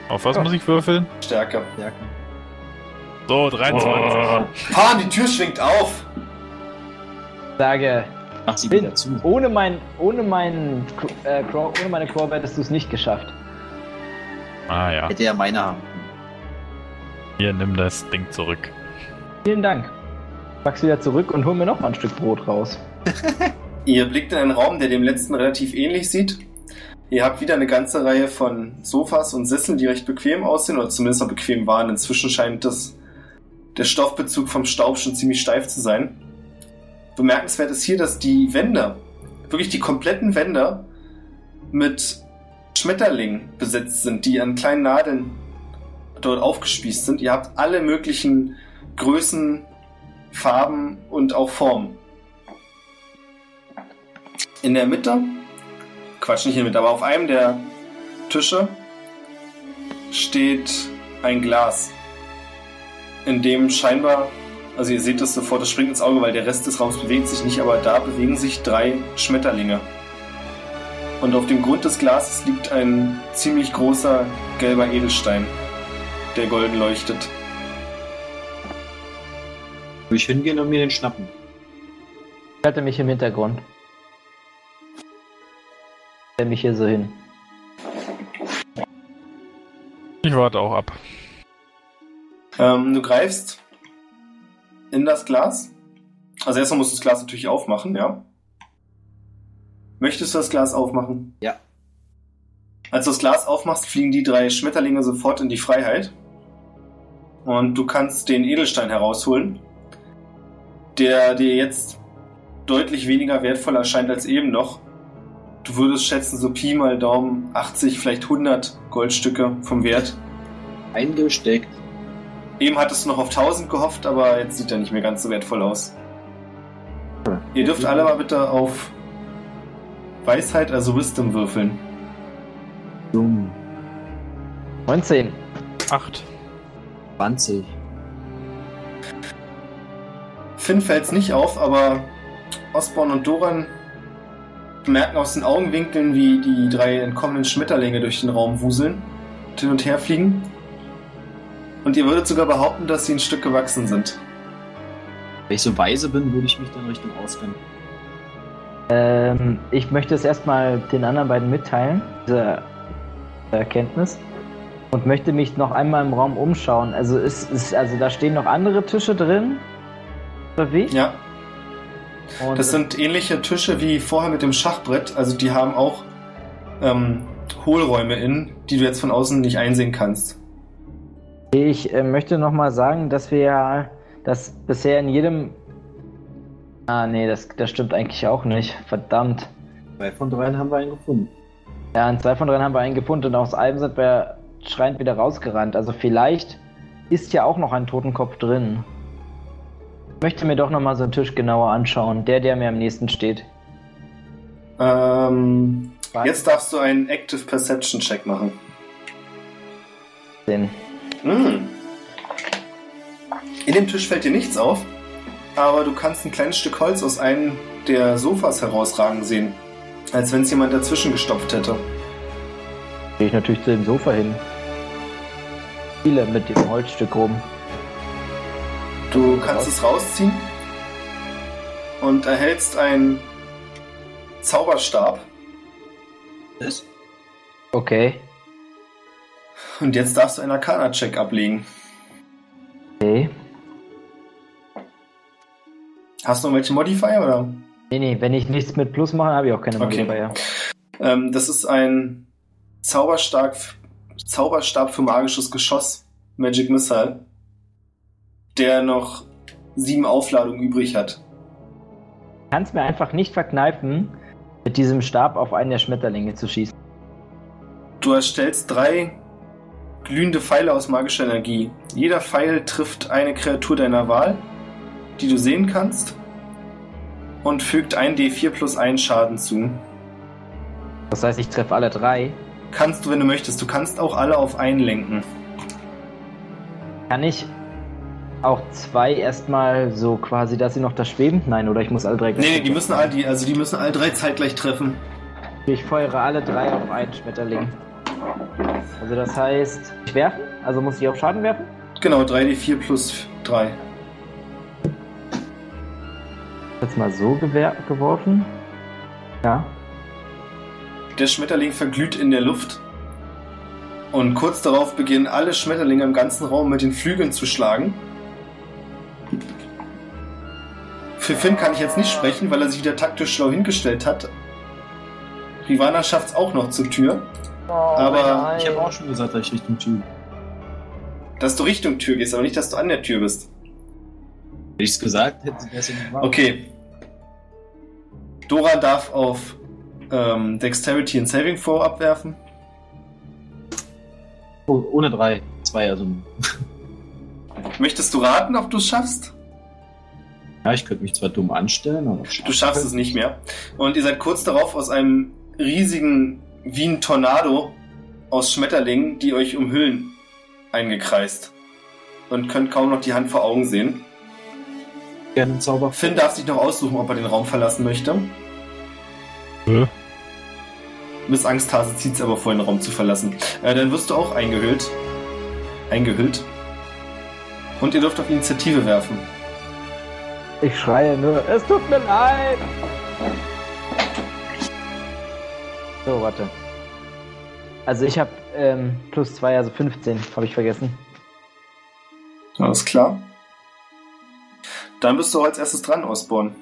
Auf was Ja. muss ich würfeln? Stärke. Stärken. So, 23. Pan, die Tür schwingt auf. Sage, Mach sie Bin- wieder zu. ohne mein, ohne mein, äh, ohne meine Crowbar hättest du es nicht geschafft. Ah ja, Hätte er meine haben. hier, nimm das Ding zurück. Vielen Dank. Pack's wieder zurück und hol mir noch mal ein Stück Brot raus. Ihr blickt in einen Raum, der dem letzten relativ ähnlich sieht. Ihr habt wieder eine ganze Reihe von Sofas und Sesseln, die recht bequem aussehen oder zumindest auch bequem waren. Inzwischen scheint das, der Stoffbezug vom Staub schon ziemlich steif zu sein. Bemerkenswert ist hier, dass die Wände, wirklich die kompletten Wände, mit Schmetterlingen besetzt sind, die an kleinen Nadeln dort aufgespießt sind. Ihr habt alle möglichen Größen, Farben und auch Formen. In der Mitte, Quatsch, nicht in der Mitte, aber auf einem der Tische steht ein Glas, in dem scheinbar, also ihr seht das sofort, das springt ins Auge, weil der Rest des Raums bewegt sich nicht, aber da bewegen sich drei Schmetterlinge. Und auf dem Grund des Glases liegt ein ziemlich großer gelber Edelstein, der golden leuchtet. Will ich hingehen und mir den schnappen? Ich halte mich im Hintergrund. Stell mich hier so hin. Ich warte auch ab. Ähm, du greifst in das Glas. Also erstmal musst du das Glas natürlich aufmachen, ja. Möchtest du das Glas aufmachen? Ja. Als du das Glas aufmachst, fliegen die drei Schmetterlinge sofort in die Freiheit. Und du kannst den Edelstein herausholen, der dir jetzt deutlich weniger wertvoll erscheint als eben noch. Du würdest schätzen, so Pi mal Daumen 80, vielleicht 100 Goldstücke vom Wert. Eingesteckt. Eben hattest du noch auf 1000 gehofft, aber jetzt sieht er nicht mehr ganz so wertvoll aus. Ihr dürft alle mal bitte auf Weisheit, also Wisdom würfeln. Dumm. 19. Acht. 20. Finn fällt's nicht auf, aber Osborn und Doran bemerken aus den Augenwinkeln, wie die drei entkommenen Schmetterlinge durch den Raum wuseln und hin und her fliegen. Und ihr würdet sogar behaupten, dass sie ein Stück gewachsen sind. Wenn ich so weise bin, würde ich mich dann Richtung Ausgang. Ähm, ich möchte es erstmal den anderen beiden mitteilen, diese Erkenntnis. Und möchte mich noch einmal im Raum umschauen. Also ist, ist also da stehen noch andere Tische drin. Oder wie? Ja, Und das sind ähnliche Tische wie vorher mit dem Schachbrett. Also die haben auch ähm, Hohlräume in, die du jetzt von außen nicht einsehen kannst. Ich äh, möchte noch mal sagen, dass wir ja, dass bisher in jedem. Ah, nee, das, das stimmt eigentlich auch nicht. Verdammt. Zwei von dreien haben wir einen gefunden. Ja, in zwei von drei haben wir einen gefunden und aus einem sind wir schreiend wieder rausgerannt. Also vielleicht ist ja auch noch ein Totenkopf drin. Ich möchte mir doch noch mal so einen Tisch genauer anschauen. Der, der mir am nächsten steht. Ähm, jetzt darfst du einen Active Perception Check machen. Den. Hm. In dem Tisch fällt dir nichts auf, aber du kannst ein kleines Stück Holz aus einem der Sofas herausragen sehen. Als wenn es jemand dazwischen gestopft hätte. Gehe ich natürlich zu dem Sofa hin. Spiele mit dem Holzstück rum. Du kannst es rausziehen und erhältst einen Zauberstab. Das? Okay. Und jetzt darfst du einen Arcana-Check ablegen. Okay. Hast du noch welche Modifier oder? Nee, nee, wenn ich nichts mit Plus mache, habe ich auch keine Okay. Modifier. Ähm, das ist ein Zauberstab, Zauberstab für magisches Geschoss, Magic Missile, der noch sieben Aufladungen übrig hat. Kannst mir einfach nicht verkneifen, mit diesem Stab auf einen der Schmetterlinge zu schießen. Du erstellst drei glühende Pfeile aus magischer Energie. Jeder Pfeil trifft eine Kreatur deiner Wahl, die du sehen kannst, und fügt ein D4 plus 1 Schaden zu. Das heißt, ich treffe alle drei. Kannst du, wenn du möchtest. Du kannst auch alle auf einen lenken. Kann ich auch zwei erstmal so quasi, dass sie noch da schweben? Nein, oder ich muss alle drei Nee, nee, die müssen all die, also die müssen alle drei zeitgleich treffen. Ich feuere alle drei auf einen Schmetterling. Also das heißt, ich werfen? Also muss ich auf Schaden werfen? Genau, 3D4 plus 3. Jetzt mal so geworfen. Ja. Der Schmetterling verglüht in der Luft. Und kurz darauf beginnen alle Schmetterlinge im ganzen Raum mit den Flügeln zu schlagen. Für Finn kann ich jetzt nicht sprechen, weil er sich wieder taktisch schlau hingestellt hat. Rivana schafft es auch noch zur Tür. Oh, Aber nein. Ich habe auch schon gesagt, dass ich Richtung Tür. Dass du Richtung Tür gehst, aber nicht, dass du an der Tür bist. Hätte ich es gesagt, hätte ja nicht wahr. Okay. Dora darf auf ähm, Dexterity und Saving Throw abwerfen. Oh, ohne drei. Zwei, also. Möchtest du raten, ob du es schaffst? Ja, ich könnte mich zwar dumm anstellen, aber. Du schaffst es nicht mehr. Und ihr seid kurz darauf aus einem riesigen, wie ein Tornado aus Schmetterlingen, die euch umhüllen, eingekreist. Und könnt kaum noch die Hand vor Augen sehen. gerne Zauber. Finn darf sich noch aussuchen, ob er den Raum verlassen möchte. Hä? Miss Angsthase zieht es aber vor, den Raum zu verlassen. Äh, dann wirst du auch eingehüllt. Eingehüllt. Und ihr dürft auf Initiative werfen. Ich schreie nur, es tut mir leid. So, warte. Also ich habe ähm, plus 2, also 15, habe ich vergessen. Alles klar. Dann bist du als erstes dran, Osborn.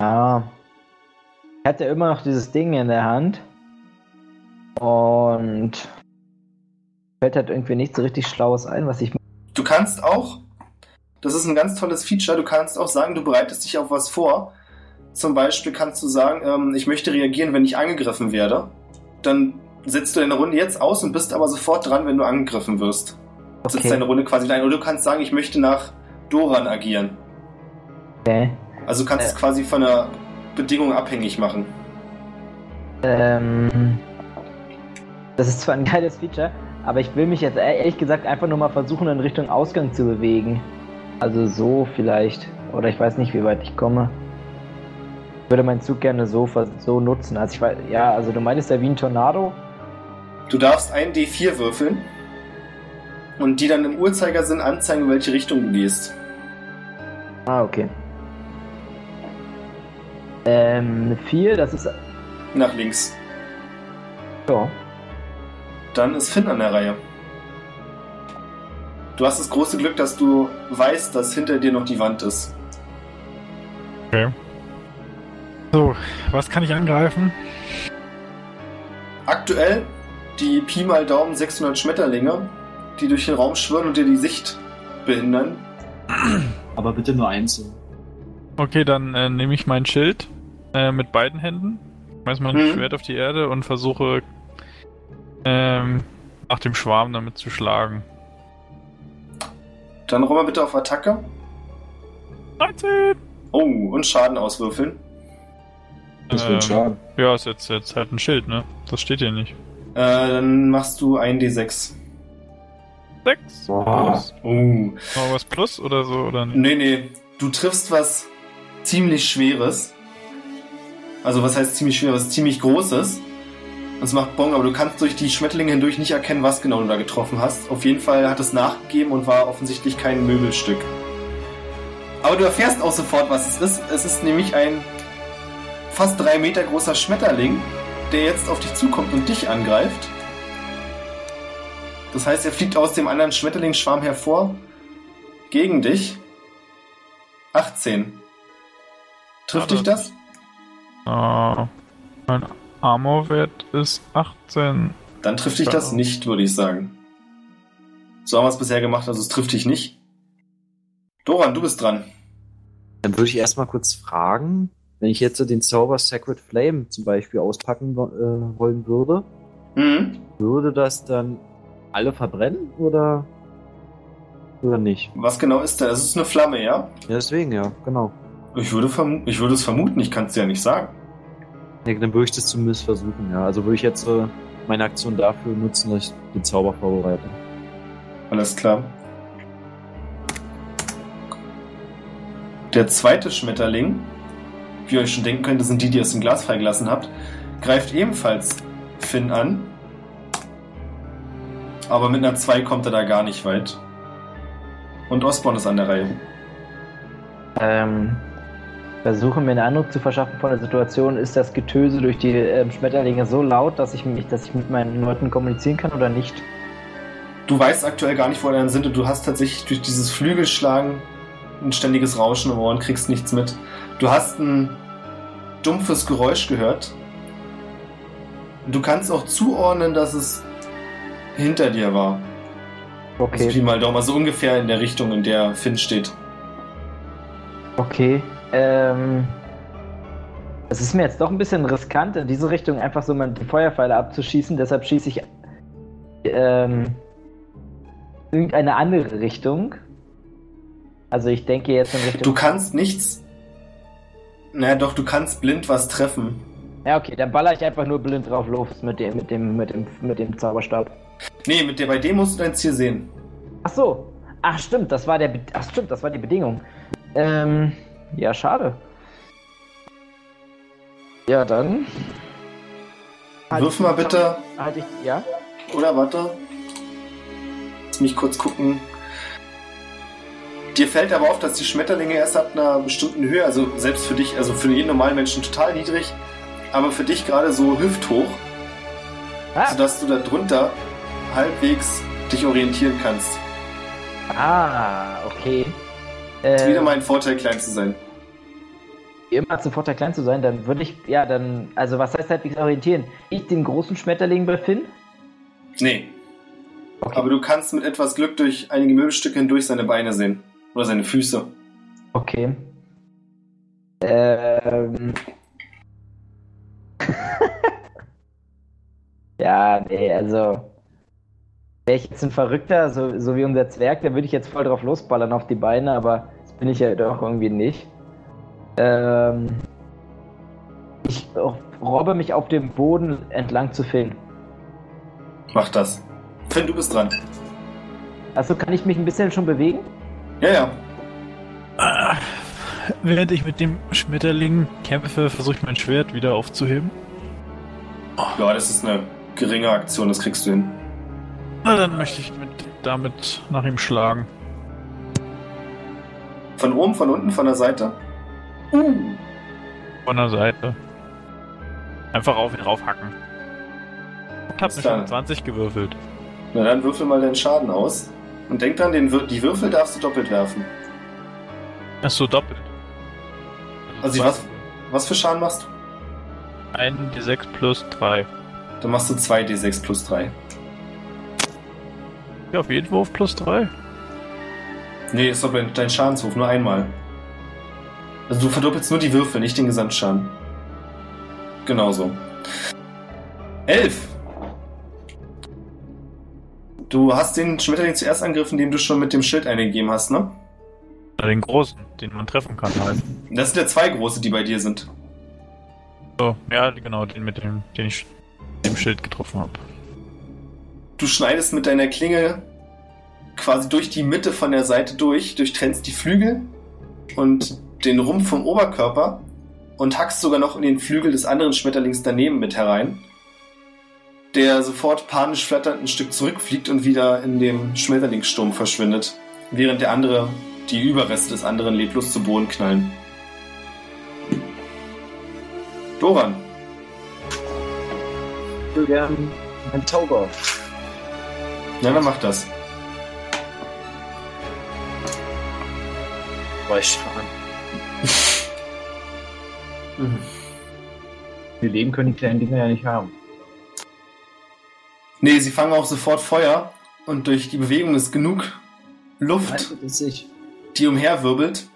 Ja. Ich hatte immer noch dieses Ding in der Hand. Und fällt halt irgendwie nichts so richtig Schlaues ein, was ich. Du kannst auch, das ist ein ganz tolles Feature, du kannst auch sagen, du bereitest dich auf was vor. Zum Beispiel kannst du sagen, ähm, ich möchte reagieren, wenn ich angegriffen werde. Dann setzt du deine Runde jetzt aus und bist aber sofort dran, wenn du angegriffen wirst. Setzt Okay. deine Runde quasi ein. Oder du kannst sagen, ich möchte nach Doran agieren. Okay. Also du kannst Äh. es quasi von der Bedingung abhängig machen. Ähm, das ist zwar ein geiles Feature, aber ich will mich jetzt e- ehrlich gesagt einfach nur mal versuchen, in Richtung Ausgang zu bewegen. Also so vielleicht. Oder ich weiß nicht, wie weit ich komme. Ich würde meinen Zug gerne so, so nutzen. Also ich weiß, ja, also du meinst ja wie ein Tornado. Du darfst einen D4 würfeln und die dann im Uhrzeigersinn anzeigen, in welche Richtung du gehst. Ah, okay. Ähm, vier, das ist. Nach links. Ja. Dann ist Finn an der Reihe. Du hast das große Glück, dass du weißt, dass hinter dir noch die Wand ist. Okay. So, was kann ich angreifen? Aktuell die Pi mal Daumen 600 Schmetterlinge, die durch den Raum schwirren und dir die Sicht behindern. Aber bitte nur einzeln. Okay, dann äh, nehme ich mein Schild äh, mit beiden Händen, schmeiß mein Mhm. Schwert auf die Erde und versuche ähm, nach dem Schwarm damit zu schlagen. Dann roll mal bitte auf Attacke. 13! Oh, und Schaden auswürfeln. Das Ähm, wird Schaden. Ja, ist jetzt, jetzt halt ein Schild, ne? Das steht hier nicht. Äh, dann machst du ein D6. 6 Boah. plus. Oh. Noch was plus oder so, oder nicht? Nee, nee. Du triffst was ziemlich Schweres. Also was heißt ziemlich Schweres? Ziemlich Großes. Es macht Bong, aber du kannst durch die Schmetterlinge hindurch nicht erkennen, was genau du da getroffen hast. Auf jeden Fall hat es nachgegeben und war offensichtlich kein Möbelstück. Aber du erfährst auch sofort, was es ist. Es ist nämlich ein fast drei Meter großer Schmetterling, der jetzt auf dich zukommt und dich angreift. Das heißt, er fliegt aus dem anderen Schmetterlingsschwarm hervor gegen dich. 18. Trifft Ah, dich das-? Ah, mein Armorwert ist 18. Dann trifft dich das nicht, würde ich sagen. So haben wir es bisher gemacht, also es trifft dich nicht. Doran, du bist dran. Dann würde ich erstmal kurz fragen, wenn ich jetzt so den Zauber Sacred Flame zum Beispiel auspacken äh, wollen würde, Mhm. würde das dann alle verbrennen oder, oder nicht? Was genau ist da? Es ist eine Flamme, ja? Ja, deswegen, ja, genau. Ich würde, ich würde es vermuten, ich kann es dir ja nicht sagen. Ja, dann würde ich das zumindest versuchen, ja. Also würde ich jetzt äh, meine Aktion dafür nutzen, dass ich den Zauber vorbereite. Alles klar. Der zweite Schmetterling, wie ihr euch schon denken könnt, das sind die, die ihr aus dem Glas freigelassen habt, greift ebenfalls Finn an. Aber mit einer 2 kommt er da gar nicht weit. Und Osborn ist an der Reihe. Ähm, versuche mir einen Eindruck zu verschaffen von der Situation. Ist das Getöse durch die ähm, Schmetterlinge so laut, dass ich mich, dass ich mit meinen Leuten kommunizieren kann oder nicht? Du weißt aktuell gar nicht, wo er dann sind und du hast tatsächlich durch dieses Flügelschlagen ein ständiges Rauschen im Ohr und kriegst nichts mit. Du hast ein dumpfes Geräusch gehört. Du kannst auch zuordnen, dass es hinter dir war. Also Okay, Pi mal Daumen, also ungefähr in der Richtung, in der Finn steht. okay. Ähm, es ist mir jetzt doch ein bisschen riskant, in diese Richtung einfach so mal die Feuerpfeile abzuschießen. Deshalb schieße ich ähm, irgendeine andere Richtung. Also ich denke jetzt in Richtung. Du kannst nichts. Naja, doch, du kannst blind was treffen. Ja, okay, dann baller ich einfach nur blind drauf los mit dem, mit dem, mit dem, mit dem Zauberstab. Nee, mit der, bei dem musst du dein Ziel sehen. Ach so. Ach stimmt, das war der. Be Ach stimmt, das war die Bedingung. Ähm, ja, schade. Ja, dann. Wirf mal bitte. Halt ich, ja? Oder warte. Lass mich kurz gucken. Dir fällt aber auf, dass die Schmetterlinge erst ab einer bestimmten Höhe, also selbst für dich, also für jeden normalen Menschen total niedrig, aber für dich gerade so hüfthoch, Ah, sodass du da drunter halbwegs dich orientieren kannst. ah okay. Ist wieder Äh, mal ein Vorteil, klein zu sein. Immer zum Vorteil klein zu sein, dann würde ich, ja, dann, also was heißt halbwegs orientieren? Ich den großen Schmetterling bei Finn? Nee, Okay. aber du kannst mit etwas Glück durch einige Möbelstücke hindurch seine Beine sehen. Oder seine Füße. Okay. Ähm. ja, nee, also. Wäre ich jetzt ein Verrückter, so, so wie unser Zwerg, dann würde ich jetzt voll drauf losballern auf die Beine, aber das bin ich ja doch irgendwie nicht. Ähm. Ich robbe mich auf dem Boden entlang zu Finn. Mach das. Finn, du bist dran. Also kann ich mich ein bisschen schon bewegen? Ja, ja. Ah, Während ich mit dem Schmetterling kämpfe, versuche ich mein Schwert wieder aufzuheben. Ja, das ist eine geringe Aktion, das kriegst du hin. Na, dann möchte ich mit, damit nach ihm schlagen. Von oben, von unten, von der Seite? Von der Seite. Einfach auf ihn draufhacken. Ich hab Ist schon 20 gewürfelt. Na dann würfel mal deinen Schaden aus. Und denk dran, den, die Würfel darfst du doppelt werfen. Ach so, doppelt. Also was, was für Schaden machst du? Ein D6 plus 3. Dann machst du 2d6 plus 3. Ja, auf jeden Wurf plus 3. Nee, ist doch dein, dein Schadenswurf, nur einmal. Also du verdoppelst nur die Würfel, nicht den Gesamtschaden. Genauso. Elf! Du hast den Schmetterling zuerst angegriffen, den du schon mit dem Schild eingegeben hast, ne? Den großen, den man treffen kann halt. Das sind ja zwei große, die bei dir sind. So, ja, genau, den mit dem, den ich mit dem Schild getroffen habe. Du schneidest mit deiner Klinge quasi durch die Mitte von der Seite durch, durchtrennst die Flügel und den Rumpf vom Oberkörper und hackst sogar noch in den Flügel des anderen Schmetterlings daneben mit herein, der sofort panisch flatternd ein Stück zurückfliegt und wieder in dem Schmetterlingssturm verschwindet, während der andere, die Überreste des anderen leblos zu Boden knallen. Doran, Ich will gern ein Zauber. na dann mach das. Zwei Schaden. Wir leben können die kleinen Dinger ja nicht haben. Nee, sie fangen auch sofort Feuer und durch die Bewegung ist genug Luft, die umherwirbelt.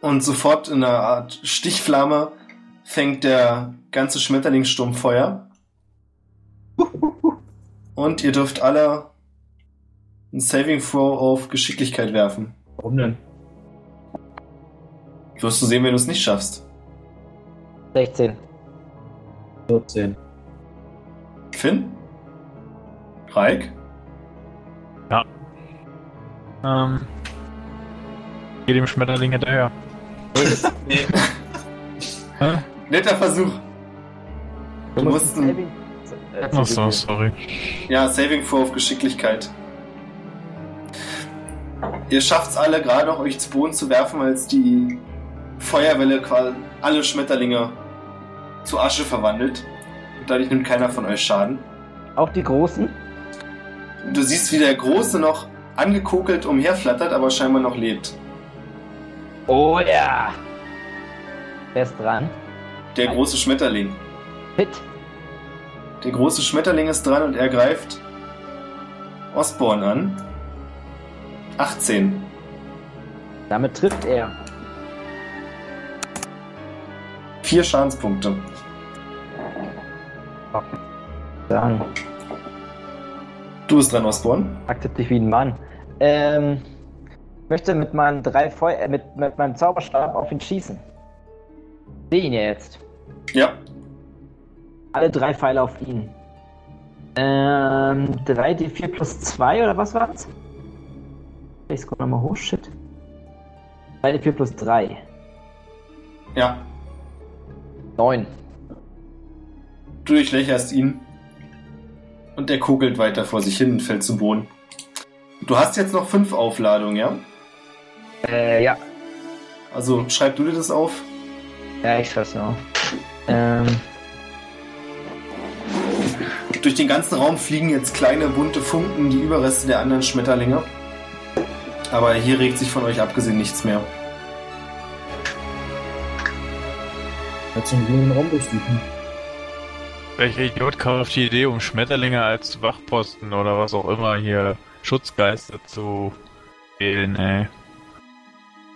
Und sofort in einer Art Stichflamme fängt der ganze Schmetterlingssturm Feuer. Und ihr dürft alle ein Saving Throw auf Geschicklichkeit werfen. Warum denn? Wirst du sehen, wenn du es nicht schaffst. 16. 14. Finn? Raik? Ähm. Geh dem Schmetterling hinterher. Nee. Hä? Netter Versuch. Du musst musst ein Ach so, sorry. Ja, Saving Throw auf Geschicklichkeit. Ihr schafft es alle gerade noch, euch zu Boden zu werfen, als die Feuerwelle quasi alle Schmetterlinge zu Asche verwandelt. Und dadurch nimmt keiner von euch Schaden. Auch die Großen? Du siehst, wie der Große noch angekokelt umherflattert, aber scheinbar noch lebt. Oh ja. Wer ist dran? Der große Schmetterling. Hit. Der große Schmetterling ist dran und er greift Osborn an. 18. Damit trifft er. Vier Schadenspunkte. Dann Du bist dran, Osborn. akzeptiere wie ein Mann. Ähm, ich möchte mit meinen drei Feu äh, mit, mit meinem Zauberstab auf ihn schießen. Sehe ihn ja jetzt. Ja. Alle drei Pfeile auf ihn. Ähm, 3d4 plus 2 oder was war's? Ich scroll nochmal hoch, shit. 3d4 plus 3. Ja. 9. Du durchlöcherst ihn. Und er kugelt weiter vor sich hin und fällt zu Boden. Du hast jetzt noch fünf Aufladungen, ja? Äh, ja. Also schreib du dir das auf. Ja, ich schreib's mir auf. Ähm, Durch den ganzen Raum fliegen jetzt kleine bunte Funken, die Überreste der anderen Schmetterlinge. Aber hier regt sich von euch abgesehen nichts mehr. Einen grünen Raum durchsuchen. Welcher Idiot kam auf die Idee, um Schmetterlinge als Wachposten oder was auch immer hier Schutzgeister zu wählen, ey.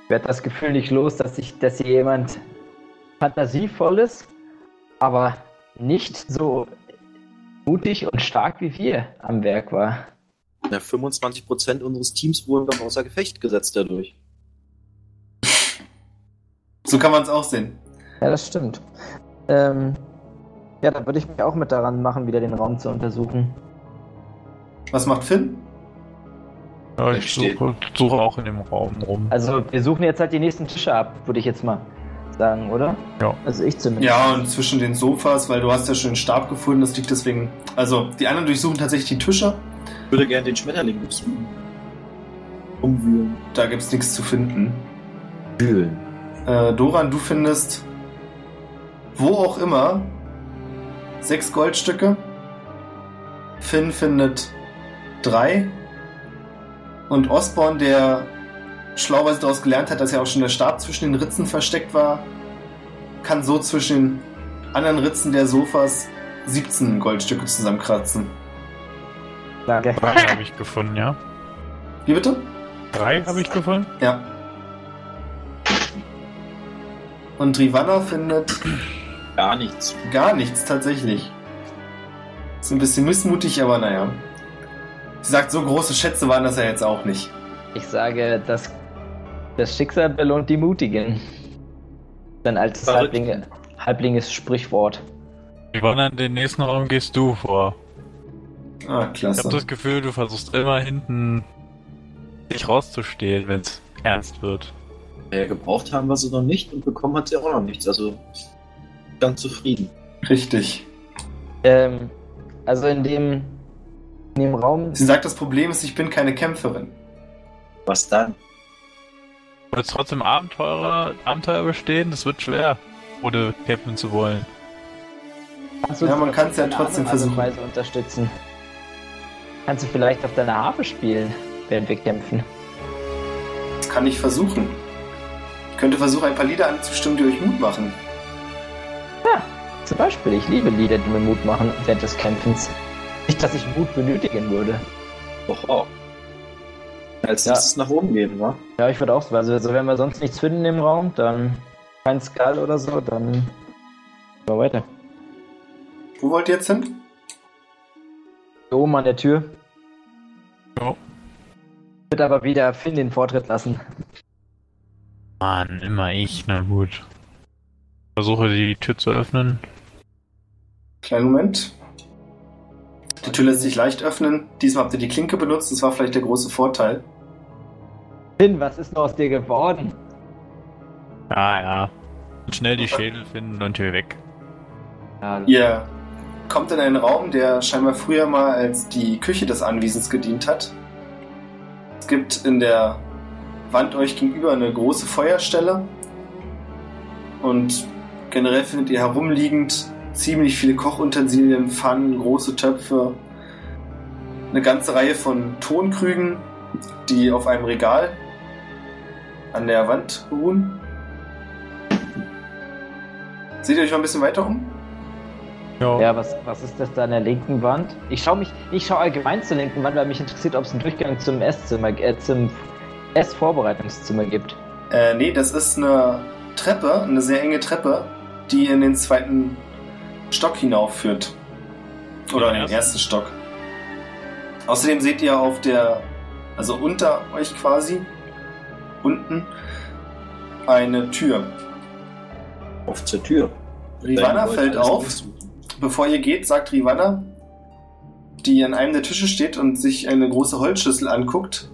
ich werde das Gefühl nicht los, dass ich, dass hier jemand fantasievolles, aber nicht so mutig und stark wie wir am Werk war. Ja, 25% unseres Teams wurden doch außer Gefecht gesetzt dadurch. So kann man es auch sehen. Ja, das stimmt. Ähm, ja, dann würde ich mich auch mit daran machen, wieder den Raum zu untersuchen. Was macht Finn? Ja, ich suche, suche auch in dem Raum rum. Also, wir suchen jetzt halt die nächsten Tische ab, würde ich jetzt mal sagen, oder? Ja. Also ich zumindest. Ja, und zwischen den Sofas, weil du hast ja schon den Stab gefunden, das liegt deswegen. Also, die anderen durchsuchen tatsächlich die Tische. Ich würde gerne den Schmetterling durchsuchen. Umwühlen. Da gibt's nichts zu finden. Wühlen. Äh, Doran, du findest wo auch immer sechs Goldstücke. Finn findet drei. Und Osborn, der schlauweise daraus gelernt hat, dass ja auch schon der Stab zwischen den Ritzen versteckt war, kann so zwischen den anderen Ritzen der Sofas 17 Goldstücke zusammenkratzen. Danke. Drei habe ich gefunden, ja. Wie bitte? Drei habe ich gefunden? Ja. Und Rivanna findet Gar nichts. Gar nichts, tatsächlich. Ist ein bisschen missmutig, aber naja. Sie sagt, so große Schätze waren das ja jetzt auch nicht. Ich sage, das, das Schicksal belohnt die Mutigen. Ein altes. Halblinge, Halblinges Sprichwort. Wann an den nächsten Raum gehst du vor? Ah, Ich habe klasse. das Gefühl, du versuchst immer hinten dich rauszustehlen, wenn es ernst wird. Äh, gebraucht haben wir sie noch nicht und bekommen hat sie auch noch nichts. Also ganz zufrieden. Richtig. Ähm, also in dem, in dem Raum, Sie sagt, das Problem ist, ich bin keine Kämpferin. Was dann? Du willst trotzdem Abenteurer, Abenteuer bestehen? Das wird schwer, ohne kämpfen zu wollen. kannst du Ja, man auf kann's ja trotzdem versuchen. Weise unterstützen. Kannst du vielleicht auf deiner Harfe spielen, während wir kämpfen? Das kann ich versuchen. Ich könnte versuchen, ein paar Lieder anzustimmen, die euch Mut machen. Zum Beispiel, ich liebe Lieder, die mir Mut machen während des Kämpfens. Nicht, dass ich Mut benötigen würde. Doch auch. Als Ja. nächstes nach oben gehen, wa? Ja, ich würde auch sagen, also, also wenn wir sonst nichts finden im Raum, dann kein Skull oder so, dann gehen wir weiter. Wo wollt ihr jetzt hin? Hier oben an der Tür. Ja. Ich würde aber wieder Finn den Vortritt lassen. Mann, immer ich, na gut. Versuche die Tür zu öffnen. Kleinen Moment. Die Tür lässt sich leicht öffnen. Diesmal habt ihr die Klinke benutzt. Das war vielleicht der große Vorteil. Finn, was ist nur aus dir geworden? Ja, ja. Schnell die Schädel finden und hier weg. Ja, Ihr kommt in einen Raum, der scheinbar früher mal als die Küche des Anwesens gedient hat. Es gibt in der Wand euch gegenüber eine große Feuerstelle. Und generell findet ihr herumliegend ziemlich viele Kochutensilien, Pfannen, große Töpfe, eine ganze Reihe von Tonkrügen, die auf einem Regal an der Wand ruhen. Seht ihr euch mal ein bisschen weiter um? Ja, was, was ist das da an der linken Wand? Ich schaue mich, ich schaue allgemein zur linken Wand, weil mich interessiert, ob es einen Durchgang zum Esszimmer, äh, zum Essvorbereitungszimmer gibt. Äh, nee, das ist eine Treppe, eine sehr enge Treppe, die in den zweiten Stock hinaufführt. Oder in den ersten? ersten Stock. Außerdem seht ihr auf der, also unter euch quasi, unten, eine Tür. Auf zur Tür. Rivana Wollt fällt auf. Bevor ihr geht, sagt Rivana, die an einem der Tische steht und sich eine große Holzschüssel anguckt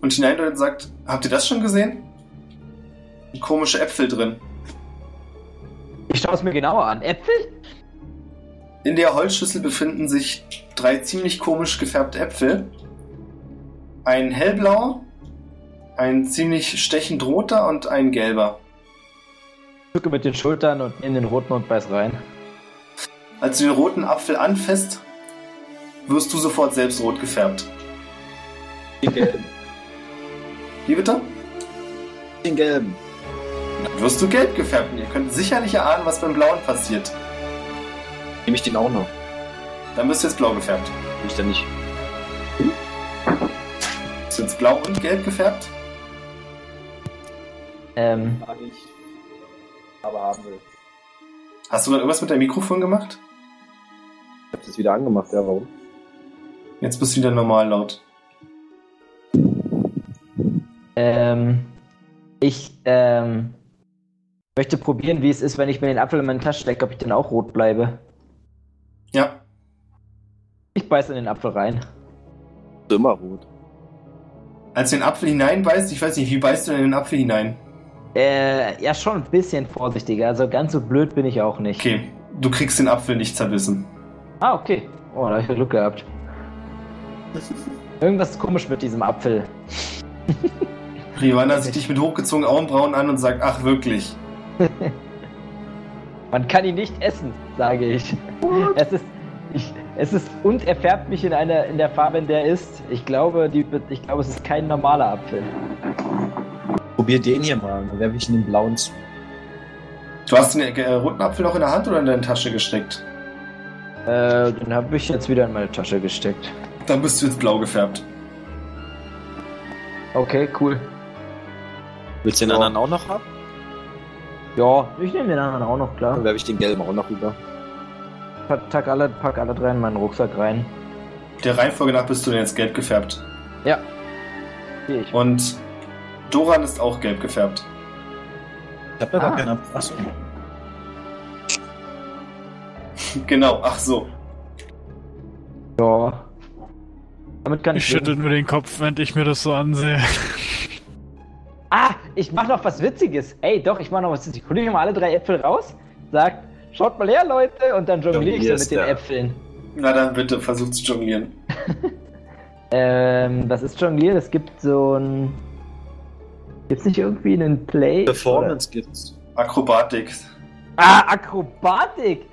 und hineindeutet und sagt, habt ihr das schon gesehen? Komische Äpfel drin. Ich schaue es mir genauer an. Äpfel? In der Holzschüssel befinden sich drei ziemlich komisch gefärbte Äpfel. Ein hellblauer, ein ziemlich stechend roter und ein gelber. Zucke mit den Schultern und in den roten und beiß rein. Als du den roten Apfel anfasst, wirst du sofort selbst rot gefärbt. Den gelben. Wie bitte? Den gelben. Dann wirst du gelb gefärbt und ihr könnt sicherlich erahnen, was beim blauen passiert. Nehme ich den auch noch. Dann bist du jetzt blau gefärbt. Will ich dann nicht. Bist du jetzt blau und gelb gefärbt? Ähm, Mag ich. Aber haben will. Hast du gerade irgendwas mit deinem Mikrofon gemacht? Ich hab's jetzt wieder angemacht, ja, warum? Jetzt bist du wieder normal laut. ähm, ich, ähm, möchte probieren, wie es ist, wenn ich mir den Apfel in meine Tasche stecke, ob ich dann auch rot bleibe. Ja, Ich beiß in den Apfel rein. Immer rot. als du den Apfel hineinbeißt, ich weiß nicht, wie beißt du denn in den Apfel hinein? Äh, ja, schon ein bisschen vorsichtiger. Also ganz so blöd bin ich auch nicht. Okay, du kriegst den Apfel nicht zerbissen. Ah, okay. Oh, da habe ich ja Glück gehabt. Irgendwas ist komisch mit diesem Apfel. Rivana sieht dich mit hochgezogenen Augenbrauen an und sagt, ach wirklich. Man kann ihn nicht essen, sage ich. Es ist, ich, es ist und er färbt mich in einer in der Farbe, in der er ist. Ich glaube, die, ich glaube, es ist kein normaler Apfel. Probier den hier mal, dann werfe ich ihn den blauen zu. Du hast den äh, roten Apfel noch in der Hand oder in deine Tasche gesteckt? Äh, den habe ich jetzt wieder in meine Tasche gesteckt. Dann bist du jetzt blau gefärbt. Okay, cool. Willst du den Ja. anderen auch noch haben? Ja, ich nehme den anderen auch noch, klar. Dann werfe ich den gelben auch noch rüber. Pack, alle, pack alle drei in meinen Rucksack rein. Der Reihenfolge nach bist du denn jetzt gelb gefärbt. Ja. Hier ich. Und Doran ist auch gelb gefärbt. Ich hab ja Ah. gar keinen Apfel. Achso. Genau, ach so. Ja. Damit kann Ich ich. schüttel nur den Kopf, wenn ich mir das so ansehe. Ich mach noch was Witziges. Ey, doch, ich mach noch was Witziges. Hol ich mal alle drei Äpfel raus, sag, schaut mal her, Leute, und dann jongliere ich so mit den. Äpfeln. Na dann bitte, versuch zu jonglieren. Ähm, was ist jonglieren? Es gibt so ein. Gibt's nicht irgendwie einen Play? Performance gibt's. Akrobatik. Oder? Ah, Akrobatik!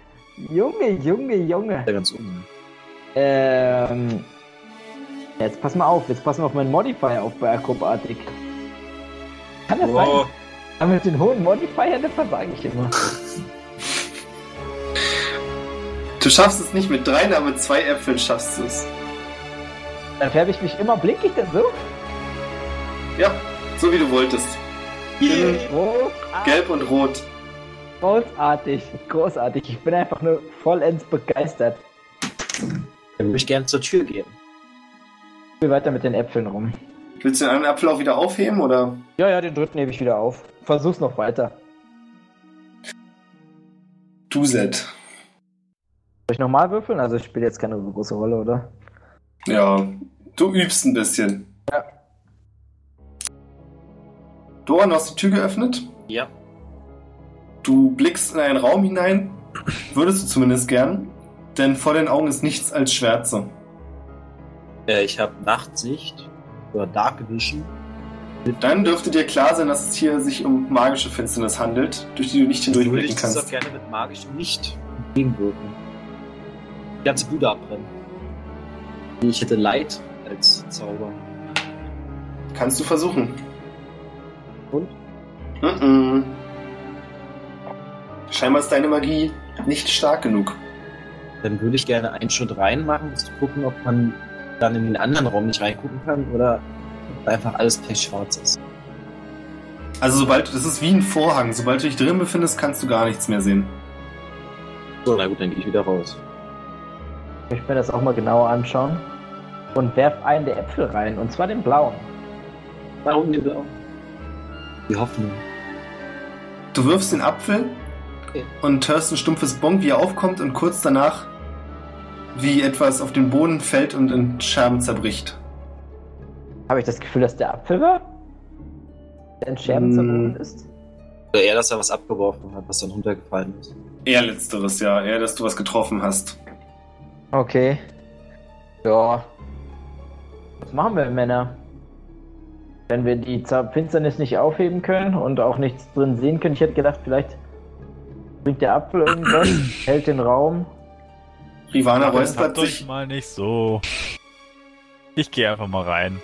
Junge, Junge, Junge. Ja, ganz unten. Ähm. Jetzt pass mal auf, jetzt pass mal auf meinen Modifier auf bei Akrobatik. Kann das sein? Aber mit den hohen Modifiern, das versage ich immer. Du schaffst es nicht mit dreien, aber mit zwei Äpfeln schaffst du es. Dann färbe ich mich immer, blink ich denn so? Ja, so wie du wolltest. Gelb und rot. Großartig, großartig. Ich bin einfach nur vollends begeistert. Dann würde ich gerne zur Tür gehen. Ich will weiter mit den Äpfeln rum. Willst du den anderen Apfel auch wieder aufheben oder? Ja, ja, den dritten nehme ich wieder auf. Versuch's noch weiter. Du Set. Soll ich nochmal würfeln? Also ich spiele jetzt keine so große Rolle, oder? Ja, du übst ein bisschen. Ja. Doran, du hast die Tür geöffnet. Ja. Du blickst in einen Raum hinein. Würdest du zumindest gern. Denn vor den Augen ist nichts als Schwärze. Äh, ich habe Nachtsicht oder Dark Vision. Dann dürfte dir klar sein, dass es hier sich um magische Finsternis handelt, durch die du nicht Würde hindurchblicken ich das auch kannst. gerne mit magischem Licht entgegenwirken. Die ganze Bude abbrennen. Ich hätte Light als Zauber. Kannst du versuchen. Und? Mhm. Scheinbar ist deine Magie nicht stark genug. Dann würde ich gerne einen Schritt reinmachen, um zu gucken, ob man dann in den anderen Raum nicht reingucken kann oder ob einfach alles pechschwarz ist. Also sobald, das ist wie ein Vorhang. Sobald du dich drin befindest, kannst du gar nichts mehr sehen. So, na gut, dann gehe ich wieder raus. Ich möchte mir das auch mal genauer anschauen. Und werf einen der Äpfel rein, und zwar den blauen. Warum die Blau? Die Hoffnung. Du wirfst den Apfel Okay. und hörst ein stumpfes Bonk, wie er aufkommt und kurz danach wie etwas auf den Boden fällt und in Scherben zerbricht. Habe ich das Gefühl, dass der Apfel war? Der in Scherben Mm. zerbogen ist? Oder eher, dass er was abgeworfen hat, was dann runtergefallen ist. Eher letzteres, ja. Eher, dass du was getroffen hast. Okay. Ja. Was machen wir, Männer? Wenn wir die Finsternis nicht aufheben können und auch nichts drin sehen können, ich hätte gedacht, vielleicht bringt der Apfel irgendwas, hält den Raum. Rivana räuspert sich. mal nicht so. Ich gehe einfach mal rein.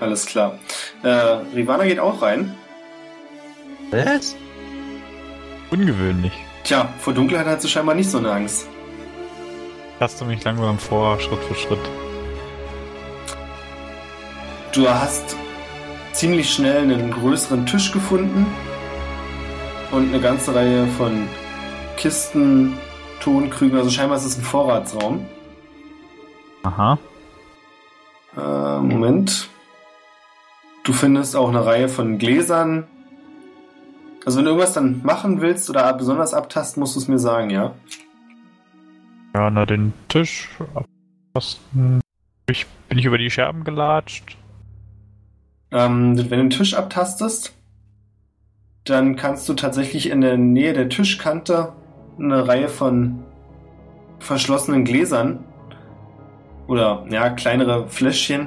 Alles klar. Äh, Rivana geht auch rein. Was? Ungewöhnlich. Tja, vor Dunkelheit hat sie scheinbar nicht so eine Angst. Taste mich langsam vor, Schritt für Schritt. Du hast ziemlich schnell einen größeren Tisch gefunden und eine ganze Reihe von Kisten, Tonkrügen. Also scheinbar ist es ein Vorratsraum. Aha. Äh, Moment. Du findest auch eine Reihe von Gläsern. Also wenn du irgendwas dann machen willst oder besonders abtasten, musst du es mir sagen, ja? Ja, na den Tisch abtasten. Ich, bin ich über die Scherben gelatscht? Ähm, wenn du den Tisch abtastest, dann kannst du tatsächlich in der Nähe der Tischkante eine Reihe von verschlossenen Gläsern oder ja, kleinere Fläschchen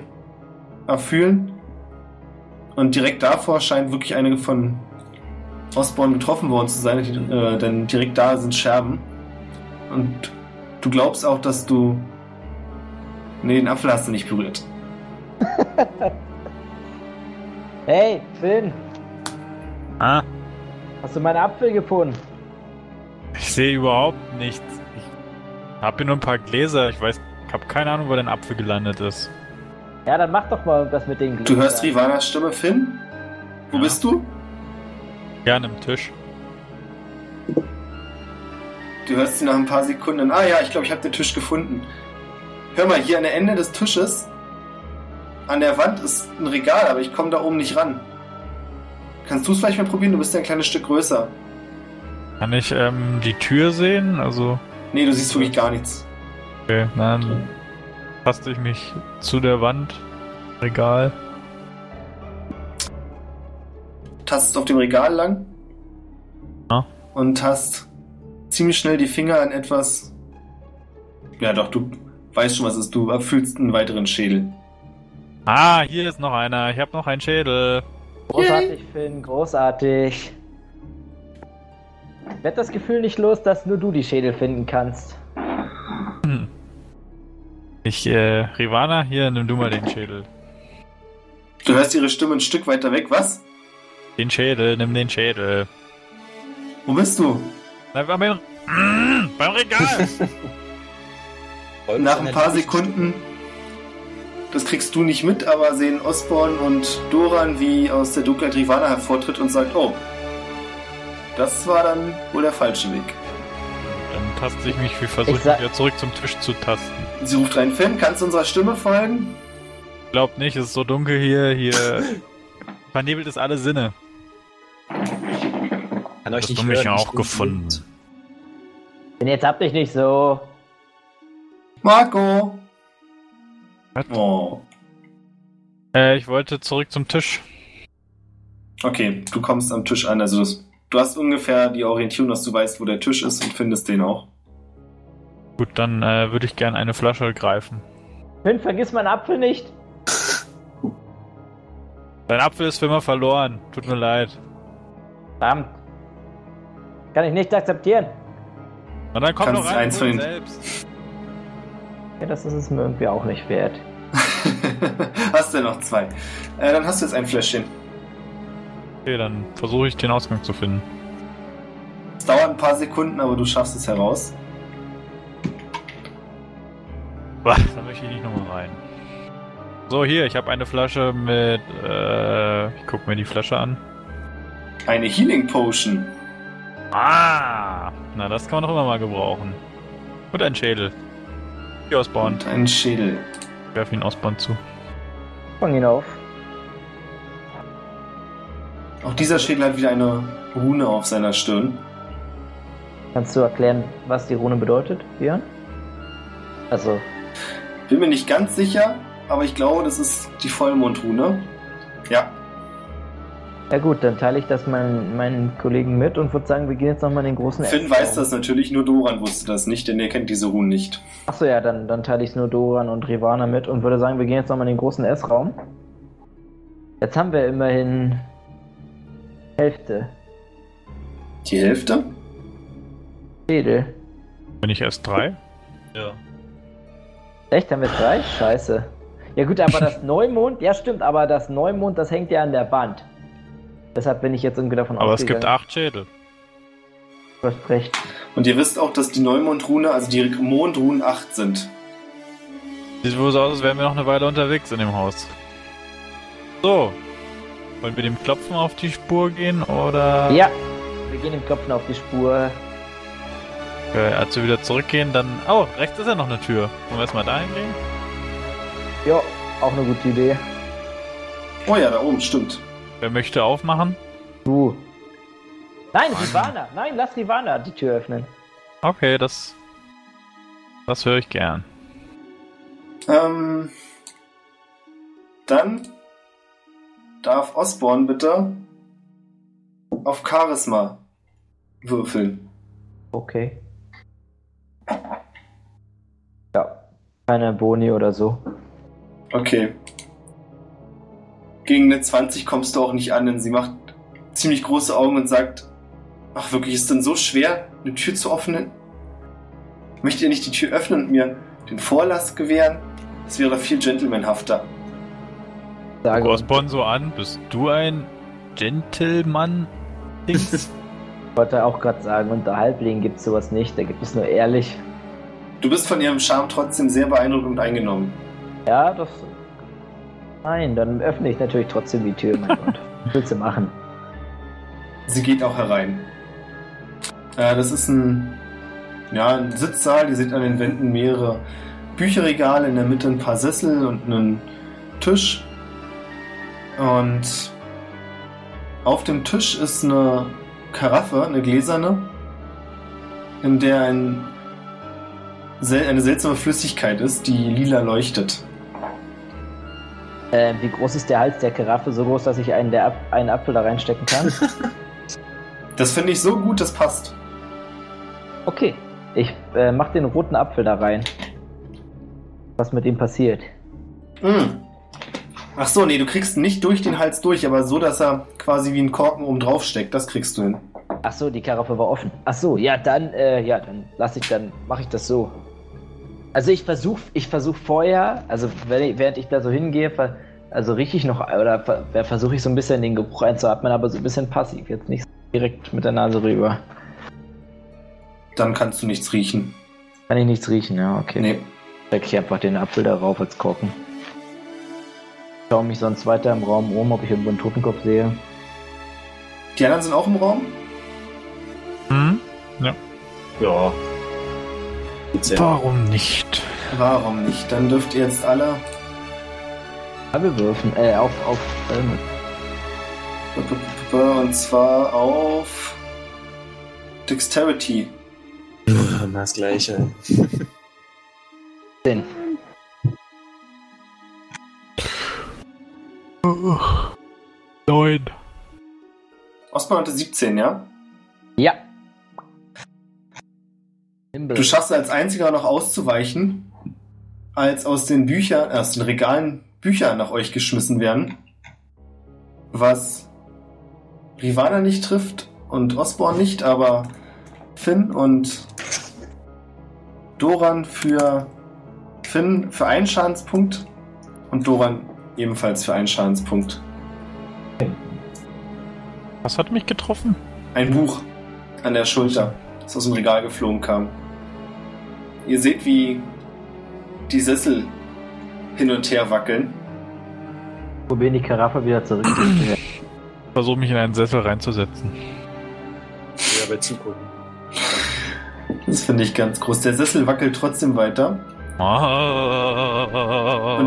erfüllen. Und direkt davor scheint wirklich eine von Osborne getroffen worden zu sein, die, äh, denn direkt da sind Scherben. Und du glaubst auch, dass du. Nee, den Apfel hast du nicht berührt. Hey, Finn, Ah, hast du meinen Apfel gefunden? Ich sehe überhaupt nichts. Ich habe hier nur ein paar Gläser. Ich weiß, ich habe keine Ahnung, wo dein Apfel gelandet ist. Ja, dann mach doch mal was mit den Du hörst Rivanas Stimme, Finn? Wo Ja. bist du? Ja, an einem Tisch. Du hörst sie nach ein paar Sekunden. Ah ja, ich glaube, ich habe den Tisch gefunden. Hör mal, hier an der Ende des Tisches, an der Wand ist ein Regal, aber ich komme da oben nicht ran. Kannst du es vielleicht mal probieren? Du bist ja ein kleines Stück größer. Kann ich ähm, die Tür sehen? Also, Nee, du siehst wirklich gar nichts. okay, dann taste ich mich zu der Wand. Regal. Tastest auf dem Regal lang. Ja. Und hast ziemlich schnell die Finger an etwas. Ja, doch, du weißt schon, was es ist. Du erfüllst einen weiteren Schädel. Ah, hier ist noch einer. Ich habe noch einen Schädel. Großartig, Finn, großartig. Ich werd das Gefühl nicht los, dass nur du die Schädel finden kannst. Hm. Ich, äh, Rivana, hier, nimm du mal den Schädel. Du hörst ihre Stimme ein Stück weiter weg. Was? Den Schädel, nimm den Schädel. Wo bist du? Na, beim, mm, beim Regal. Nach ein paar Sekunden, das kriegst du nicht mit, aber sehen Osborn und Doran, wie aus der Dunkelheit Rivana hervortritt und sagt, oh, das war dann wohl der falsche Weg. Dann taste ich mich, wir versuchen wieder zurück zum Tisch zu tasten. Sie ruft rein, Finn, kannst du unserer Stimme folgen? Glaubt nicht, es ist so dunkel hier, hier vernebelt es alle Sinne. Kann euch Das nicht haben mich hören, auch gefunden. Denn jetzt hab dich nicht so. Marco! Was? Oh. Äh, ich wollte zurück zum Tisch. Okay, du kommst am Tisch an, also das, du hast ungefähr die Orientierung, dass du weißt, wo der Tisch ist und findest den auch. Gut, dann äh, würde ich gerne eine Flasche greifen. Finn, vergiss meinen Apfel nicht. Dein Apfel ist für immer verloren. Tut mir leid. Verdammt. Kann ich nicht akzeptieren. Und dann komm Kannst rein eins von selbst. Ja, das ist es mir irgendwie auch nicht wert. hast du noch zwei. Äh, dann hast du jetzt ein Fläschchen. Okay, dann versuche ich den Ausgang zu finden. Es dauert ein paar Sekunden, aber du schaffst es heraus. Bah, da möchte ich nicht nochmal rein. So, hier, ich habe eine Flasche mit. Äh, ich guck mir die Flasche an. Eine Healing Potion. Ah! Na, das kann man doch immer mal gebrauchen. Und ein Schädel. Hier Osborn. Einen Schädel. Ich werfe ihn Osborn zu. Fang ihn auf. Auch dieser Schädel hat wieder eine Rune auf seiner Stirn. Kannst du erklären, was die Rune bedeutet, Björn? Also, Bin mir nicht ganz sicher, aber ich glaube, das ist die Vollmondrune. Ja, ja gut, dann teile ich das meinen, meinen Kollegen mit und würde sagen, wir gehen jetzt nochmal den großen Finn Essraum. weiß das natürlich, nur Doran wusste das nicht, denn er kennt diese Runen nicht. Achso, ja, dann, dann teile ich es nur Doran und Rivana mit und würde sagen, wir gehen jetzt nochmal in den großen Essraum. Jetzt haben wir immerhin Hälfte. Die Hälfte? Schädel. Bin ich erst drei? Ja. Echt, haben wir drei? Scheiße. Ja gut, aber das Neumond, ja stimmt, aber das Neumond, das hängt ja an der Wand. Deshalb bin ich jetzt irgendwie davon Aber es gibt ausgegangen. acht Schädel. Du hast recht. Und ihr wisst auch, dass die Neumondrune, also die Mondrunen 8 sind. Sieht wohl so aus, als wären wir noch eine Weile unterwegs in dem Haus. So. Wollen wir dem Klopfen auf die Spur gehen oder. Ja, wir gehen dem Klopfen auf die Spur. Okay, als wir wieder zurückgehen, dann. Oh, rechts ist ja noch eine Tür. Wollen wir erstmal dahin gehen? Ja, auch eine gute Idee. Oh ja, da oben, stimmt. Wer möchte aufmachen? Du. Nein, Mann. Rivana. Nein, lass Rivana die Tür öffnen. Okay, das. Das höre ich gern. Ähm, dann darf Osborn bitte auf Charisma würfeln. Okay. Ja, keine Boni oder so. Okay. Gegen eine 20 kommst du auch nicht an, denn sie macht ziemlich große Augen und sagt, ach wirklich, ist denn so schwer, eine Tür zu öffnen? Möchtet ihr nicht die Tür öffnen und mir den Vorlass gewähren? Das wäre viel gentlemanhafter. Sage Guck und Osborn so an. Bist du ein Gentleman? Dings? wollte auch gerade sagen, unter Halblingen gibt es sowas nicht. Da gibt es nur ehrlich. Du bist von ihrem Charme trotzdem sehr beeindruckt und eingenommen. Ja, das. Nein, dann öffne ich natürlich trotzdem die Tür, mein Gott. Was willst du machen? Sie geht auch herein. Äh, das ist ein, ja, ein Sitzsaal. Ihr seht an den Wänden mehrere Bücherregale, in der Mitte ein paar Sessel und einen Tisch. Und auf dem Tisch ist eine Karaffe, eine gläserne, in der ein, eine seltsame Flüssigkeit ist, die lila leuchtet. Äh, wie groß ist der Hals der Karaffe? So groß, dass ich einen, der Ap einen Apfel da reinstecken kann? Das finde ich so gut, das passt. Okay, ich äh, mach den roten Apfel da rein. Was mit ihm passiert? Mm. Ach so, nee, du kriegst ihn nicht durch den Hals durch, aber so, dass er quasi wie ein Korken oben drauf steckt. Das kriegst du hin. Ach so, die Karaffe war offen. Ach so, ja, dann, äh, ja, dann lass ich, dann mache ich das so. Also ich versuche, ich versuche vorher, also ich, während ich da so hingehe, also rieche ich noch, oder ver, versuche ich so ein bisschen den Geruch einzuatmen, aber so ein bisschen passiv, jetzt nicht direkt mit der Nase rüber. Dann kannst du nichts riechen. Kann ich nichts riechen, ja, okay. Nee. Steck ich einfach den Apfel darauf als Korken. Schau mich sonst weiter im Raum um, ob ich irgendwo einen Totenkopf sehe. Die anderen sind auch im Raum? Hm? Ja. Ja. Warum nicht? Warum nicht? Dann dürft ihr jetzt alle. Wir würfen, äh, auf, auf, ähm, Und zwar auf Dexterity. Immer das Gleiche. 10. Neun. Osman hatte 17, ja? Ja. Du schaffst es als einziger noch auszuweichen, als aus den Büchern, äh, aus den Regalen Bücher nach euch geschmissen werden. Was Rivana nicht trifft und Osborn nicht, aber Finn und Doran für Finn für einen Schadenspunkt und Doran ebenfalls für einen Schadenspunkt. Was hat mich getroffen? Ein Buch an der Schulter, das aus dem Regal geflogen kam. Ihr seht, wie die Sessel hin und her wackeln. Probieren die Karaffe wieder zurück. Versuche mich in einen Sessel reinzusetzen. Ja, bei zugucken. Das finde ich ganz groß. Der Sessel wackelt trotzdem weiter. Und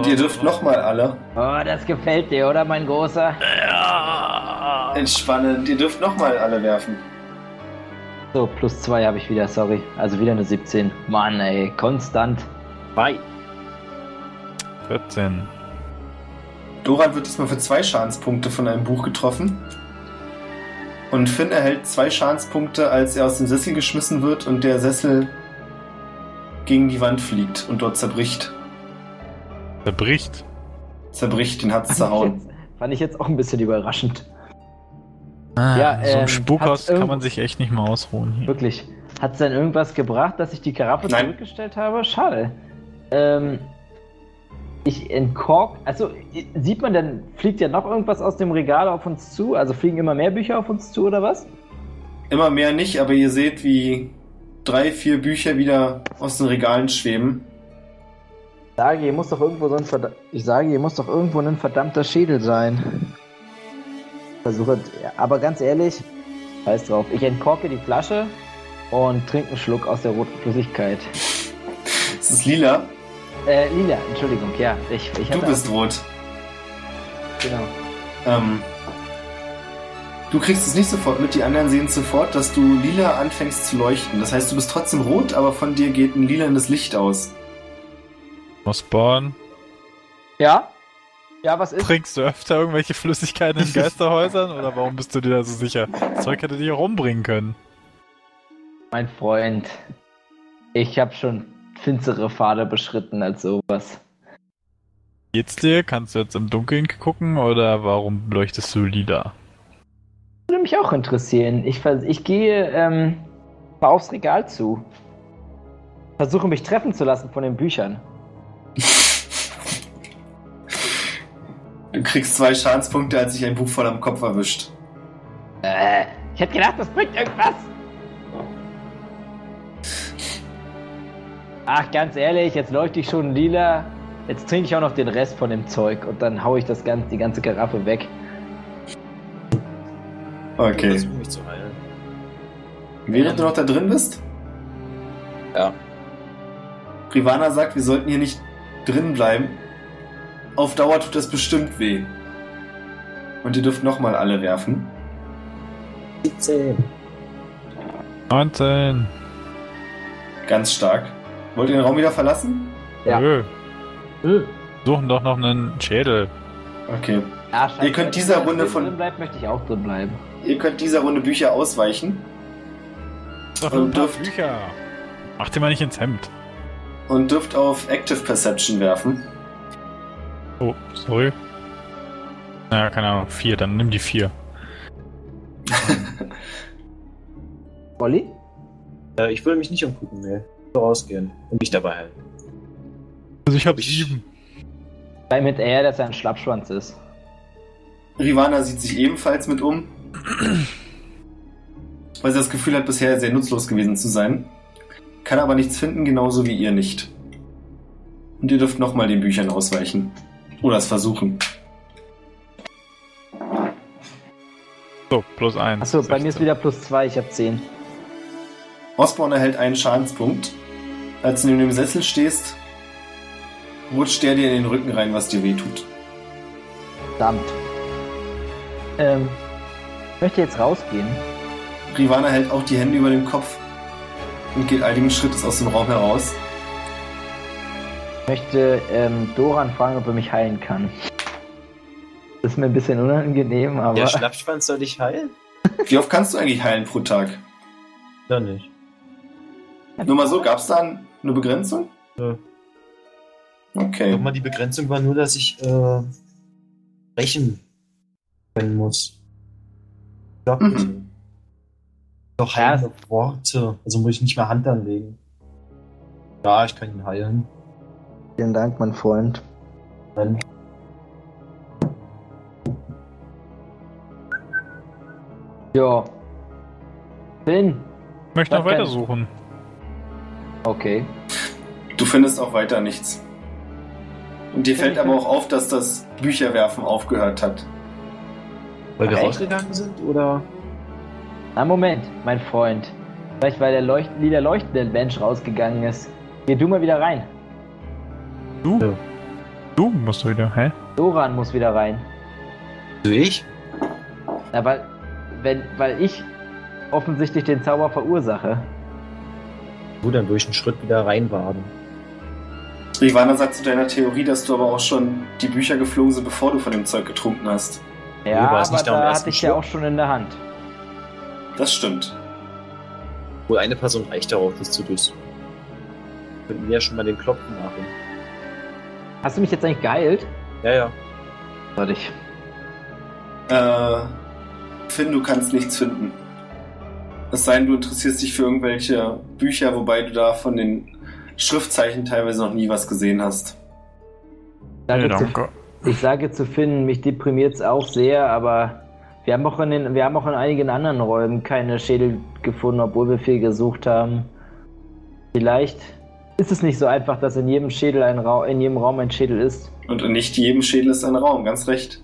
ihr dürft nochmal alle oh, das gefällt dir, oder, mein Großer? Ja. entspannen. Ihr dürft nochmal alle werfen. So, plus zwei habe ich wieder, sorry. Also wieder eine 17. Mann, ey, konstant. Bei. 14. Doran wird diesmal für zwei Schadenspunkte von einem Buch getroffen. Und Finn erhält zwei Schadenspunkte, als er aus dem Sessel geschmissen wird und der Sessel gegen die Wand fliegt und dort zerbricht. Zerbricht. Zerbricht, den hat's Fand ich, zerhauen. jetzt, fand ich jetzt auch ein bisschen überraschend. Ah, Ja, so ähm, ein Spukhaus hat's kann man sich echt nicht mehr ausruhen hier. Wirklich. Hat es denn irgendwas gebracht, dass ich die Karaffe Nein. zurückgestellt habe? Schade. Ähm, ich entkork. Also, sieht man denn, fliegt ja noch irgendwas aus dem Regal auf uns zu? Also fliegen immer mehr Bücher auf uns zu oder was? Immer mehr nicht, aber ihr seht, wie drei, vier Bücher wieder aus den Regalen schweben. Ich sage, hier muss doch irgendwo so ein Ich sage, hier muss doch irgendwo ein verdammter Schädel sein. Versuche, aber ganz ehrlich, scheiß drauf. Ich entkorke die Flasche und trinke einen Schluck aus der roten Flüssigkeit. Es ist lila, Äh, Lila, Entschuldigung, ja. Ich, ich du bist rot. Genau. Ähm, du kriegst es nicht sofort mit, die anderen sehen sofort, dass du lila anfängst zu leuchten. Das heißt, du bist trotzdem rot, aber von dir geht ein lilanes Licht aus. Osborn, Ja? Ja, was ist? trinkst du öfter irgendwelche Flüssigkeiten in Geisterhäusern oder warum bist du dir da so sicher? Das Zeug hätte dich auch umbringen können. Mein Freund, ich habe schon finstere Pfade beschritten als sowas. Geht's dir? Kannst du jetzt im Dunkeln gucken oder warum leuchtest du lila? Würde mich auch interessieren. Ich, ich gehe ähm, aufs Regal zu. Versuche mich treffen zu lassen von den Büchern. Du kriegst zwei Schadenspunkte, als sich ein Buch voll am Kopf erwischt. Äh, ich hätte gedacht, das bringt irgendwas. Ach, ganz ehrlich, jetzt leuchte ich schon lila. Jetzt trinke ich auch noch den Rest von dem Zeug und dann hau ich das ganze, die ganze Karaffe weg. Okay. Versuch mich zu heilen. Während du noch da drin bist? Ja. Rivana sagt, wir sollten hier nicht drin bleiben. Auf Dauer tut das bestimmt weh. Und ihr dürft nochmal alle werfen. 17. 19. Ganz stark. Wollt ihr den Raum wieder verlassen? Ja. Nö. Suchen doch noch einen Schädel. Okay. Ja. Ihr könnt dieser Wenn ihr Runde drin von- bleibt, möchte ich auch drin bleiben. Ihr könnt dieser Runde Bücher ausweichen Doch Und dürft- Bücher. Mach dir mal nicht ins Hemd. und dürft auf Active Perception werfen. Oh, sorry. Naja, keine Ahnung. Vier, dann nimm die vier. Olli? Äh, ich will mich nicht umgucken, ne. Ich will rausgehen und mich dabei halten. Also ich hab Ich- sieben. Sei mit er, dass er ein Schlappschwanz ist. Rivana sieht sich ebenfalls mit um, weil sie das Gefühl hat, bisher sehr nutzlos gewesen zu sein. Kann aber nichts finden, genauso wie ihr nicht. Und ihr dürft nochmal den Büchern ausweichen. Oder es versuchen. So, plus eins. Achso, bei mir ist 16. wieder plus zwei, ich habe 10. Osborne erhält einen Schadenspunkt. Als du neben dem Sessel stehst, rutscht der dir in den Rücken rein, was dir wehtut. Verdammt. Ähm, ich möchte jetzt rausgehen. Rivana hält auch die Hände über dem Kopf und geht einigen Schrittes aus dem Raum heraus. Ich möchte ähm, Doran fragen, ob er mich heilen kann. Das ist mir ein bisschen unangenehm, aber. Der Schlappschwanz soll dich heilen? Wie oft kannst du eigentlich heilen pro Tag? Ja, nicht. Nur mal so, gab's da eine Begrenzung? Ja. Okay. Guck mal, die Begrenzung war nur, dass ich äh, brechen können muss. Ich glaub Mhm. Doch heilende Worte. Also muss ich nicht mehr Hand anlegen. Ja, ich kann ihn heilen. Vielen Dank, mein Freund. Dann. Ja. Finn. Ich möchte noch Was weiter kann- suchen. Okay. Du findest auch weiter nichts. Und dir fällt aber auch auf, dass das Bücherwerfen aufgehört hat. Weil wir Echt? rausgegangen sind, oder? Na Moment, mein Freund. Vielleicht weil der Leucht lila leuchtende Mensch rausgegangen ist. Geh du mal wieder rein. Du? Ja. Du musst wieder, hä? Doran muss wieder rein. Du ich? Na, weil, wenn, weil ich offensichtlich den Zauber verursache. Du dann durch einen Schritt wieder reinwaden. Rivana sagt zu deiner Theorie, dass du aber auch schon die Bücher geflogen sind, bevor du von dem Zeug getrunken hast. Ja, aber nicht da hatte ich ja auch schon in der Hand. Das stimmt. Wohl eine Person reicht darauf, das zu durchsuchen. Könnten wir ja schon mal den Klopfen machen. Hast du mich jetzt eigentlich geheilt? Ja, ja. Warte ich. Äh, Finn, du kannst nichts finden. Es sei denn, du interessierst dich für irgendwelche Bücher, wobei du da von den Schriftzeichen teilweise noch nie was gesehen hast. Sage Nee, danke. Ich sage zu Finn, mich deprimiert es auch sehr, aber wir haben, auch in den, wir haben auch in einigen anderen Räumen keine Schädel gefunden, obwohl wir viel gesucht haben. Vielleicht ist es nicht so einfach, dass in jedem Schädel ein Ra in jedem Raum ein Schädel ist. Und in nicht jedem Schädel ist ein Raum, ganz recht.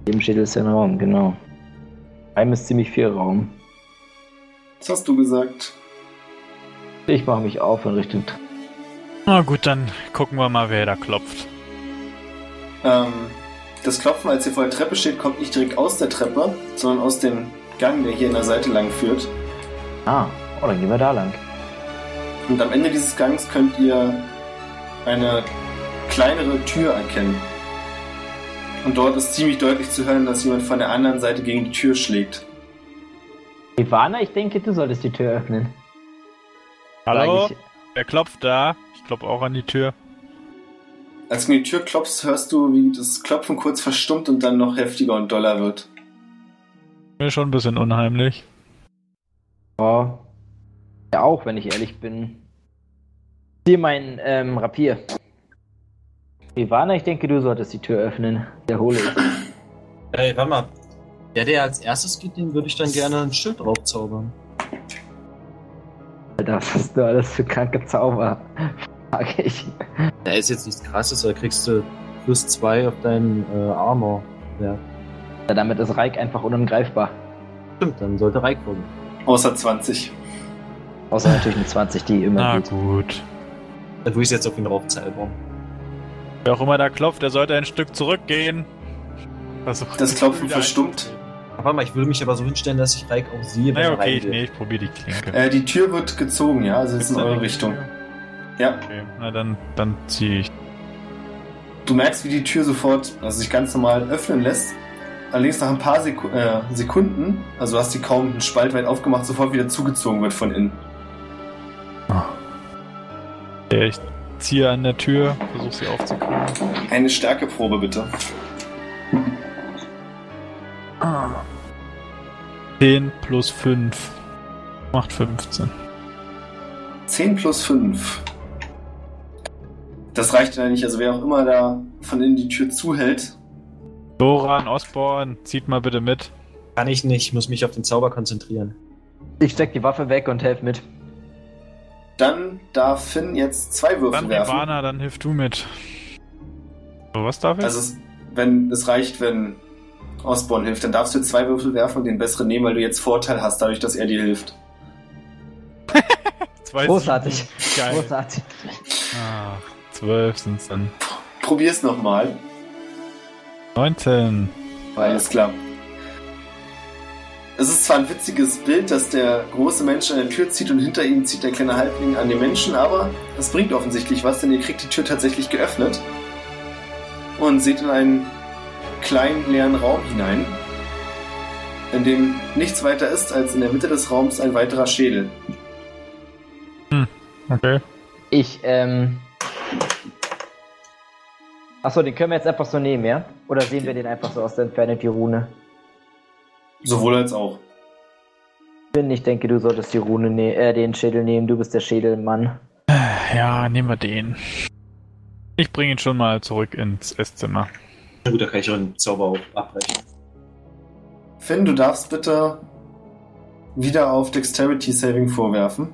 In jedem Schädel ist ein Raum, genau. Einem ist ziemlich viel Raum. Was hast du gesagt? Ich mache mich auf in Richtung. Tr- Na gut, dann gucken wir mal, wer da klopft. Ähm, das Klopfen, als ihr vor der Treppe steht, kommt nicht direkt aus der Treppe, sondern aus dem Gang, der hier in der Seite lang führt. Ah, oh, dann gehen wir da lang. Und am Ende dieses Gangs könnt ihr eine kleinere Tür erkennen. Und dort ist ziemlich deutlich zu hören, dass jemand von der anderen Seite gegen die Tür schlägt. Ivana, ich denke, du solltest die Tür öffnen. Hallo? Wer klopft da? Ich klopfe auch an die Tür. Als du in die Tür klopfst, hörst du, wie das Klopfen kurz verstummt und dann noch heftiger und doller wird. Mir schon ein bisschen unheimlich. oh, ja, auch, wenn ich ehrlich bin. Hier mein ähm, Rapier. Ivana, ich denke, du solltest die Tür öffnen. Wiederhole ich. Ey, warte mal. Der, der als erstes geht, den würde ich dann gerne ein Schild drauf zaubern. Alter, was hast du alles für kranke Zauber? Frag ich. Da ist jetzt nichts krasses, da kriegst du plus zwei auf deinen äh, Armor. Ja. Ja, damit ist Reik einfach unangreifbar. Stimmt, dann sollte Reik kommen. Außer 20. Außer natürlich eine 20, die immer Na geht. gut. Dann tue ich jetzt auf ihn drauf zaubern. Wer auch immer da klopft, der sollte ein Stück zurückgehen. Versuch- Das Klopfen verstummt. Warte mal, ich würde mich aber so hinstellen, dass ich Reik auch sehe, wenn Naja, okay, ich, nee, ich probiere die Klinke. Äh, die Tür wird gezogen, ja, also ist in eure eine Richtung. Ja, Okay, na dann, dann ziehe ich. du merkst, wie die Tür sofort, also sich ganz normal öffnen lässt. Allerdings nach ein paar Seku äh, Sekunden, also du hast die kaum einen Spalt weit aufgemacht, sofort wieder zugezogen wird von innen. Ja, ich ziehe an der Tür, versuche sie aufzukriegen. Eine Stärkeprobe bitte. 10 plus 5 macht 15. 10 plus 5. Das reicht ja nicht, also wer auch immer da von innen die Tür zuhält, Doran, Osborn, zieht mal bitte mit. Kann ich nicht, ich muss mich auf den Zauber konzentrieren. Ich steck die Waffe weg und helf mit. dann darf Finn jetzt zwei Würfel Dann werfen. Ivana, dann hilf du mit. So, was darf ich? Also es, wenn es reicht, wenn Osborn hilft, dann darfst du zwei Würfel werfen und den besseren nehmen, weil du jetzt Vorteil hast, dadurch, dass er dir hilft. Zwei Großartig. Geil. Großartig. Ah, 12 sind's dann. Probier's nochmal. 19. Alles klar. Es ist zwar ein witziges Bild, dass der große Mensch an der Tür zieht und hinter ihm zieht der kleine Halbling an den Menschen, aber es bringt offensichtlich was, denn ihr kriegt die Tür tatsächlich geöffnet und seht in einen kleinen leeren Raum hinein, in dem nichts weiter ist als in der Mitte des Raums ein weiterer Schädel. Okay. Ich, ähm. Achso, den können wir jetzt einfach so nehmen, ja? Oder sehen wir den einfach so aus der Entfernung, die Rune? Sowohl als auch. Finn, ich denke, du solltest die Rune ne äh, den Schädel nehmen. Du bist der Schädelmann. Ja, nehmen wir den. Ich bringe ihn schon mal zurück ins Esszimmer. Na gut, da kann ich auch den Zauber auch abbrechen. Finn, du darfst bitte wieder auf Dexterity Saving vorwerfen.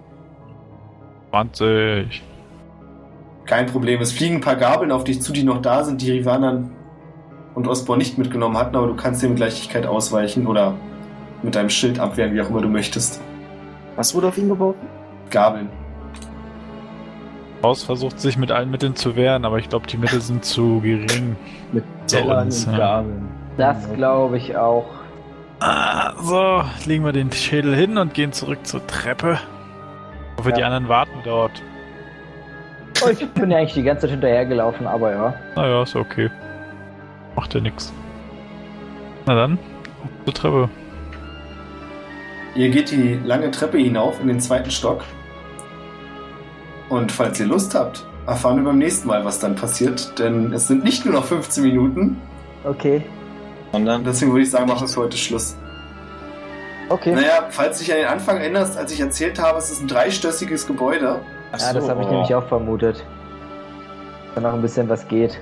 20. Kein Problem. Es fliegen ein paar Gabeln auf dich zu, die noch da sind, die Rivanan und Osborn nicht mitgenommen hatten, aber du kannst dem Leichtigkeit ausweichen oder mit deinem Schild abwehren, wie auch immer du möchtest. Was wurde auf ihn geworfen? Gabeln. Haus versucht sich mit allen Mitteln zu wehren, aber ich glaube, die Mittel sind zu gering. Mit Tellern uns, und ja. Gabeln. Das glaube ich auch. Ah, so, legen wir den Schädel hin und gehen zurück zur Treppe. Ich hoffe, die Ja. anderen warten dort. Oh, ich bin ja eigentlich die ganze Zeit hinterhergelaufen, aber ja. Naja, ist okay. Macht ja nix. Na dann, auf zur Treppe. Ihr geht die lange Treppe hinauf in den zweiten Stock. Und falls ihr Lust habt, erfahren wir beim nächsten Mal, was dann passiert. Denn es sind nicht nur noch 15 Minuten. Okay. Sondern deswegen würde ich sagen, machen wir für heute Schluss. Okay. Naja, falls du dich an den Anfang erinnerst, als ich erzählt habe, es ist ein dreistössiges Gebäude. Ach ja, das so, habe ich oh. nämlich auch vermutet. Da noch ein bisschen was geht.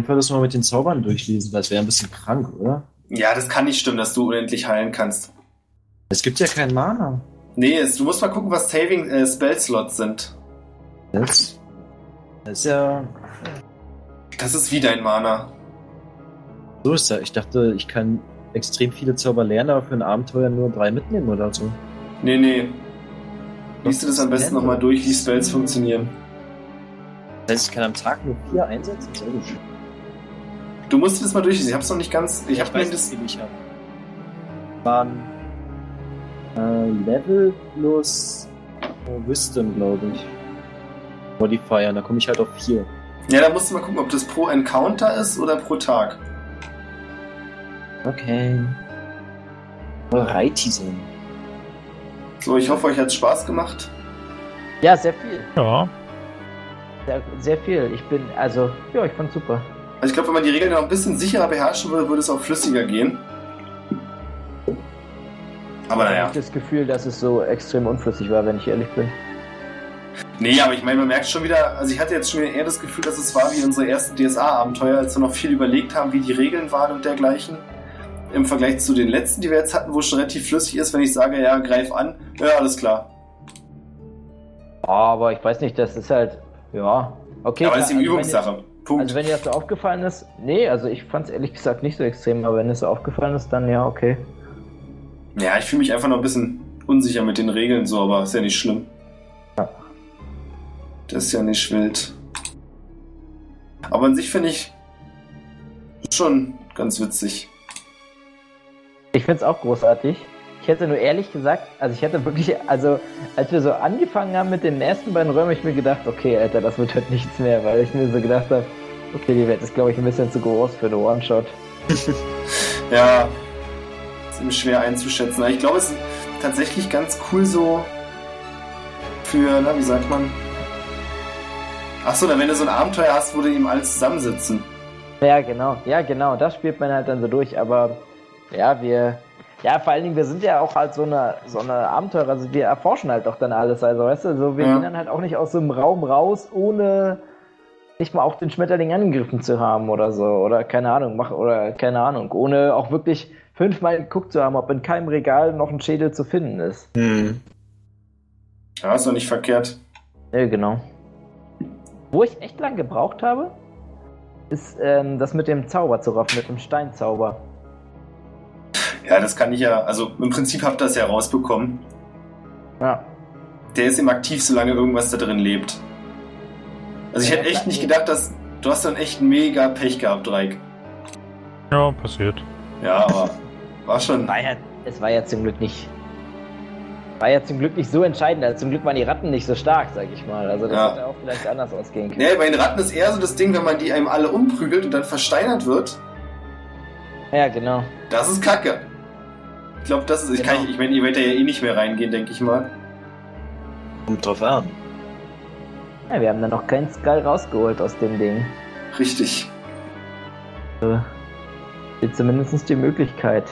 Jeden Fall das mal mit den Zaubern durchlesen, weil es wäre ein bisschen krank, oder? Ja, das kann nicht stimmen, dass du unendlich heilen kannst. Es gibt ja keinen Mana. Nee, es, du musst mal gucken, was Saving äh, Spell-Slots sind. Das, das ist ja. Das ist wie dein Mana. So ist ja. Ich dachte, ich kann extrem viele Zauber lernen, aber für ein Abenteuer nur drei mitnehmen oder so. Nee, nee. Liest du das am besten nochmal durch, wie Spells funktionieren. Das heißt, ich kann am Tag nur vier einsetzen? Sehr gut. Du musst das mal durchlesen. Ich hab's noch nicht ganz. Ich, hab ich mir weiß, das. ich habe. Waren äh, Level plus äh, Wisdom, glaube ich. Modifier, da komme ich halt auf vier. Ja, da musst du mal gucken, ob das pro Encounter ist oder pro Tag. Okay. Then. So, ich hoffe, euch hat's Spaß gemacht. Ja, sehr viel. Ja, Sehr, sehr viel. Ich bin, also, ja, ich fand's super. Also ich glaube, wenn man die Regeln noch ein bisschen sicherer beherrschen würde, würde es auch flüssiger gehen. Aber Ich naja. habe das Gefühl, dass es so extrem unflüssig war, wenn ich ehrlich bin. Nee, aber ich meine, man merkt schon wieder, also ich hatte jetzt schon wieder eher das Gefühl, dass es war wie unsere ersten DSA-Abenteuer, als wir noch viel überlegt haben, wie die Regeln waren und dergleichen. Im Vergleich zu den letzten, die wir jetzt hatten, wo es schon relativ flüssig ist, wenn ich sage, ja, greif an, ja, alles klar. Aber ich weiß nicht, das ist halt, ja, okay. aber das ist eben also Übungssache. Punkt. also wenn dir das so aufgefallen ist, nee, also ich fand's ehrlich gesagt nicht so extrem, aber wenn es so aufgefallen ist, dann ja, okay. ja, ich fühle mich einfach noch ein bisschen unsicher mit den Regeln so, aber ist ja nicht schlimm. Ja. Das ist ja nicht wild. Aber an sich finde ich schon ganz witzig. Ich find's auch großartig. Ich hätte nur ehrlich gesagt, also ich hätte wirklich, also als wir so angefangen haben mit den ersten beiden Räumen, ich mir gedacht, okay, Alter, das wird halt nichts mehr, weil ich mir so gedacht habe, okay, die Welt ist, glaube ich, ein bisschen zu groß für eine One-Shot. Ja, ist eben schwer einzuschätzen. Aber ich glaube, es ist tatsächlich ganz cool so für, na, wie sagt man? Achso, dann wenn du so ein Abenteuer hast, wo du eben alles zusammensitzen. Ja, genau, ja, genau, das spielt man halt dann so durch, aber ja, wir, ja, vor allen Dingen, wir sind ja auch halt so eine, so eine Abenteurer, also wir erforschen halt doch dann alles, also weißt du, so, wir Ja. gehen dann halt auch nicht aus so einem Raum raus, ohne nicht mal auch den Schmetterling angegriffen zu haben oder so, oder keine Ahnung, mach, oder keine Ahnung, ohne auch wirklich fünfmal geguckt zu haben, ob in keinem Regal noch ein Schädel zu finden ist. Hm. Ja, ist doch nicht verkehrt. Ja, genau. Wo ich echt lang gebraucht habe, ist ähm, das mit dem Zauber zu raffen, mit dem Steinzauber. Ja, das kann ich ja, also im Prinzip habt ihr das ja rausbekommen. Ja. Der ist eben aktiv, solange irgendwas da drin lebt. Also ich hätte echt nicht gedacht, dass du hast dann echt mega Pech gehabt, Dreieck. ja, passiert. Ja, aber war schon. War ja, es war ja zum Glück nicht. War ja zum Glück nicht so entscheidend. Also zum Glück waren die Ratten nicht so stark, sag ich mal. Also das Ja. hätte auch vielleicht anders ausgehen können. Nee, bei den Ratten ist eher so das Ding, wenn man die einem alle umprügelt und dann versteinert wird, Ja, genau. Das ist Kacke. Ich glaube, das ist. Ich, kann, Genau. ich meine, ihr werdet ja eh nicht mehr reingehen, denke ich mal. Kommt drauf an. Ja, wir haben da noch keinen Skull rausgeholt aus dem Ding. Richtig. Gibt zumindest die Möglichkeit.